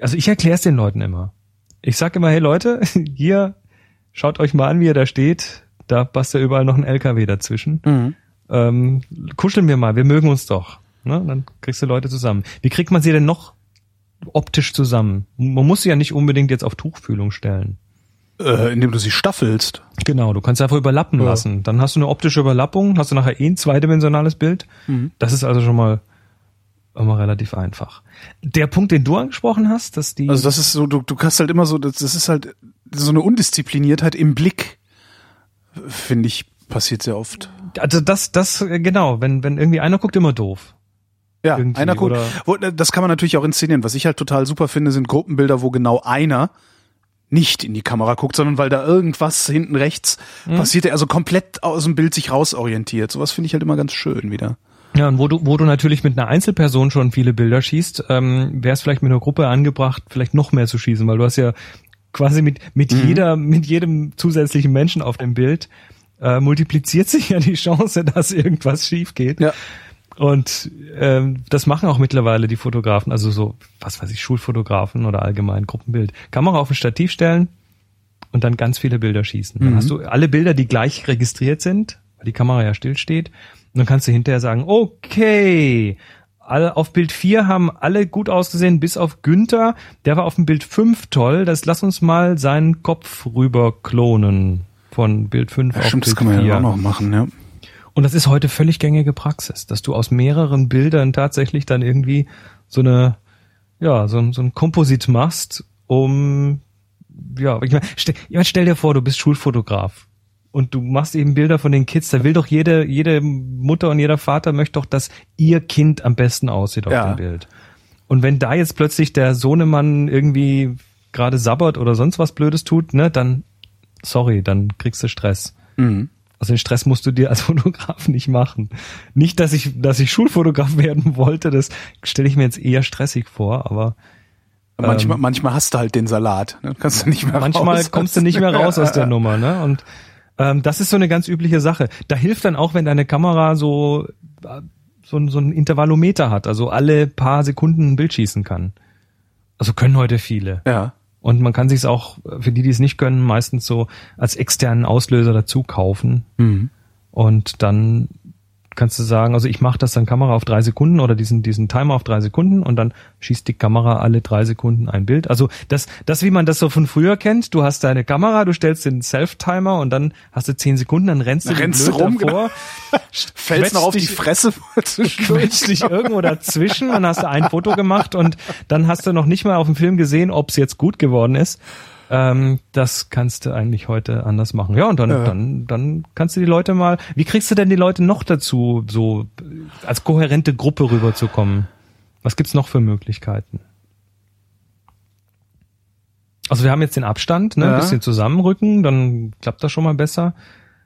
also ich erkläre es den Leuten immer. Ich sag immer, hey Leute, hier, schaut euch mal an, wie er da steht. Da passt ja überall noch ein LKW dazwischen. Mhm. Ähm, kuscheln wir mal, wir mögen uns doch. Ne? Dann kriegst du Leute zusammen. Wie kriegt man sie denn noch optisch zusammen? Man muss sie ja nicht unbedingt jetzt auf Tuchfühlung stellen. Äh, indem du sie staffelst. Genau, du kannst einfach überlappen Ja. lassen. Dann hast du eine optische Überlappung, hast du nachher eh ein zweidimensionales Bild. Das ist also schon mal immer relativ einfach. Der Punkt, den du angesprochen hast, dass die Also das ist so, du, du hast halt immer so, das, das ist halt so eine Undiszipliniertheit im Blick, finde ich, passiert sehr oft. also das das äh, genau, wenn wenn irgendwie einer guckt immer doof. Ja, Irgendwie, einer guckt. das kann man natürlich auch inszenieren. Was ich halt total super finde, sind Gruppenbilder, wo genau einer nicht in die Kamera guckt, sondern weil da irgendwas hinten rechts Mhm. passiert, der also komplett aus dem Bild sich rausorientiert. Sowas finde ich halt immer ganz schön wieder. Ja, und wo du, wo du natürlich mit einer Einzelperson schon viele Bilder schießt, ähm, wäre es vielleicht mit einer Gruppe angebracht, vielleicht noch mehr zu schießen, weil du hast ja quasi mit, mit Mhm. jeder, mit jedem zusätzlichen Menschen auf dem Bild äh, multipliziert sich ja die Chance, dass irgendwas schief geht. Ja. Und ähm, das machen auch mittlerweile die Fotografen, also so, was weiß ich, Schulfotografen oder allgemein Gruppenbild. Kamera auf ein Stativ stellen und dann ganz viele Bilder schießen. Dann Mhm. hast du alle Bilder, die gleich registriert sind, weil die Kamera ja stillsteht. Und dann kannst du hinterher sagen, okay, alle auf Bild 4 haben alle gut ausgesehen, bis auf Günther. Der war auf dem Bild 5 toll. Das lass uns mal seinen Kopf rüber klonen von Bild 5 Ja, auf stimmt, das Bild kann man 4. ja auch noch machen, ja. Und das ist heute völlig gängige Praxis, dass du aus mehreren Bildern tatsächlich dann irgendwie so eine, ja, so, ein- so ein Komposit machst, um, ja, ich meine, stell, ich meine, stell dir vor, du bist Schulfotograf und du machst eben Bilder von den Kids, da will doch jede, jede Mutter und jeder Vater möchte doch, dass ihr Kind am besten aussieht auf Ja. dem Bild. Und wenn da jetzt plötzlich der Sohnemann irgendwie gerade sabbert oder sonst was Blödes tut, ne, dann, sorry, dann kriegst du Stress. Mhm. Also den Stress musst du dir als Fotograf nicht machen. Nicht, dass ich, dass ich Schulfotograf werden wollte, das stelle ich mir jetzt eher stressig vor, aber Manchmal, manchmal hast du halt den Salat. Ne? Kannst du nicht mehr manchmal raus. kommst du nicht mehr raus aus der Nummer, ne? Und ähm, das ist so eine ganz übliche Sache. Da hilft dann auch, wenn deine Kamera so äh, so, ein- so ein Intervallometer hat, also alle paar Sekunden ein Bild schießen kann. Also können heute viele. Ja. Und man kann sich auch, für die, die es nicht können, meistens so als externen Auslöser dazu kaufen. Mhm. Und dann kannst du sagen, also ich mache das dann Kamera auf drei Sekunden oder diesen, diesen Timer auf drei Sekunden und dann schießt die Kamera alle drei Sekunden ein Bild. Also das, das, wie man das so von früher kennt, du hast deine Kamera, du stellst den Self-Timer und dann hast du zehn Sekunden, dann rennst du rennst blöd rum, davor, Fällst noch auf die dich- Fresse zwischendurch. quetscht dich irgendwo dazwischen, dann hast du ein Foto gemacht und dann hast du noch nicht mal auf dem Film gesehen, ob es jetzt gut geworden ist. Ähm, das kannst du eigentlich heute anders machen. Ja, und dann, Ja. dann, dann kannst du die Leute mal. Wie kriegst du denn die Leute noch dazu, so als kohärente Gruppe rüberzukommen? Was gibt's noch für Möglichkeiten? Also wir haben jetzt den Abstand, ne, Ja. ein bisschen zusammenrücken, dann klappt das schon mal besser.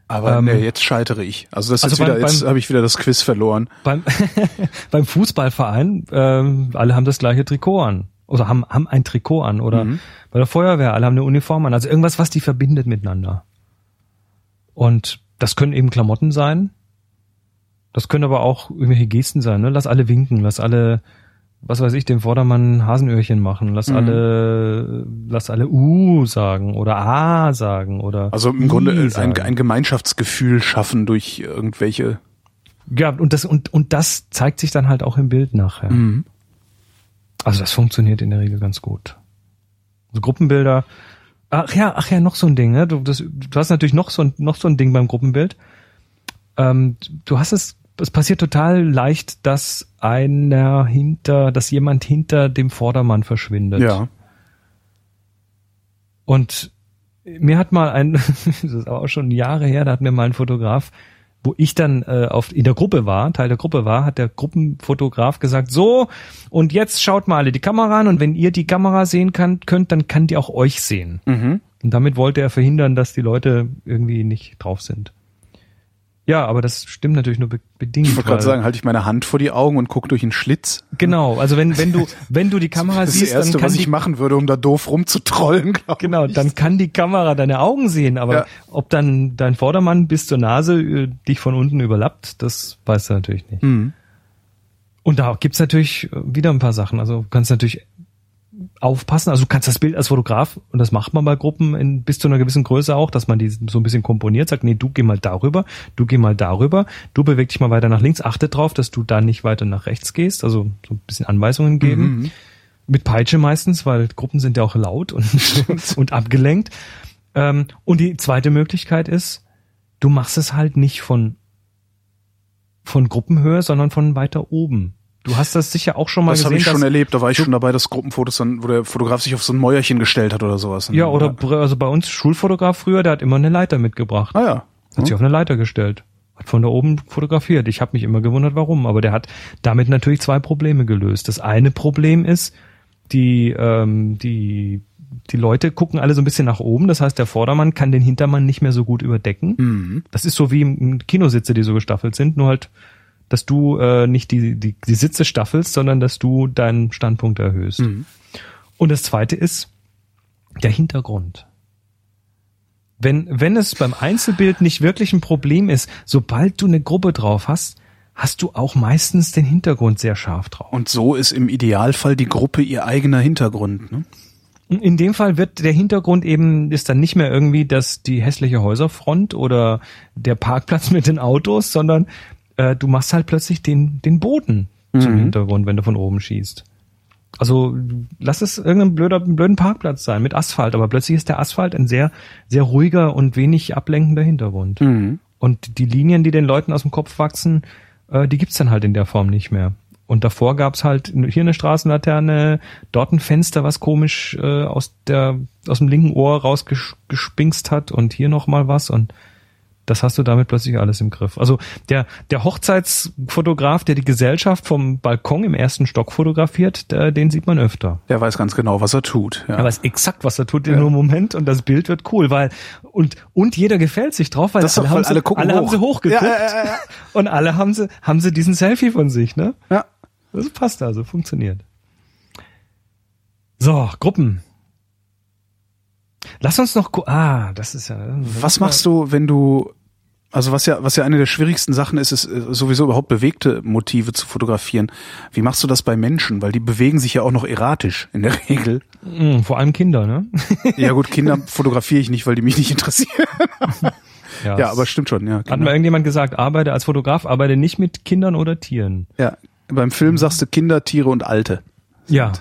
Aber Ähm, nee, jetzt scheitere ich. Also das ist also jetzt wieder, beim- jetzt habe ich wieder das Quiz verloren. Beim, beim Fußballverein, ähm, alle haben das gleiche Trikot an. Oder haben, haben ein Trikot an. Oder Mhm. bei der Feuerwehr, alle haben eine Uniform an. Also irgendwas, was die verbindet miteinander. Und das können eben Klamotten sein. Das können aber auch irgendwelche Gesten sein. Ne? Lass alle winken, lass alle, was weiß ich, dem Vordermann Hasenöhrchen machen. Lass Mhm. alle, lass alle Uh sagen oder A sagen oder Also im I Grunde ein, ein Gemeinschaftsgefühl schaffen durch irgendwelche. Ja, und das, und, und das zeigt sich dann halt auch im Bild nachher. Mhm. Also das funktioniert in der Regel ganz gut. Also Gruppenbilder. Ach ja, ach ja, noch so ein Ding, ne? Du, das, du hast natürlich noch so ein, noch so ein Ding beim Gruppenbild. Ähm, du hast es, es passiert total leicht, dass einer hinter, dass jemand hinter dem Vordermann verschwindet. Ja. Und mir hat mal ein, das ist aber auch schon Jahre her, da hat mir mal ein Fotograf wo ich dann äh, auf, in der Gruppe war, Teil der Gruppe war, hat der Gruppenfotograf gesagt, so, und jetzt schaut mal alle die Kamera an und wenn ihr die Kamera sehen kann, könnt, dann kann die auch euch sehen. Mhm. Und damit wollte er verhindern, dass die Leute irgendwie nicht drauf sind. Ja, aber das stimmt natürlich nur be bedingt. Ich wollte gerade sagen, halte ich meine Hand vor die Augen und gucke durch einen Schlitz. Genau, also wenn, wenn du, wenn du die Kamera Das siehst, das Erste, dann kann was ich die, machen würde, um da doof rumzutrollen, glaube genau, ich. dann kann die Kamera deine Augen sehen, aber Ja. ob dann dein Vordermann bis zur Nase äh, dich von unten überlappt, das weißt du natürlich nicht. Mhm. Und da gibt's natürlich äh, wieder ein paar Sachen. Also du kannst natürlich aufpassen. Also du kannst das Bild als Fotograf, und das macht man bei Gruppen in, bis zu einer gewissen Größe auch, dass man die so ein bisschen komponiert, sagt, nee, du geh mal darüber, du geh mal darüber, du beweg dich mal weiter nach links, achte drauf, dass du da nicht weiter nach rechts gehst, also so ein bisschen Anweisungen geben. Mit Peitsche meistens, weil Gruppen sind ja auch laut und, und abgelenkt. Ähm, und die zweite Möglichkeit ist, du machst es halt nicht von, von Gruppenhöhe, sondern von weiter oben. Du hast das sicher auch schon mal Das habe gesehen. ich schon erlebt. Da war ich schon dabei, dass Gruppenfotos dann, wo der Fotograf sich auf so ein Mäuerchen gestellt hat oder sowas. Ja, oder also bei uns Schulfotograf früher, der hat immer eine Leiter mitgebracht. Ah ja. Hat sich auf eine Leiter gestellt. Hat von da oben fotografiert. Ich habe mich immer gewundert, warum. Aber der hat damit natürlich zwei Probleme gelöst. Das eine Problem ist, die, ähm, die, die Leute gucken alle so ein bisschen nach oben. Das heißt, der Vordermann kann den Hintermann nicht mehr so gut überdecken. Mhm. Das ist so wie im Kinositze, die so gestaffelt sind, nur halt, dass du äh, nicht die, die, die Sitze staffelst, sondern dass du deinen Standpunkt erhöhst. Und das zweite ist der Hintergrund. Wenn, wenn es beim Einzelbild nicht wirklich ein Problem ist, sobald du eine Gruppe drauf hast, hast du auch meistens den Hintergrund sehr scharf drauf. Und so ist im Idealfall die Gruppe ihr eigener Hintergrund. Ne? In dem Fall wird der Hintergrund eben, ist dann nicht mehr irgendwie das, die hässliche Häuserfront oder der Parkplatz mit den Autos, sondern äh, du machst halt plötzlich den, den Boden zum Hintergrund, wenn du von oben schießt. Also lass es irgendein blöder, blöden Parkplatz sein mit Asphalt, aber plötzlich ist der Asphalt ein sehr, sehr ruhiger und wenig ablenkender Hintergrund. Mhm. Und die Linien, die den Leuten aus dem Kopf wachsen, äh, die gibt's dann halt in der Form nicht mehr. Und davor gab's halt hier eine Straßenlaterne, dort ein Fenster, was komisch äh, aus der aus dem linken Ohr rausgespinkst hat und hier noch mal was und das hast du damit plötzlich alles im Griff. Also der der Hochzeitsfotograf, der die Gesellschaft vom Balkon im ersten Stock fotografiert, der, den sieht man öfter. Der weiß ganz genau, was er tut. Ja. Er weiß exakt, was er tut in einem Moment und das Bild wird cool, weil und und jeder gefällt sich drauf, weil Das alle, haben, sie, alle gucken alle haben hoch. sie hochgeguckt Ja, ja, ja, ja. und alle haben sie haben sie diesen Selfie von sich, ne? ja. Das passt also, funktioniert. So, Gruppen. Lass uns noch ah, das ist ja Was machst du, wenn du, also was ja, was ja eine der schwierigsten Sachen ist, ist äh, sowieso überhaupt bewegte Motive zu fotografieren. Wie machst du das bei Menschen? Weil die bewegen sich ja auch noch erratisch in der Regel. Mm, vor allem Kinder, ne? Ja gut, Kinder fotografiere ich nicht, weil die mich nicht interessieren. Ja, aber stimmt schon, ja. hat mal Kinder. irgendjemand gesagt, arbeite als Fotograf, arbeite nicht mit Kindern oder Tieren. Ja, beim Film sagst du Kinder, Tiere und Alte. Ja.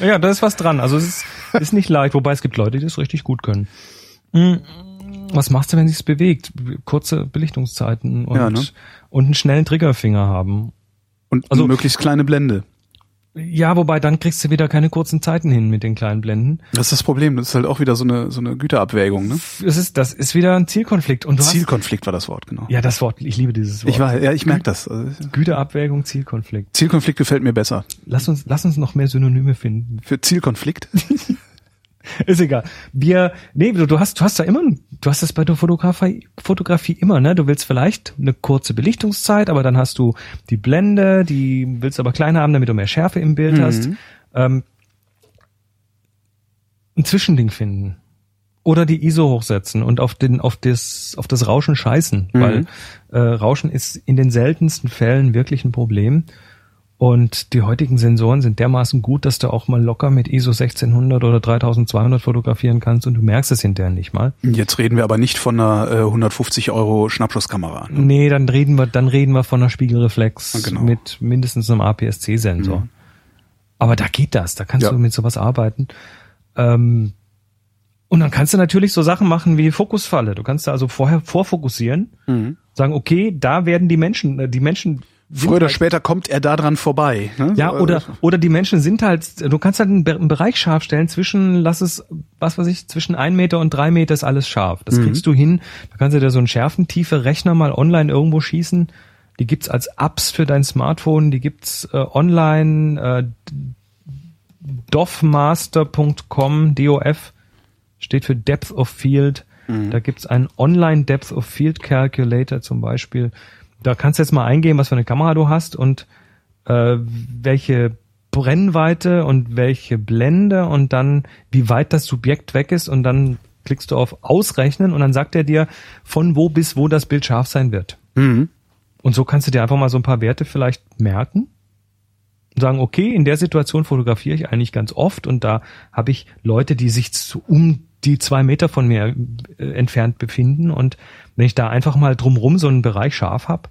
Ja, da ist was dran. Also es ist, ist nicht leicht, wobei es gibt Leute, die das richtig gut können. Mm, Was machst du, wenn sich's bewegt? Kurze Belichtungszeiten und, Ja, ne? und einen schnellen Triggerfinger haben. Und Also- möglichst kleine Blende. Ja, wobei dann kriegst du wieder keine kurzen Zeiten hin mit den kleinen Blenden. Das ist das Problem. Das ist halt auch wieder so eine, so eine Güterabwägung, ne? Das ist, das ist wieder ein Zielkonflikt. Und du hast, Zielkonflikt war das Wort, genau. ja, das Wort, ich liebe dieses Wort. Ich war, ja, ich merke das. Also, Güterabwägung, Zielkonflikt. Zielkonflikt gefällt mir besser. Lass uns, lass uns noch mehr Synonyme finden. Für Zielkonflikt? Ist egal. Wir, nee, du, du hast, du hast da immer, du hast das bei der Fotografie, Fotografie immer, ne? Du willst vielleicht eine kurze Belichtungszeit, aber dann hast du die Blende, die willst aber kleiner haben, damit du mehr Schärfe im Bild hast. Ähm, ein Zwischending finden. Oder die ISO hochsetzen und auf den, auf das, auf das Rauschen scheißen, weil äh, Rauschen ist in den seltensten Fällen wirklich ein Problem. Und die heutigen Sensoren sind dermaßen gut, dass du auch mal locker mit ISO 1600 oder 3200 fotografieren kannst und du merkst es hinterher nicht mal. Jetzt reden wir aber nicht von einer äh, 150 Euro Schnappschusskamera. Ne? Nee, dann reden wir, dann reden wir von einer Spiegelreflex Ja, genau. mit mindestens einem APS-C-Sensor. Aber da geht das, da kannst Ja. du mit sowas arbeiten. Ähm, und dann kannst du natürlich so Sachen machen wie Fokusfalle. Du kannst da also vorher vorfokussieren, Mhm. sagen, okay, da werden die Menschen, äh, die Menschen Früher oder später kommt er da dran vorbei. Ne? Ja, oder, äh, oder die Menschen sind halt, du kannst halt einen, Be- einen Bereich scharf stellen zwischen, lass es, was weiß ich, zwischen ein Meter und drei Meter ist alles scharf. Das kriegst du hin. Da kannst du dir so einen schärfentiefe Rechner mal online irgendwo schießen. Die gibt's als Apps für dein Smartphone, die gibt's äh, online, äh, dofmaster.com, DOF, steht für Depth of Field. Da gibt's einen Online Depth of Field Calculator zum Beispiel. Da kannst du jetzt mal eingeben, was für eine Kamera du hast und äh, welche Brennweite und welche Blende und dann wie weit das Subjekt weg ist und dann klickst du auf Ausrechnen und dann sagt er dir, von wo bis wo das Bild scharf sein wird. Mhm. Und so kannst du dir einfach mal so ein paar Werte vielleicht merken und sagen, okay, in der Situation fotografiere ich eigentlich ganz oft und da habe ich Leute, die sich zu, um die zwei Meter von mir äh, entfernt befinden und wenn ich da einfach mal drumrum so einen Bereich scharf habe,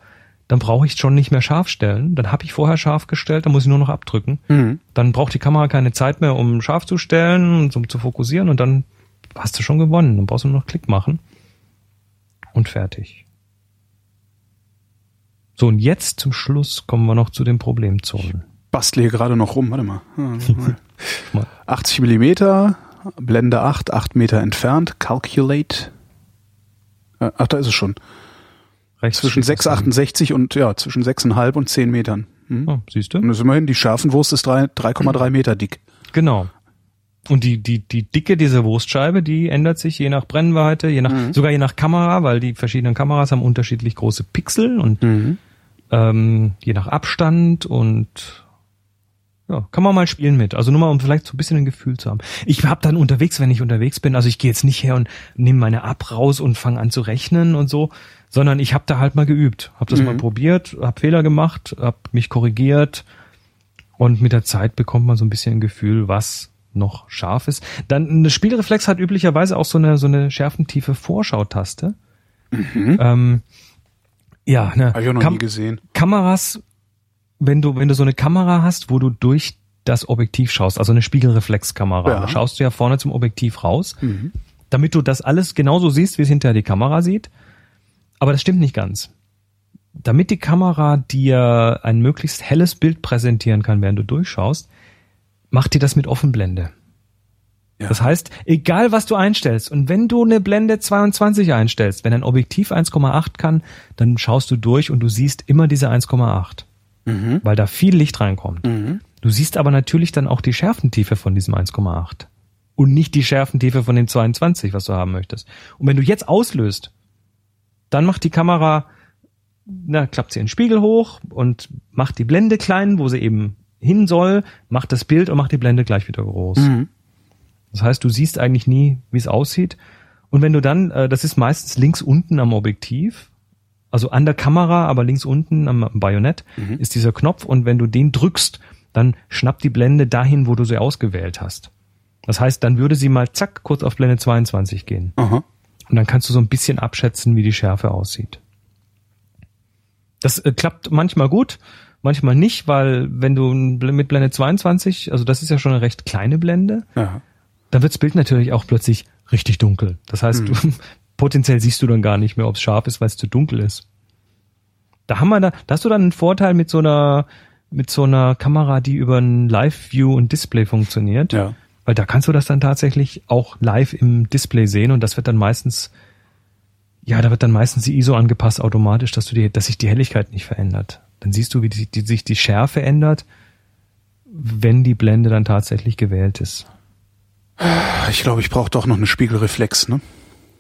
dann brauche ich schon nicht mehr scharf stellen. Dann habe ich vorher scharf gestellt, dann muss ich nur noch abdrücken. Mhm. Dann braucht die Kamera keine Zeit mehr, um scharf zu stellen, um zu fokussieren und dann hast du schon gewonnen. Dann brauchst du nur noch Klick machen und fertig. So, und jetzt zum Schluss kommen wir noch zu den Problemzonen. Bastle hier gerade noch rum. Warte mal. Ja, mal. Mal. 80 Millimeter, Blende 8, 8 Meter entfernt. Calculate. Äh, Ach, da ist es schon. Rechts Zwischen steht das 6,68 und ja, zwischen 6,5 und 10 Metern. Hm? Oh, siehst du? Und das ist immerhin, die Schärfenwurst ist drei- 3,3 Meter dick. Genau. Und die, die, die Dicke dieser Wurstscheibe, die ändert sich je nach Brennweite, je nach, sogar je nach Kamera, weil die verschiedenen Kameras haben unterschiedlich große Pixel und Mhm. ähm, je nach Abstand und ja, kann man mal spielen mit. Also nur mal, um vielleicht so ein bisschen ein Gefühl zu haben. Ich habe dann unterwegs, wenn ich unterwegs bin, also ich gehe jetzt nicht her und nehme meine App raus und fange an zu rechnen und so, sondern ich habe da halt mal geübt, habe das mal probiert, habe Fehler gemacht, habe mich korrigiert und mit der Zeit bekommt man so ein bisschen ein Gefühl, was noch scharf ist. Dann eine Spielreflex hat üblicherweise auch so eine so eine schärfentiefe Vorschautaste. Ähm, ja, ne, Habe ich auch noch Kam- nie gesehen. Kameras, wenn du, wenn du so eine Kamera hast, wo du durch das Objektiv schaust, also eine Spiegelreflexkamera, Ja. da schaust du ja vorne zum Objektiv raus, damit du das alles genauso siehst, wie es hinterher die Kamera sieht. Aber das stimmt nicht ganz. Damit die Kamera dir ein möglichst helles Bild präsentieren kann, während du durchschaust, macht die das mit Offenblende. Ja. Das heißt, egal was du einstellst, und wenn du eine Blende 22 einstellst, wenn ein Objektiv 1,8 kann, dann schaust du durch und du siehst immer diese 1,8, Mhm. weil da viel Licht reinkommt. Mhm. Du siehst aber natürlich dann auch die Schärfentiefe von diesem 1,8 und nicht die Schärfentiefe von dem 22, was du haben möchtest. Und wenn du jetzt auslöst, dann macht die Kamera, na, klappt sie in den Spiegel hoch und macht die Blende klein, wo sie eben hin soll, macht das Bild und macht die Blende gleich wieder groß. Mhm. Das heißt, du siehst eigentlich nie, wie es aussieht. Und wenn du dann, äh, das ist meistens links unten am Objektiv, also an der Kamera, aber links unten am, Bajonett ist dieser Knopf und wenn du den drückst, dann schnappt die Blende dahin, wo du sie ausgewählt hast. Das heißt, dann würde sie mal zack kurz auf Blende 22 gehen. Aha. Und dann kannst du so ein bisschen abschätzen, wie die Schärfe aussieht. Das äh, klappt manchmal gut, manchmal nicht, weil wenn du mit Blende 22, also das ist ja schon eine recht kleine Blende, Ja. dann wird das Bild natürlich auch plötzlich richtig dunkel. Das heißt, du, potenziell siehst du dann gar nicht mehr, ob es scharf ist, weil es zu dunkel ist. Da haben wir da, da hast du dann einen Vorteil mit so einer mit so einer Kamera, die über ein Live-View und Display funktioniert. Ja. Weil da kannst du das dann tatsächlich auch live im Display sehen und das wird dann meistens, ja, da wird dann meistens die ISO angepasst automatisch, dass du die, dass sich die Helligkeit nicht verändert. Dann siehst du, wie die, die, sich die Schärfe ändert, wenn die Blende dann tatsächlich gewählt ist. Ich glaube, ich brauche doch noch eine Spiegelreflex, ne?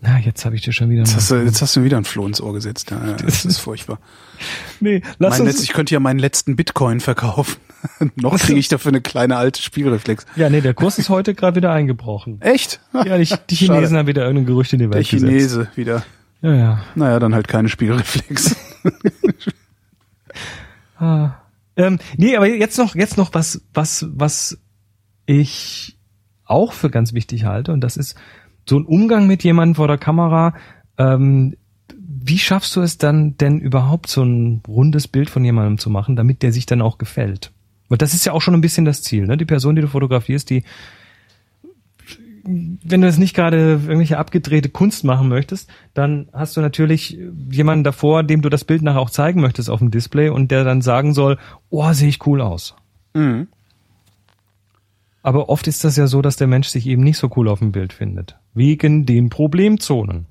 Na, jetzt habe ich dir schon wieder. Jetzt hast, du, jetzt hast du wieder ein Floh ins Ohr gesetzt. Ja, ja, das ist furchtbar. nee, lass Mein uns. Letz, ich könnte ja meinen letzten Bitcoin verkaufen. noch kriege ich dafür eine kleine alte Spiegelreflex. ja, nee, der Kurs ist heute gerade wieder eingebrochen. Echt? Ja, die, die Schade. Chinesen haben wieder irgendein Gerücht in die Der Welt gesetzt. Chinese wieder. Ja, ja. Naja, dann halt keine Spiegelreflex. Ah. Ähm, nee, aber jetzt noch, jetzt noch was, was, was ich auch für ganz wichtig halte, und das ist so ein Umgang mit jemandem vor der Kamera. Ähm, wie schaffst du es dann denn überhaupt so ein rundes Bild von jemandem zu machen, damit der sich dann auch gefällt? Und das ist ja auch schon ein bisschen das Ziel, ne? Die Person, die du fotografierst, die wenn du jetzt nicht gerade irgendwelche abgedrehte Kunst machen möchtest, dann hast du natürlich jemanden davor, dem du das Bild nachher auch zeigen möchtest auf dem Display und der dann sagen soll, oh, sehe ich cool aus. Mhm. Aber oft ist das ja so, dass der Mensch sich eben nicht so cool auf dem Bild findet. Wegen den Problemzonen.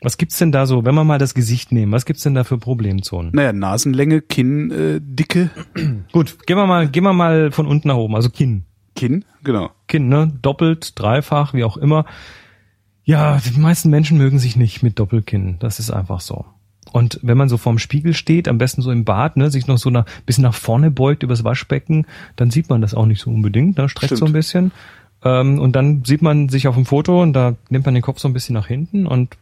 Was gibt's denn da so, wenn wir mal das Gesicht nehmen, was gibt's denn da für Problemzonen? Naja, Nasenlänge, Kinn, äh, Dicke, Gut, gehen wir mal, gehen wir mal von unten nach oben, also Kinn. Kinn, genau. Kinn, ne? Doppelt, dreifach, wie auch immer. Ja, die meisten Menschen mögen sich nicht mit Doppelkinn. Das ist einfach so. Und wenn man so vorm Spiegel steht, am besten so im Bad, ne, sich noch so nach, bisschen nach vorne beugt übers Waschbecken, dann sieht man das auch nicht so unbedingt, ne, streckt so Stimmt. ein bisschen. Ähm, und dann sieht man sich auf dem Foto und da nimmt man den Kopf so ein bisschen nach hinten und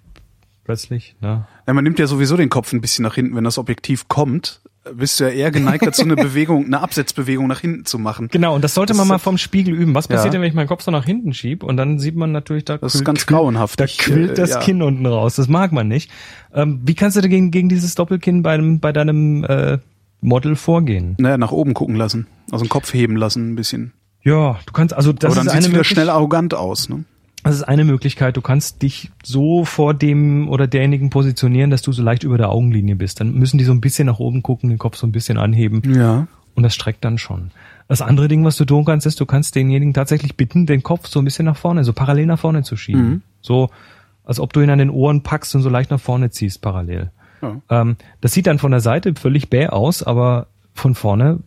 plötzlich, ne, Ja, man nimmt ja sowieso den Kopf ein bisschen nach hinten, wenn das Objektiv kommt, bist du ja eher geneigt dazu, eine Bewegung, eine Absetzbewegung nach hinten zu machen. Genau, und das sollte Das man ist mal vom Spiegel üben. Was passiert Ja. denn, wenn ich meinen Kopf so nach hinten schieb? Und dann sieht man natürlich, da Das ist quillt- ganz grauenhaft. Da quillt äh, das ja. Kinn unten raus. Das mag man nicht. Ähm, wie kannst du dagegen gegen dieses Doppelkinn bei, einem, bei deinem äh, Model vorgehen? Naja, nach oben gucken lassen. Also den Kopf heben lassen ein bisschen. Ja, du kannst, also das Aber dann ist eine wieder schnell arrogant aus. Ne? Das ist eine Möglichkeit. Du kannst dich so vor dem oder derjenigen positionieren, dass du so leicht über der Augenlinie bist. Dann müssen die so ein bisschen nach oben gucken, den Kopf so ein bisschen anheben. Ja. Und das streckt dann schon. Das andere Ding, was du tun kannst, ist, du kannst denjenigen tatsächlich bitten, den Kopf so ein bisschen nach vorne, so parallel nach vorne zu schieben. Mhm. So, als ob du ihn an den Ohren packst und so leicht nach vorne ziehst, parallel. Ja. Ähm, das sieht dann von der Seite völlig bäh aus, aber von vorne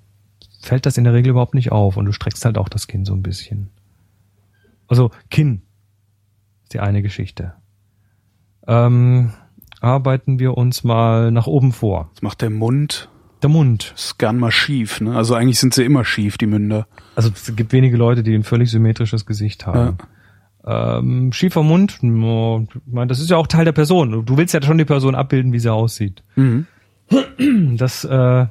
fällt das in der Regel überhaupt nicht auf und du streckst halt auch das Kinn so ein bisschen. Also Kinn ist die eine Geschichte. Ähm, arbeiten wir uns mal nach oben vor. Das macht der Mund. Der Mund. Ist gern mal schief. Ne? Also eigentlich sind sie immer schief, die Münder. Also es gibt wenige Leute, die ein völlig symmetrisches Gesicht haben. Ähm, schiefer Mund, ich meine, das ist ja auch Teil der Person. Du willst ja schon die Person abbilden, wie sie aussieht. Mhm. Das, äh,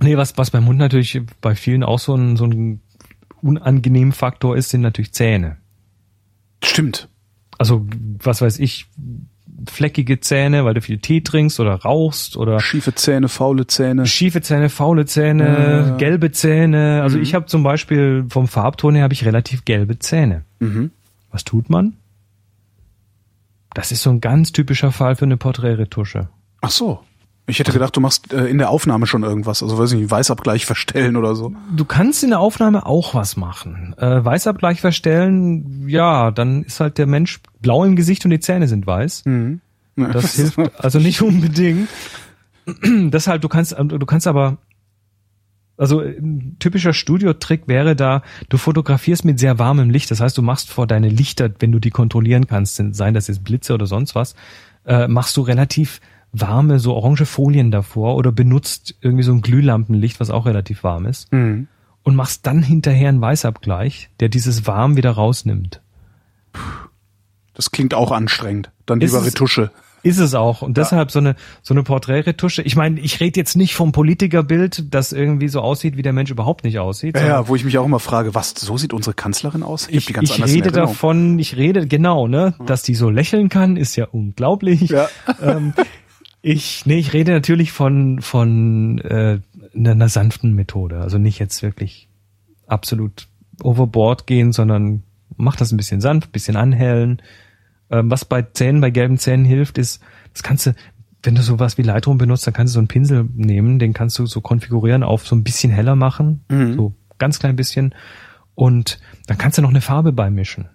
nee, was, was beim Mund natürlich bei vielen auch so ein, so ein unangenehmen Faktor ist, sind natürlich Zähne. Stimmt. Also, was weiß ich, fleckige Zähne, weil du viel Tee trinkst oder rauchst oder Schiefe Zähne, faule Zähne. schiefe Zähne, faule Zähne, ja. gelbe Zähne. Also Mhm. ich habe zum Beispiel vom Farbton her habe ich relativ gelbe Zähne. Mhm. Was tut man? Das ist so ein ganz typischer Fall für eine Porträtretusche. Ach so. Ich hätte gedacht, du machst äh, in der Aufnahme schon irgendwas. Also weiß ich nicht, Weißabgleich verstellen oder so. Du kannst in der Aufnahme auch was machen. Äh, Weißabgleich verstellen, ja, dann ist halt der Mensch blau im Gesicht und die Zähne sind weiß. Mhm. Ja, Das hilft also nicht unbedingt. Deshalb, du kannst, du kannst aber, also ein typischer Studiotrick wäre da, du fotografierst mit sehr warmem Licht. Das heißt, du machst vor deine Lichter, wenn du die kontrollieren kannst, sind- seien das jetzt Blitze oder sonst was, äh, machst du relativ warme, so orange Folien davor oder benutzt irgendwie so ein Glühlampenlicht, was auch relativ warm ist Mhm. und machst dann hinterher einen Weißabgleich, der dieses Warm wieder rausnimmt. Das klingt auch anstrengend. Dann Ist lieber es- Retusche. Ist es auch. Und deshalb so eine, so eine Porträtretusche. Ich meine, ich rede jetzt nicht vom Politikerbild, das irgendwie so aussieht, wie der Mensch überhaupt nicht aussieht. Ja, ja, wo ich mich auch immer frage, was, so sieht unsere Kanzlerin aus? ich, die ganz ich rede davon, ich rede, genau, ne, dass die so lächeln kann, ist ja unglaublich. Ja. Ähm, ich, nee, ich rede natürlich von, von äh, einer, sanften Methode. Also nicht jetzt wirklich absolut overboard gehen, sondern mach das ein bisschen sanft, bisschen anhellen. Ähm, was bei Zähnen, bei gelben Zähnen hilft, ist, das kannst du, wenn du sowas wie Lightroom benutzt, dann kannst du so einen Pinsel nehmen, den kannst du so konfigurieren auf so ein bisschen heller machen, Mhm. so ganz klein bisschen. Und dann kannst du noch eine Farbe beimischen.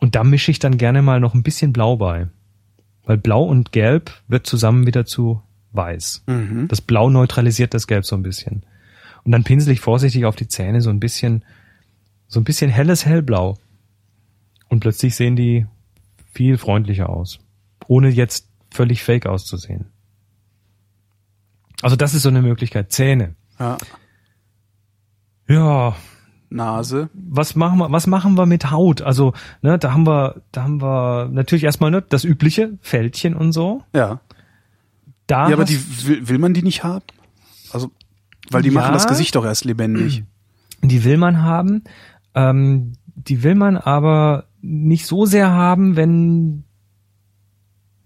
Und da mische ich dann gerne mal noch ein bisschen Blau bei. Weil Blau und Gelb wird zusammen wieder zu Weiß. Mhm. Das Blau neutralisiert das Gelb so ein bisschen. Und dann pinsel ich vorsichtig auf die Zähne so ein bisschen, so ein bisschen helles Hellblau. Und plötzlich sehen die viel freundlicher aus. Ohne jetzt völlig fake auszusehen. Also das ist so eine Möglichkeit. Zähne. Ja. Ja, Nase. was machen wir, was machen wir mit Haut? Also, ne, da haben wir, da haben wir natürlich erstmal ne, das übliche, Fältchen und so. Ja. Da ja, aber die will, will man die nicht haben? Also, weil die Ja. machen das Gesicht doch erst lebendig. Die will man haben. Ähm, die will man aber nicht so sehr haben, wenn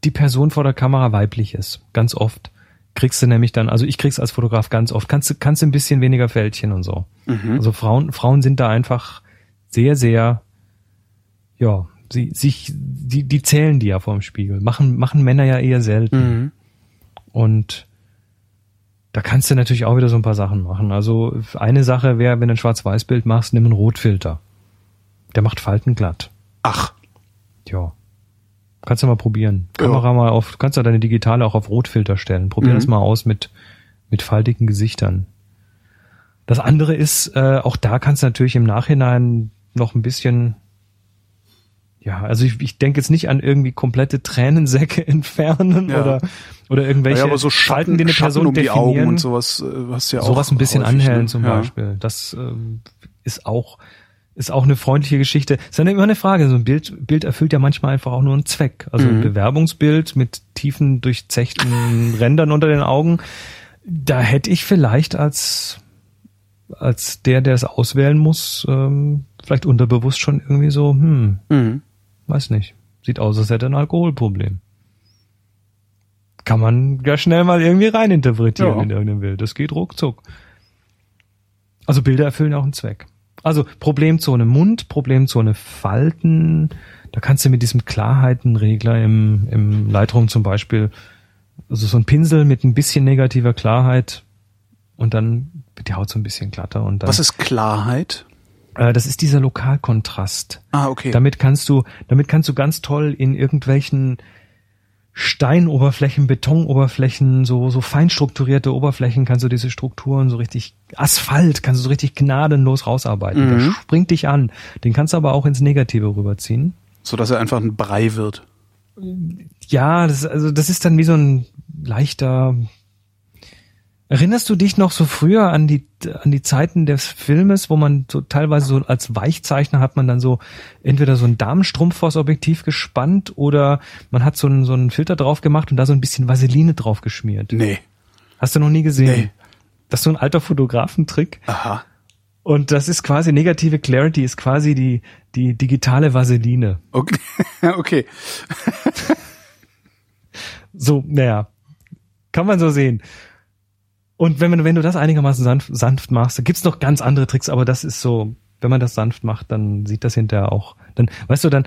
die Person vor der Kamera weiblich ist. Ganz oft kriegst du nämlich dann, also ich krieg's als Fotograf ganz oft, kannst du, kannst du ein bisschen weniger Fältchen und so. Mhm. Also Frauen, Frauen sind da einfach sehr, sehr ja, sie sich, die, die zählen die ja vorm Spiegel. Machen, machen Männer ja eher selten. Mhm. Und da kannst du natürlich auch wieder so ein paar Sachen machen. Also eine Sache wäre, wenn du ein Schwarz-Weiß-Bild machst, nimm einen Rotfilter. Der macht Falten glatt. Ach, Ja. Kannst du mal probieren. Ja. Kamera mal auf, kannst du deine digitale auch auf Rotfilter stellen. Probier Mhm. das mal aus mit, mit faltigen Gesichtern. Das andere ist, äh, auch da kannst du natürlich im Nachhinein noch ein bisschen, ja, also ich, ich denke jetzt nicht an irgendwie komplette Tränensäcke entfernen Ja. oder, oder irgendwelche ja, aber so Falten, Schatten, die eine Schatten Person um die definieren. Augen und sowas äh, hast du ja auch. sowas ein bisschen häufig, anhellen ne? zum ja. Beispiel. Das ähm, ist auch ist auch eine freundliche Geschichte. Ist dann immer eine Frage. So ein Bild, Bild erfüllt ja manchmal einfach auch nur einen Zweck. Also ein Mhm. Bewerbungsbild mit tiefen, durchzechten Rändern unter den Augen. Da hätte ich vielleicht als, als der, der es auswählen muss, ähm, vielleicht unterbewusst schon irgendwie so, hm, Mhm. weiß nicht. Sieht aus, als hätte er ein Alkoholproblem. Kann man ja schnell mal irgendwie reininterpretieren Ja. in irgendein Bild. Das geht ruckzuck. Also Bilder erfüllen auch einen Zweck. Also Problemzone Mund, Problemzone Falten. Da kannst du mit diesem Klarheitenregler im, im Lightroom zum Beispiel, also so ein Pinsel mit ein bisschen negativer Klarheit und dann wird die Haut so ein bisschen glatter und dann. Was ist Klarheit? äh, das ist dieser Lokalkontrast. Ah, okay. Damit kannst du, damit kannst du ganz toll in irgendwelchen Steinoberflächen, Betonoberflächen, so, so fein strukturierte Oberflächen kannst du diese Strukturen so richtig, Asphalt kannst du so richtig gnadenlos rausarbeiten. Der Mhm. springt dich an. Den kannst du aber auch ins Negative rüberziehen. so dass er einfach ein Brei wird. Ja, das, also das ist dann wie so ein leichter. Erinnerst du dich noch so früher an die an die Zeiten des Filmes, wo man so teilweise so als Weichzeichner hat man dann so entweder so ein Damenstrumpf vors Objektiv gespannt oder man hat so einen so einen Filter drauf gemacht und da so ein bisschen Vaseline drauf geschmiert. Nee. Hast du noch nie gesehen? Nee. Das ist so ein alter Fotografentrick. Aha. Und das ist quasi negative Clarity, ist quasi die, die digitale Vaseline. Okay. okay. So, naja, kann man so sehen. Und wenn, man, wenn du das einigermaßen sanft, sanft machst, da gibt's noch ganz andere Tricks, aber das ist so, wenn man das sanft macht, dann sieht das hinterher auch, dann, weißt du, dann,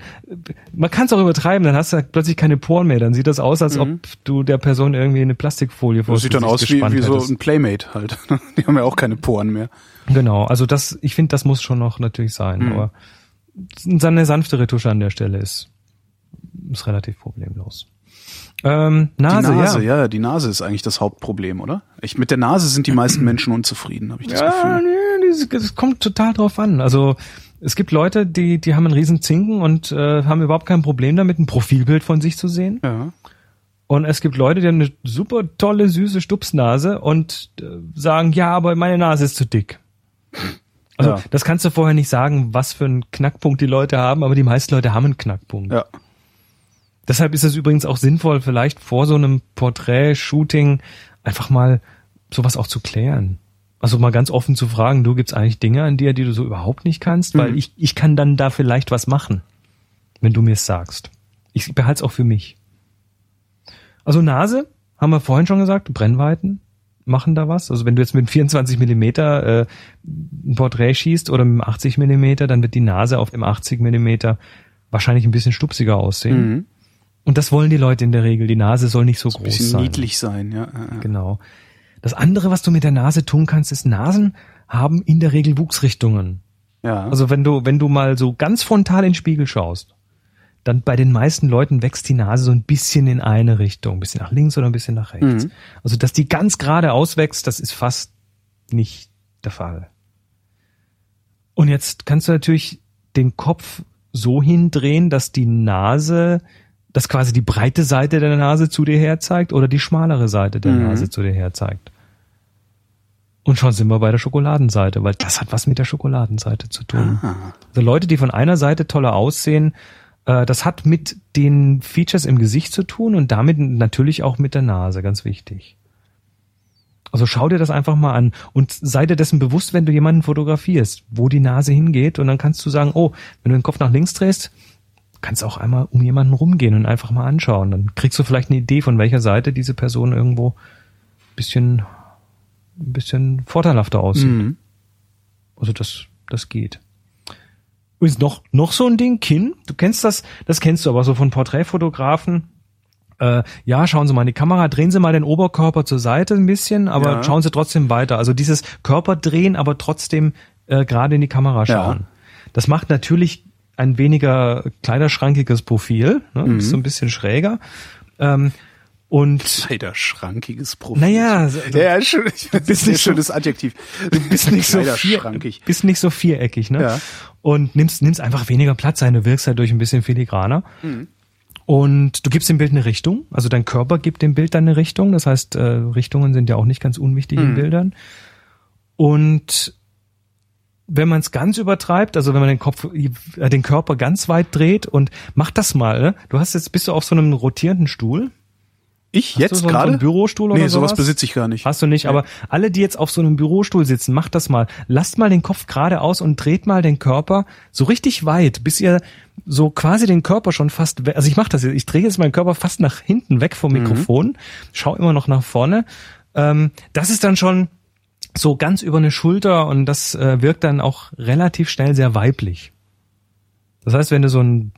man kann es auch übertreiben, dann hast du plötzlich keine Poren mehr, dann sieht das aus, als ob du der Person irgendwie eine Plastikfolie vor Das sieht dann aus wie, wie so ein Playmate halt. Die haben ja auch keine Poren mehr. Genau, also das, ich finde, das muss schon noch natürlich sein, Mhm. aber eine sanfte Retusche an der Stelle ist, ist relativ problemlos. Ähm, Nase, die Nase, ja. ja. die Nase ist eigentlich das Hauptproblem, oder? Ich, mit der Nase sind die meisten Menschen unzufrieden, habe ich das Ja, Gefühl. nee, das, das kommt total drauf an. Also es gibt Leute, die, die haben einen riesen Zinken und äh, haben überhaupt kein Problem damit, ein Profilbild von sich zu sehen. Ja. Und es gibt Leute, die haben eine super tolle, süße Stupsnase und äh, sagen, ja, aber meine Nase ist zu dick. Also Ja. das kannst du vorher nicht sagen, was für einen Knackpunkt die Leute haben, aber die meisten Leute haben einen Knackpunkt. Ja. Deshalb ist es übrigens auch sinnvoll, vielleicht vor so einem Porträt-Shooting einfach mal sowas auch zu klären. Also mal ganz offen zu fragen, du gibt's eigentlich Dinge an dir, die du so überhaupt nicht kannst, weil Mhm. ich, ich kann dann da vielleicht was machen, wenn du mir es sagst. Ich behalte es auch für mich. Also Nase, haben wir vorhin schon gesagt, Brennweiten machen da was. Also wenn du jetzt mit 24 Millimeter äh, ein Porträt schießt oder mit 80 Millimeter, dann wird die Nase auf dem 80 Millimeter wahrscheinlich ein bisschen stupsiger aussehen. Mhm. Und das wollen die Leute in der Regel. Die Nase soll nicht so Ein groß bisschen sein. niedlich sein, ja. Genau. Das andere, was du mit der Nase tun kannst, ist Nasen haben in der Regel Wuchsrichtungen. ja. Also wenn du, wenn du mal so ganz frontal in den Spiegel schaust, dann bei den meisten Leuten wächst die Nase so ein bisschen in eine Richtung, ein bisschen nach links oder ein bisschen nach rechts. Mhm. Also dass die ganz gerade auswächst, das ist fast nicht der Fall. Und jetzt kannst du natürlich den Kopf so hindrehen, dass die Nase, dass quasi die breite Seite der Nase zu dir herzeigt oder die schmalere Seite der Mhm. Nase zu dir herzeigt. Und schon sind wir bei der Schokoladenseite, weil das hat was mit der Schokoladenseite zu tun. Ah. Also Leute, die von einer Seite toller aussehen, äh, das hat mit den Features im Gesicht zu tun und damit natürlich auch mit der Nase, ganz wichtig. Also schau dir das einfach mal an und sei dir dessen bewusst, wenn du jemanden fotografierst, wo die Nase hingeht und dann kannst du sagen, oh, wenn du den Kopf nach links drehst, kannst du auch einmal um jemanden rumgehen und einfach mal anschauen. Dann kriegst du vielleicht eine Idee, von welcher Seite diese Person irgendwo ein bisschen, ein bisschen vorteilhafter aussieht. Mhm. Also das, das geht. ist noch, noch so ein Ding, Kinn. Du kennst das, das kennst du aber so von Porträtfotografen. Äh, ja, schauen Sie mal in die Kamera, drehen Sie mal den Oberkörper zur Seite ein bisschen, aber Ja. schauen Sie trotzdem weiter. Also dieses Körperdrehen, aber trotzdem äh, gerade in die Kamera schauen. Das macht natürlich ein weniger kleiderschrankiges Profil, ne? Mhm. so ein bisschen schräger. Ähm, und Leider schrankiges Profil. naja, Ja, ja, schön. Das ist bist ein nicht so- schönes Adjektiv. Du bist nicht so Leider vier, schrankig. bist nicht so viereckig, ne? Ja. Und nimmst nimmst einfach weniger Platz ein, du wirkst halt durch ein bisschen filigraner. Mhm. Und du gibst dem Bild eine Richtung, also dein Körper gibt dem Bild dann eine Richtung. Das heißt, äh, Richtungen sind ja auch nicht ganz unwichtig Mhm. in Bildern. Und wenn man es ganz übertreibt, also wenn man den Kopf, äh, den Körper ganz weit dreht und mach das mal, ne? du hast jetzt bist du auf so einem rotierenden Stuhl. Ich Hast jetzt so, So gerade? einen Bürostuhl nee, oder sowas sowas? besitze ich gar nicht. Hast du nicht, aber alle, die jetzt auf so einem Bürostuhl sitzen, macht das mal. Lasst mal den Kopf geradeaus und dreht mal den Körper so richtig weit, bis ihr so quasi den Körper schon fast, also ich mache das jetzt, ich drehe jetzt meinen Körper fast nach hinten weg vom Mikrofon, schau immer noch nach vorne. Ähm, das ist dann schon so ganz über eine Schulter und das äh, wirkt dann auch relativ schnell sehr weiblich. Das heißt, wenn du so einen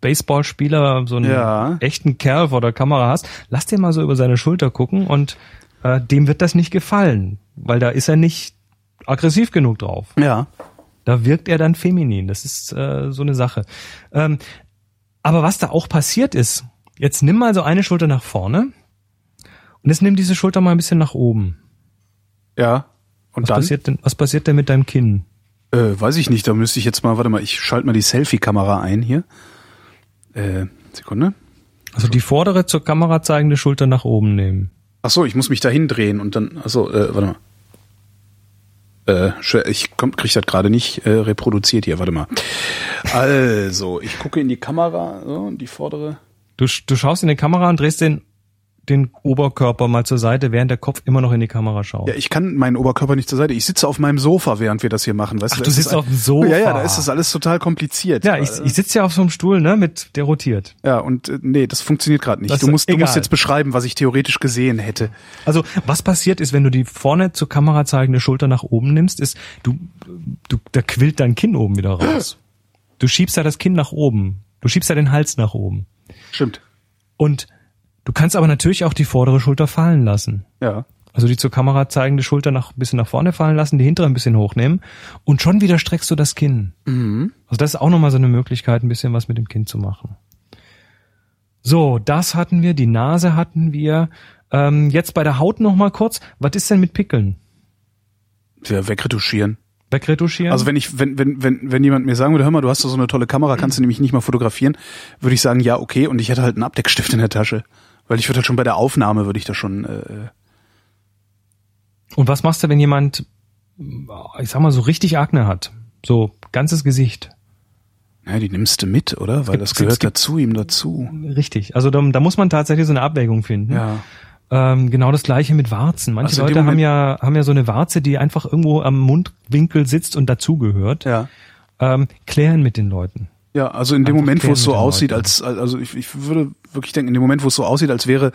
Baseballspieler, so einen Ja. echten Kerl vor der Kamera hast, lass den mal so über seine Schulter gucken und äh, dem wird das nicht gefallen, weil da ist er nicht aggressiv genug drauf. Ja. Da wirkt er dann feminin. Das ist äh, so eine Sache. Ähm, aber was da auch passiert ist, jetzt nimm mal so eine Schulter nach vorne und jetzt nimm diese Schulter mal ein bisschen nach oben. Ja. Und Was dann? passiert denn, was passiert denn mit deinem Kinn? Äh, weiß ich nicht, da müsste ich jetzt mal, warte mal, ich schalte mal die Selfie-Kamera ein hier. Äh, Sekunde. Also die vordere zur Kamera zeigende Schulter nach oben nehmen. Ach so, ich muss mich dahin drehen und dann, ach so, äh, warte mal. Äh, ich komm, krieg das gerade nicht äh, reproduziert hier, warte mal. Also, ich gucke in die Kamera, so, die vordere. Du, du schaust in die Kamera und drehst den, den Oberkörper mal zur Seite, während der Kopf immer noch in die Kamera schaut. Ja, ich kann meinen Oberkörper nicht zur Seite. Ich sitze auf meinem Sofa, während wir das hier machen. Weißt Ach, du sitzt auf dem Sofa. Ja, ja, da ist das alles total kompliziert. Ja, ich, ich sitze ja auf so einem Stuhl, ne, mit der rotiert. ja, und äh, nee, das funktioniert gerade nicht. Das Du musst, du musst jetzt beschreiben, was ich theoretisch gesehen hätte. Also was passiert ist, wenn du die vorne zur Kamera zeigende Schulter nach oben nimmst, ist, du, du, da quillt dein Kinn oben wieder raus. Du schiebst ja das Kinn nach oben. Du schiebst ja den Hals nach oben. Stimmt. Und du kannst aber natürlich auch die vordere Schulter fallen lassen. Ja. Also die zur Kamera zeigende Schulter nach, ein bisschen nach vorne fallen lassen, die hintere ein bisschen hochnehmen und schon wieder streckst du das Kinn. Also das ist auch nochmal so eine Möglichkeit, ein bisschen was mit dem Kinn zu machen. So, das hatten wir, die Nase hatten wir. Ähm, jetzt bei der Haut nochmal kurz. Was ist denn mit Pickeln? Ja, wegretuschieren. Wegretuschieren? Also wenn ich, wenn, wenn, wenn, wenn jemand mir sagen würde, hör mal, du hast doch so eine tolle Kamera, kannst du nämlich nicht mal fotografieren, würde ich sagen, ja, okay, und ich hätte halt einen Abdeckstift in der Tasche. Weil ich würde halt schon bei der Aufnahme, würde ich da schon, äh, und was machst du, wenn jemand, ich sag mal, so richtig Akne hat? So ganzes Gesicht. ja, die nimmst du mit, oder? Weil gibt- das gehört gibt- dazu, ihm dazu. Richtig. Also da, da muss man tatsächlich so eine Abwägung finden. Ja. Ähm, genau das gleiche mit Warzen. Manche Also Leute haben ja, haben ja so eine Warze, die einfach irgendwo am Mundwinkel sitzt und dazugehört. Ja. Ähm, klären mit den Leuten. Ja, also in dem Moment, wo es so aussieht, als, also ich, ich würde wirklich denken, in dem Moment, wo es so aussieht, als wäre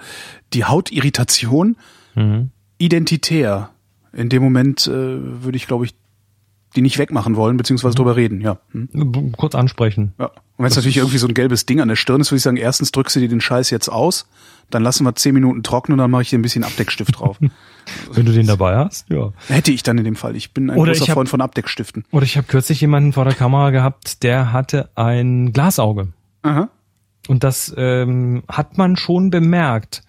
die Hautirritation Mhm. identitär. In dem Moment äh, würde ich, glaube ich, die nicht wegmachen wollen, Mhm. beziehungsweise drüber reden, ja. Hm? Kurz ansprechen. Ja. Und wenn es natürlich irgendwie so ein gelbes Ding an der Stirn ist, würde ich sagen, erstens drückst du dir den Scheiß jetzt aus, dann lassen wir zehn Minuten trocknen und dann mache ich dir ein bisschen Abdeckstift drauf. Wenn du den dabei hast. Ja. Hätte ich dann in dem Fall. Ich bin ein Oder großer hab- Freund von Abdeckstiften. Oder ich habe kürzlich jemanden vor der Kamera gehabt, der hatte ein Glasauge. Aha. Und das ähm, hat man schon bemerkt.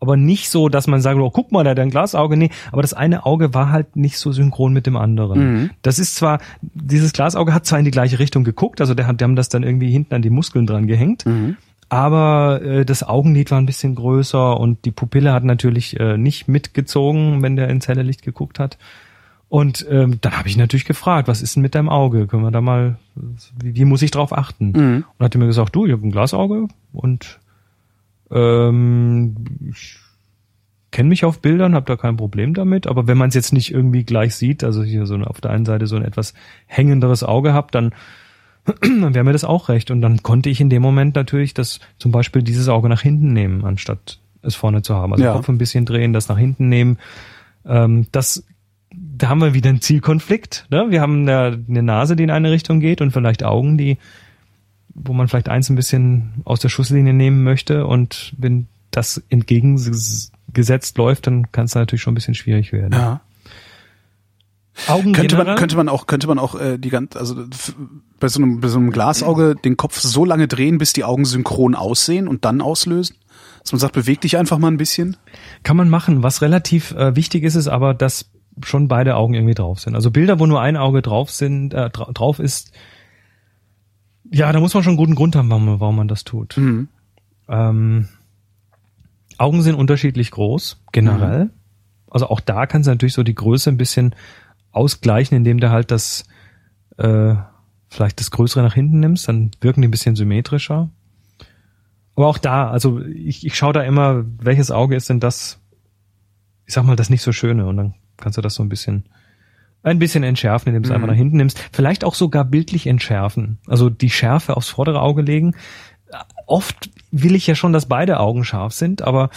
Aber nicht so, dass man sagt, oh, guck mal, der hat ein Glasauge. Nee, aber das eine Auge war halt nicht so synchron mit dem anderen. Das ist zwar, dieses Glasauge hat zwar in die gleiche Richtung geguckt, also der hat, die haben das dann irgendwie hinten an die Muskeln dran gehängt. Aber äh, das Augenlid war ein bisschen größer und die Pupille hat natürlich äh, nicht mitgezogen, wenn der ins helle Licht geguckt hat. Und ähm, dann habe ich natürlich gefragt, was ist denn mit deinem Auge? Können wir da mal, wie, wie muss ich drauf achten? Und hat er mir gesagt, du, ich habe ein Glasauge und ähm, ich kenne mich auf Bildern, habe da kein Problem damit, aber wenn man es jetzt nicht irgendwie gleich sieht, also hier so auf der einen Seite so ein etwas hängenderes Auge habt, dann dann wäre mir das auch recht. Und dann konnte ich in dem Moment natürlich das zum Beispiel dieses Auge nach hinten nehmen, anstatt es vorne zu haben. Also Ja. Kopf ein bisschen drehen, das nach hinten nehmen. Ähm, das da haben wir wieder einen Zielkonflikt. Ne? Wir haben eine, eine Nase, die in eine Richtung geht und vielleicht Augen, die, wo man vielleicht eins ein bisschen aus der Schusslinie nehmen möchte. Und wenn das entgegengesetzt läuft, dann kann es natürlich schon ein bisschen schwierig werden. Ja. Augen Könnte man, könnte man auch, könnte man auch äh, die ganze, also bei so einem, bei so einem Glasauge den Kopf so lange drehen, bis die Augen synchron aussehen und dann auslösen? Dass man sagt, beweg dich einfach mal ein bisschen. Kann man machen. Was relativ äh, wichtig ist, ist aber, dass schon beide Augen irgendwie drauf sind. Also Bilder, wo nur ein Auge drauf sind, äh, dra drauf ist, ja, da muss man schon einen guten Grund haben, warum, warum man das tut. Mhm. Ähm, Augen sind unterschiedlich groß, generell. Also auch da kannst du natürlich so die Größe ein bisschen ausgleichen, indem du halt das äh, vielleicht das Größere nach hinten nimmst, dann wirken die ein bisschen symmetrischer. Aber auch da, also ich, ich schaue da immer, welches Auge ist denn das, ich sag mal, das nicht so schöne und dann kannst du das so ein bisschen ein bisschen entschärfen, indem du es Mhm. einfach nach hinten nimmst. Vielleicht auch sogar bildlich entschärfen. Also die Schärfe aufs vordere Auge legen. Oft will ich ja schon, dass beide Augen scharf sind, aber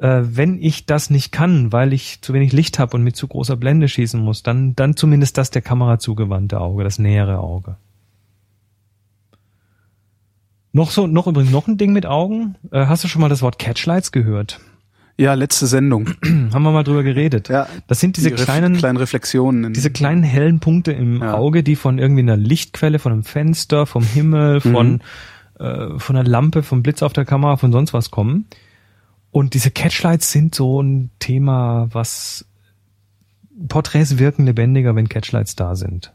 äh, wenn ich das nicht kann, weil ich zu wenig Licht habe und mit zu großer Blende schießen muss, dann, dann zumindest das der Kamera zugewandte Auge, das nähere Auge. Noch so, noch übrigens noch ein Ding mit Augen. Äh, hast du schon mal das Wort Catchlights gehört? Ja, letzte Sendung. Haben wir mal drüber geredet. Ja, Das sind diese die Ref- kleinen, kleinen Reflexionen. In, diese kleinen hellen Punkte im Ja. Auge, die von irgendwie einer Lichtquelle, von einem Fenster, vom Himmel, von, äh, von einer Lampe, vom Blitz auf der Kamera, von sonst was kommen. Und diese Catchlights sind so ein Thema, was Porträts wirken lebendiger, wenn Catchlights da sind.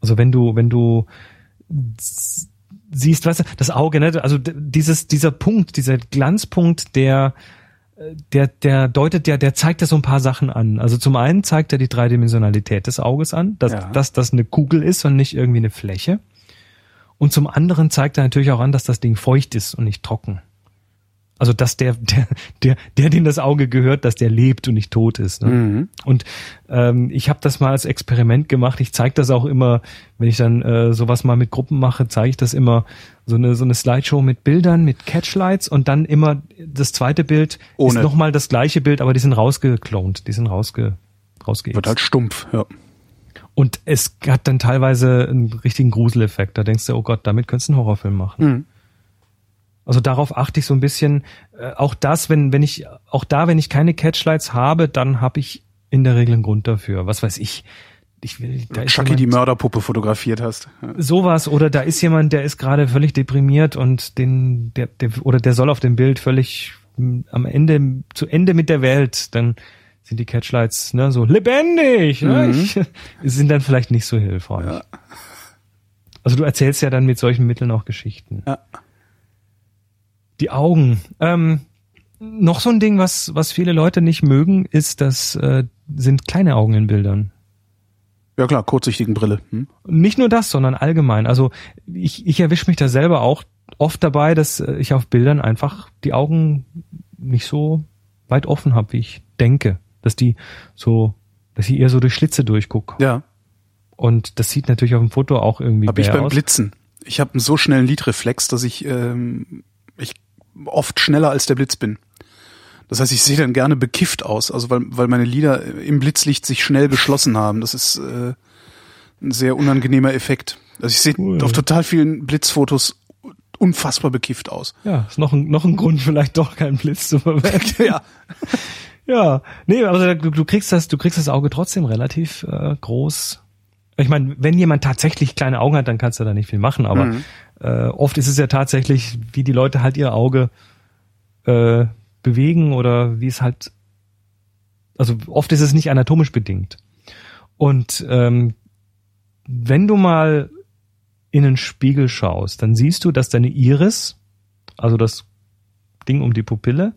Also wenn du, wenn du siehst, weißt du, das Auge, ne, also dieses, dieser Punkt, dieser Glanzpunkt, der, der, der deutet ja, der zeigt ja so ein paar Sachen an. Also zum einen zeigt er die Dreidimensionalität des Auges an, dass, Ja. dass das eine Kugel ist und nicht irgendwie eine Fläche. Und zum anderen zeigt er natürlich auch an, dass das Ding feucht ist und nicht trocken. Also dass der, der, der, der, dem das Auge gehört, dass der lebt und nicht tot ist. Ne? Mhm. Und ähm, ich habe das mal als Experiment gemacht. Ich zeige das auch immer, wenn ich dann äh, sowas mal mit Gruppen mache, zeige ich das immer so eine so eine Slideshow mit Bildern, mit Catchlights und dann immer das zweite Bild Ohne. ist nochmal das gleiche Bild, aber die sind rausgeklont, die sind rausge rausgeixt. Wird halt stumpf, ja. Und es hat dann teilweise einen richtigen Gruseleffekt. Da denkst du, oh Gott, damit könntest du einen Horrorfilm machen. Mhm. Also darauf achte ich so ein bisschen. Äh, auch das, wenn, wenn ich, auch da, wenn ich keine Catchlights habe, dann habe ich in der Regel einen Grund dafür. Was weiß ich. Ich will, da Chucky die jemand- Mörderpuppe fotografiert hast. Sowas oder da ist jemand, der ist gerade völlig deprimiert und den, der, der, oder der soll auf dem Bild völlig m, am Ende, zu Ende mit der Welt, dann sind die Catchlights ne, so lebendig, ne? Mhm. ich, sind dann vielleicht nicht so hilfreich. Ja. Also du erzählst ja dann mit solchen Mitteln auch Geschichten. Ja. Die Augen. Ähm, noch so ein Ding, was, was viele Leute nicht mögen, ist, das äh, sind kleine Augen in Bildern. ja klar, kurzsichtigen Brille. Hm? Nicht nur das, sondern allgemein. Also ich, ich erwische mich da selber auch oft dabei, dass äh, ich auf Bildern einfach die Augen nicht so weit offen habe, wie ich denke. Dass die so, dass ich eher so durch Schlitze durchgucke. Ja, Und das sieht natürlich auf dem Foto auch irgendwie habe ich bäh beim aus. Blitzen. Ich habe einen so schnellen Lidreflex, dass ich, ähm, ich oft schneller als der Blitz bin. Das heißt, ich sehe dann gerne bekifft aus, also weil, weil meine Lider im Blitzlicht sich schnell geschlossen haben. Das ist äh, ein sehr unangenehmer Effekt. Also ich sehe Cool. auf total vielen Blitzfotos unfassbar bekifft aus. Ja, ist noch ein, noch ein Grund, vielleicht doch keinen Blitz zu verwenden. Ja. Ja, nee, also du, du kriegst das, du kriegst das Auge trotzdem relativ äh, groß. Ich meine, wenn jemand tatsächlich kleine Augen hat, dann kannst du da nicht viel machen, aber Mhm. äh, oft ist es ja tatsächlich, wie die Leute halt ihr Auge äh, bewegen oder wie es halt, also oft ist es nicht anatomisch bedingt. Und ähm, wenn du mal in einen Spiegel schaust, dann siehst du, dass deine Iris, also das Ding um die Pupille,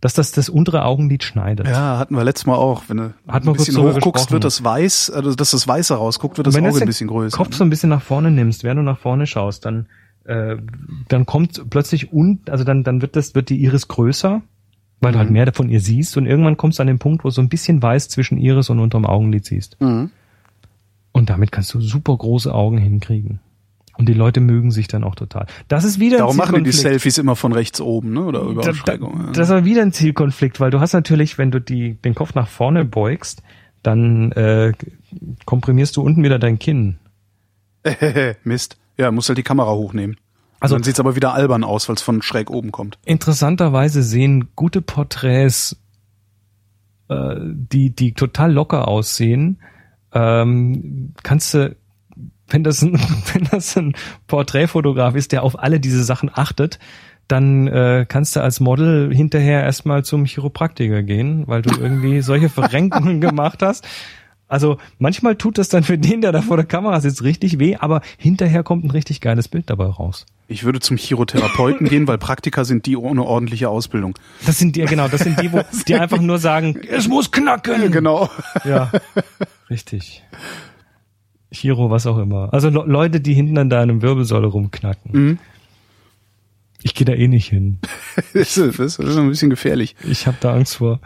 dass das das untere Augenlid schneidet. Ja, hatten wir letztes Mal auch. Wenn du Hat ein bisschen hochguckst, wird das weiß, also dass das Weiße rausguckt, wird das wenn Auge ein den bisschen größer. Kopf ne? so ein bisschen nach vorne nimmst, während du nach vorne schaust, dann äh, dann kommt plötzlich un, also dann dann wird das wird die Iris größer, weil du halt Mhm. mehr davon ihr siehst und irgendwann kommst du an den Punkt, wo du so ein bisschen weiß zwischen Iris und unterm Augenlid siehst. Mhm. Und damit kannst du super große Augen hinkriegen. Und die Leute mögen sich dann auch total. Das ist wieder ein Darum machen die. Selfies immer von rechts oben, ne? Oder über Da- da- Das ist aber wieder ein Zielkonflikt, weil du hast natürlich, wenn du die, den Kopf nach vorne beugst, dann äh, komprimierst du unten wieder dein Kinn. Mist. Ja, muss halt die Kamera hochnehmen. Also- Also dann sieht's aber wieder albern aus, weil es von schräg oben kommt. Interessanterweise sehen gute Porträts, äh, die, die total locker aussehen, ähm, kannst du, wenn das, ein, wenn das ein Porträtfotograf ist, der auf alle diese Sachen achtet, dann äh, kannst du als Model hinterher erstmal zum Chiropraktiker gehen, weil du irgendwie solche Verrenkungen gemacht hast. Also manchmal tut das dann für den, der da vor der Kamera sitzt, richtig weh, aber hinterher kommt ein richtig geiles Bild dabei raus. Ich würde zum Chirotherapeuten gehen, weil Praktiker sind die ohne ordentliche Ausbildung. Das sind die, genau, das sind die, wo die einfach nur sagen, es muss knacken. Genau. Ja, richtig. Chiro, was auch immer. Also Le Leute, die hinten an deinem Wirbelsäule rumknacken. Mhm. Ich gehe da eh nicht hin. Das ist, das ist ein bisschen gefährlich. Ich habe da Angst vor.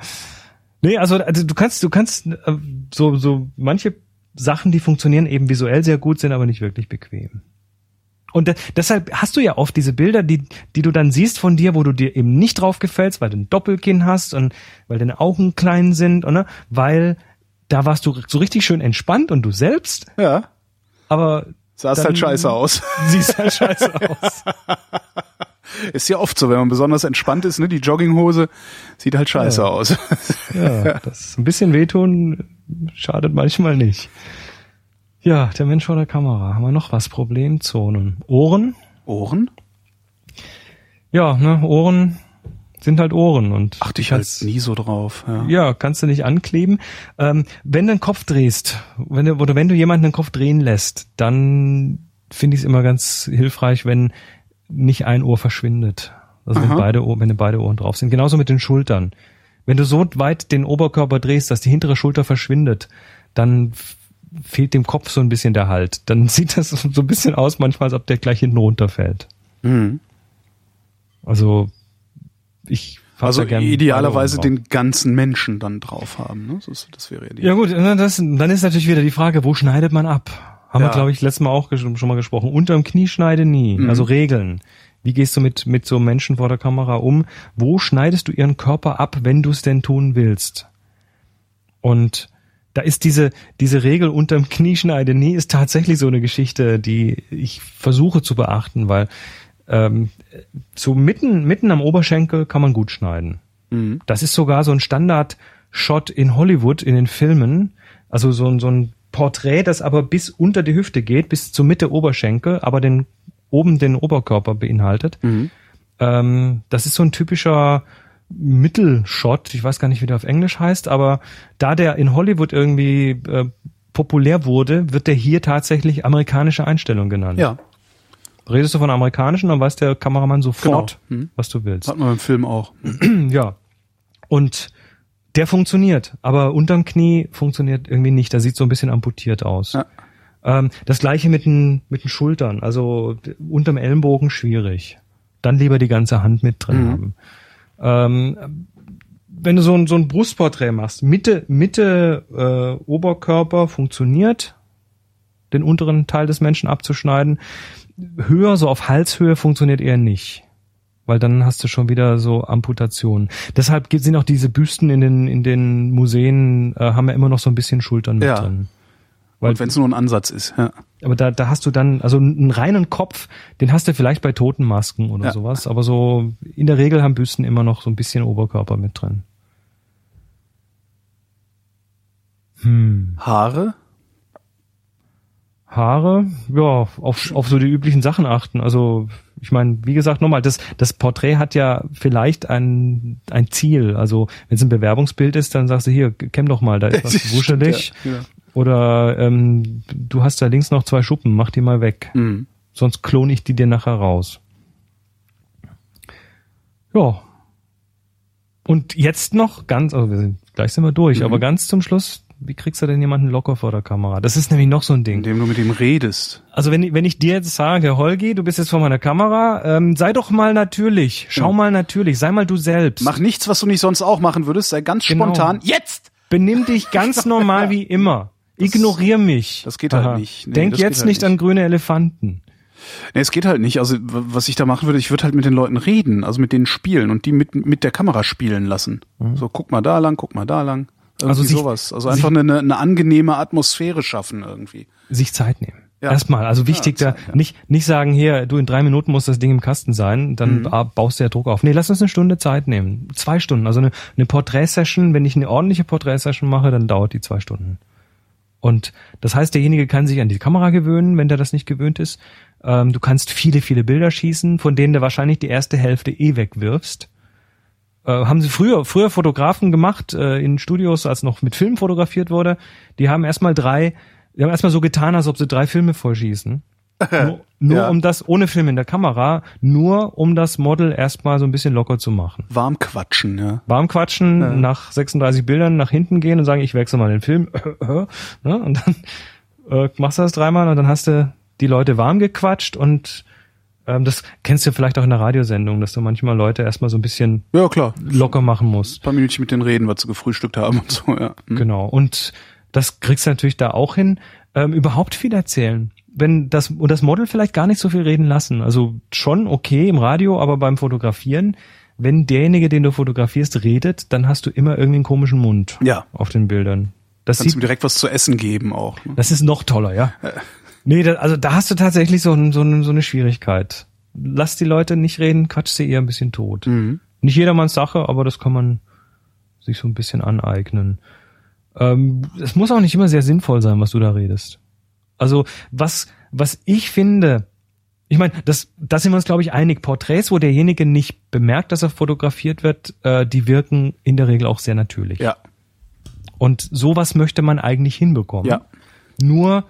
Nee, also, also du kannst, du kannst äh, so, so manche Sachen, die funktionieren eben visuell sehr gut, sind aber nicht wirklich bequem. Und de deshalb hast du ja oft diese Bilder, die, die du dann siehst von dir, wo du dir eben nicht drauf gefällst, weil du ein Doppelkinn hast und weil deine Augen klein sind, oder? Weil da warst du so richtig schön entspannt und du selbst, Ja. aber Sahst halt scheiße aus. siehst halt scheiße aus. Ist ja oft so, wenn man besonders entspannt ist, ne? Die Jogginghose sieht halt scheiße Ja. aus. Ja, das ein bisschen wehtun schadet manchmal nicht. Ja, der Mensch vor der Kamera. Haben wir noch was? Problemzonen. Ohren? Ohren? Ja, ne, Ohren sind halt Ohren und Achte ich halt nie so drauf. Ja. Ja, kannst du nicht ankleben. Ähm, wenn du den Kopf drehst, wenn du, oder wenn du jemanden den Kopf drehen lässt, dann finde ich es immer ganz hilfreich, wenn nicht ein Ohr verschwindet. Also wenn beide, Ohr, wenn beide Ohren drauf sind. Genauso mit den Schultern. Wenn du so weit den Oberkörper drehst, dass die hintere Schulter verschwindet, dann fehlt dem Kopf so ein bisschen der Halt. Dann sieht das so ein bisschen aus manchmal, als ob der gleich hinten runterfällt. Mhm. Also ich Also idealerweise den ganzen Menschen dann drauf haben. Ne? Das, das wäre ja die. Ja gut, das, dann ist natürlich wieder die Frage, wo schneidet man ab? Haben Ja. wir, glaube ich, letztes Mal auch schon mal gesprochen. Unterm Knie schneide nie. Mhm. Also Regeln. Wie gehst du mit, mit so Menschen vor der Kamera um? Wo schneidest du ihren Körper ab, wenn du es denn tun willst? Und da ist diese, diese Regel unterm Knie schneide nie ist tatsächlich so eine Geschichte, die ich versuche zu beachten, weil ähm, so mitten, mitten am Oberschenkel kann man gut schneiden. Mhm. Das ist sogar so ein Standard-Shot in Hollywood in den Filmen. Also so ein, so ein Porträt, das aber bis unter die Hüfte geht, bis zur Mitte Oberschenkel, aber den oben den Oberkörper beinhaltet. Mhm. Ähm, das ist so ein typischer Mittelshot. Ich weiß gar nicht, wie der auf Englisch heißt, aber da der in Hollywood irgendwie äh, populär wurde, wird der hier tatsächlich amerikanische Einstellung genannt. Ja, Redest du von amerikanischen, dann weiß der Kameramann sofort, Genau. Mhm. was du willst. hat man beim Film auch. Ja. Und der funktioniert, aber unterm Knie funktioniert irgendwie nicht. Da sieht so ein bisschen amputiert aus. Ja. Ähm, das gleiche mit den, mit den Schultern. Also unterm Ellenbogen schwierig. Dann lieber die ganze Hand mit drin Mhm. haben. Ähm, wenn du so ein, so ein Brustporträt machst, Mitte, Mitte äh, Oberkörper funktioniert, den unteren Teil des Menschen abzuschneiden. Höher, so auf Halshöhe funktioniert eher nicht weil dann hast du schon wieder so Amputationen. Deshalb sind auch diese Büsten in den in den Museen äh, haben ja immer noch so ein bisschen Schultern mit Ja. drin. Weil, Und wenn es nur ein Ansatz ist. Ja. aber da, da hast du dann, also einen reinen Kopf, den hast du vielleicht bei Totenmasken oder Ja. sowas, aber so in der Regel haben Büsten immer noch so ein bisschen Oberkörper mit drin. Hm. Haare? Haare, ja, auf, auf so die üblichen Sachen achten. Also ich meine, wie gesagt, nochmal, das, das Porträt hat ja vielleicht ein, ein Ziel. Also wenn es ein Bewerbungsbild ist, dann sagst du hier, kämm doch mal, da ist was wuschelig. Ja, ja. Oder ähm, du hast da links noch zwei Schuppen, mach die mal weg. Mhm. Sonst klone ich die dir nachher raus. Ja. Und jetzt noch ganz, also wir sind, gleich sind wir durch, Mhm. aber ganz zum Schluss, wie kriegst du denn jemanden locker vor der Kamera? Das ist nämlich noch so ein Ding. Indem du mit ihm redest. Also wenn, ich- wenn ich dir jetzt sage, Holgi, du bist jetzt vor meiner Kamera, ähm, sei doch mal natürlich, schau mal natürlich, sei mal du selbst. Mach nichts, was du nicht sonst auch machen würdest. Sei ganz Genau. spontan. Jetzt! Benimm dich ganz normal wie immer. Ignorier mich. das geht halt nicht. Nee, Denk das jetzt halt nicht nicht. an grüne Elefanten. Nee, es geht halt nicht. Also was ich da machen würde, ich würde halt mit den Leuten reden, also mit denen spielen und die mit mit der Kamera spielen lassen. Mhm. So guck mal da lang, guck mal da lang. Irgendwie Also sich- sowas. Also einfach eine, eine angenehme Atmosphäre schaffen irgendwie. sich Zeit nehmen. Ja. Erstmal, also wichtig Ja, da, ja. nicht, nicht sagen, hier, du in drei Minuten muss das Ding im Kasten sein, dann Mhm. ah, baust du ja Druck auf. Nee, lass uns eine Stunde Zeit nehmen. Zwei Stunden. Also eine, eine Porträtsession, wenn ich eine ordentliche Porträtsession mache, dann dauert die zwei Stunden. Und das heißt, derjenige kann sich an die Kamera gewöhnen, wenn der das nicht gewöhnt ist. Ähm, du kannst viele, viele Bilder schießen, von denen du wahrscheinlich die erste Hälfte eh wegwirfst. Äh, haben sie früher, früher Fotografen gemacht, äh, in Studios, als noch mit Film fotografiert wurde. Die haben erstmal drei, die haben erstmal so getan, als ob sie drei Filme vollschießen. Nur, nur Ja. um das, ohne Film in der Kamera, nur um das Model erstmal so ein bisschen locker zu machen. Warm quatschen, ja. Warm quatschen, nach 36 Bildern nach hinten gehen und sagen, ich wechsle mal den Film. ne? Und dann äh, machst du das dreimal und dann hast du die Leute warm gequatscht und ähm, das kennst du vielleicht auch in der Radiosendung, dass du manchmal Leute erstmal so ein bisschen Ja, klar. locker machen musst. Ein paar Minuten mit denen reden, was sie gefrühstückt haben und so, ja. Hm. Genau. Und das kriegst du natürlich da auch hin. Ähm, überhaupt viel erzählen. Wenn das, und das Model vielleicht gar nicht so viel reden lassen. Also schon okay im Radio, aber beim Fotografieren, wenn derjenige, den du fotografierst, redet, dann hast du immer irgendwie einen komischen Mund Ja. auf den Bildern. Das Kannst sieht, ihm direkt was zu essen geben auch. Ne? das ist noch toller, ja. Nee, da, also da hast du tatsächlich so, ein, so, eine, so eine Schwierigkeit. Lass die Leute nicht reden, quatsch sie eher ein bisschen tot. Mhm. Nicht jedermanns Sache, aber das kann man sich so ein bisschen aneignen. Ähm, es muss auch nicht immer sehr sinnvoll sein, was du da redest. Also was, was ich finde, ich meine, das, da sind wir uns, glaube ich, einig. Porträts, wo derjenige nicht bemerkt, dass er fotografiert wird, äh, die wirken in der Regel auch sehr natürlich. Ja. Und sowas möchte man eigentlich hinbekommen. Ja. Nur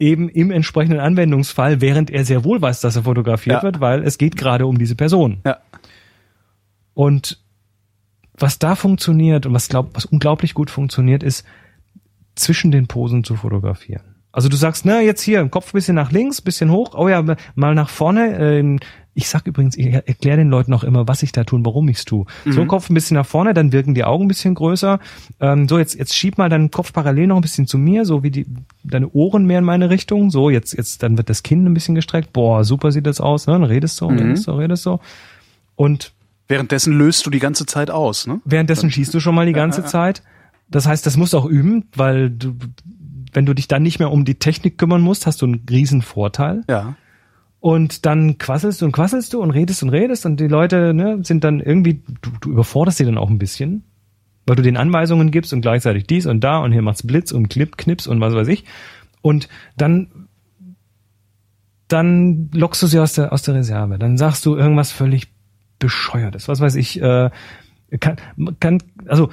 eben im entsprechenden Anwendungsfall, während er sehr wohl weiß, dass er fotografiert Ja. wird, weil es geht gerade um diese Person. Ja. Und was da funktioniert und was glaub, was unglaublich gut funktioniert, ist zwischen den Posen zu fotografieren. Also du sagst, na jetzt hier, Kopf bisschen nach links, bisschen hoch, oh ja, mal nach vorne. Ähm, ich sag übrigens, ich erkläre den Leuten auch immer, was ich da tue und warum ich's tue. So Kopf ein bisschen nach vorne, dann wirken die Augen ein bisschen größer. Ähm, so jetzt jetzt schieb mal deinen Kopf parallel noch ein bisschen zu mir, so wie die deine Ohren mehr in meine Richtung. So jetzt jetzt dann wird das Kinn ein bisschen gestreckt. Boah, super sieht das aus. Ne? Dann redest du, redest du, redest du. Und Währenddessen löst du die ganze Zeit aus, ne? Währenddessen schießt du schon mal die ganze Zeit. Das heißt, das musst du auch üben, weil du, wenn du dich dann nicht mehr um die Technik kümmern musst, hast du einen riesen Vorteil. Ja. Und dann quasselst du und quasselst du und redest und redest und die Leute ne, sind dann irgendwie, du, du überforderst sie dann auch ein bisschen, weil du den Anweisungen gibst und gleichzeitig dies und da und hier machst Blitz und Clip, Knips und was weiß ich. Und dann dann lockst du sie aus der aus der Reserve. Dann sagst du irgendwas völlig bescheuertes. Was weiß ich, äh, kann, kann also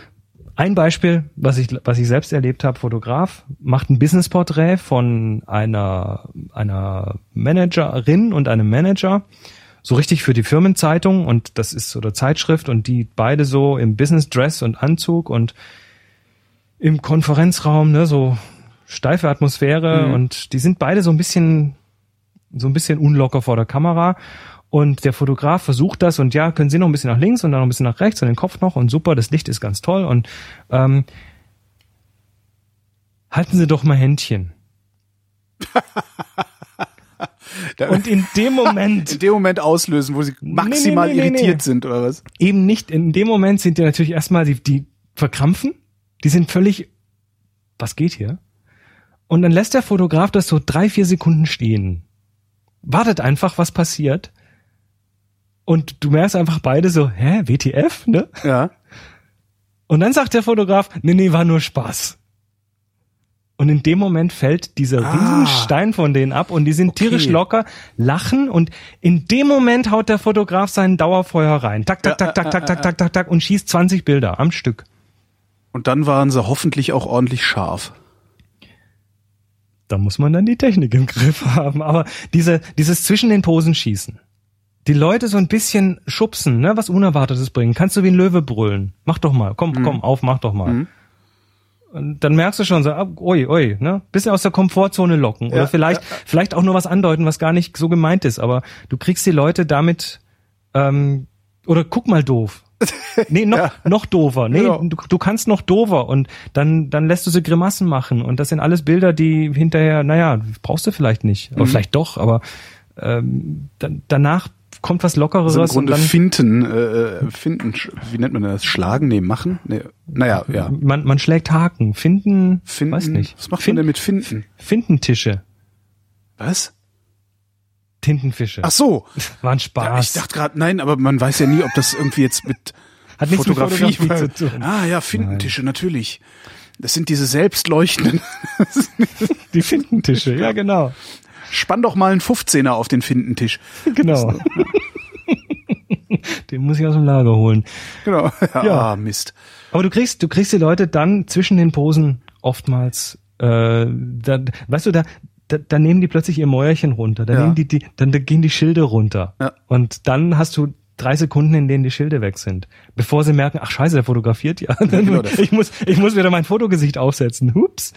ein Beispiel, was ich was ich selbst erlebt habe, Fotograf macht ein Businessporträt von einer einer Managerin und einem Manager so richtig für die Firmenzeitung und das ist so der Zeitschrift und die beide so im Business Dress und Anzug und im Konferenzraum, ne, so steife Atmosphäre Mhm. und die sind beide so ein bisschen so ein bisschen unlocker vor der Kamera und der Fotograf versucht das und ja, können Sie noch ein bisschen nach links und dann noch ein bisschen nach rechts und den Kopf noch und super, das Licht ist ganz toll und ähm, halten Sie doch mal Händchen. Und in dem Moment in dem Moment auslösen, wo sie maximal nee, nee, nee, irritiert sind oder was? eben nicht, in dem Moment sind die natürlich erstmal, die, die verkrampfen, die sind völlig, was geht hier? Und dann lässt der Fotograf das so drei, vier Sekunden stehen. Wartet einfach, was passiert. Und du merkst einfach beide so, hä, WTF, ne? Ja. Und dann sagt der Fotograf, nee, nee, war nur Spaß. Und in dem Moment fällt dieser Ah. Riesenstein von denen ab und die sind Okay. tierisch locker, lachen und in dem Moment haut der Fotograf seinen Dauerfeuer rein. Tak, tak, tak, tak, tak, tak, tak, tak, tak und schießt 20 Bilder am Stück. Und dann waren sie hoffentlich auch ordentlich scharf. Da muss man dann die Technik im Griff haben. Aber diese, dieses zwischen den Posen schießen. Die Leute so ein bisschen schubsen, ne, was Unerwartetes bringen. Kannst du wie ein Löwe brüllen. Mach doch mal. Komm, komm, auf, mach doch mal. Mhm. Und dann merkst du schon so, ah, oi, oi, ne? Bisschen aus der Komfortzone locken. Oder Ja, vielleicht, vielleicht auch nur was andeuten, was gar nicht so gemeint ist. Aber du kriegst die Leute damit, ähm, oder guck mal doof. Nee, noch, noch doofer. Nee, Genau. du, du kannst noch doofer und dann, dann lässt du sie Grimassen machen. Und das sind alles Bilder, die hinterher, naja, brauchst du vielleicht nicht. Mhm. Aber vielleicht doch, aber ähm, dann, danach kommt was Lockeres Also im und Grunde dann Finten, äh, Finten, sch- wie nennt man das? Schlagen? Nee, machen? Nee. Naja, ja. man, man schlägt Haken, finden, Finden. weiß nicht. Was macht Fin- man denn mit Finden? Findentische, Was? Tintenfische. Ach so. War ein Ja, Spaß. ich dachte gerade, nein, aber man weiß ja nie, ob das irgendwie jetzt mit Hat nichts mit Fotografie, Fotografie zu tun. Ah ja, Findentische, natürlich. Das sind diese selbstleuchtenden. Die Findentische, ja genau. Spann doch mal einen 15er auf den Findentisch. Genau. Den muss ich aus dem Lager holen. Genau. Ja, Ja. Ah, Mist. Aber du kriegst, du kriegst die Leute dann zwischen den Posen oftmals, äh, da, weißt du, da, da, da nehmen die plötzlich ihr Mäuerchen runter, da Ja. nehmen die, die, dann da gehen die Schilde runter. Ja. Und dann hast du drei Sekunden, in denen die Schilde weg sind, bevor sie merken, ach scheiße, der fotografiert ja. genau, der- ich muss, ich muss wieder mein Fotogesicht aufsetzen. Hups.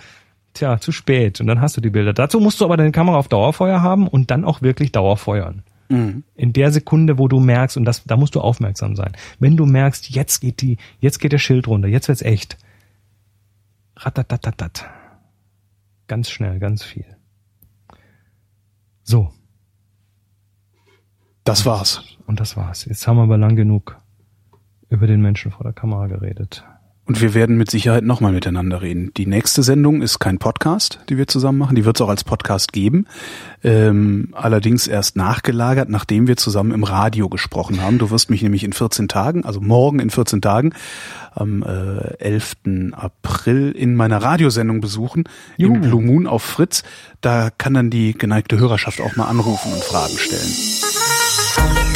Tja, zu spät. Und dann hast du die Bilder. Dazu musst du aber deine Kamera auf Dauerfeuer haben und dann auch wirklich Dauerfeuern. Mhm. In der Sekunde, wo du merkst, und das, da musst du aufmerksam sein. Wenn du merkst, jetzt geht die, jetzt geht der Schild runter, jetzt wird's echt. Ratatatatat. Ganz schnell, ganz viel. So. Das war's. Und das war's. Jetzt haben wir aber lang genug über den Menschen vor der Kamera geredet. Und wir werden mit Sicherheit nochmal miteinander reden. Die nächste Sendung ist kein Podcast, die wir zusammen machen. Die wird es auch als Podcast geben. Ähm, allerdings erst nachgelagert, nachdem wir zusammen im Radio gesprochen haben. Du wirst mich nämlich in 14 Tagen, also morgen in 14 Tagen, am äh, 11. April in meiner Radiosendung besuchen. Juhu. Im Blue Moon auf Fritz. Da kann dann die geneigte Hörerschaft auch mal anrufen und Fragen stellen.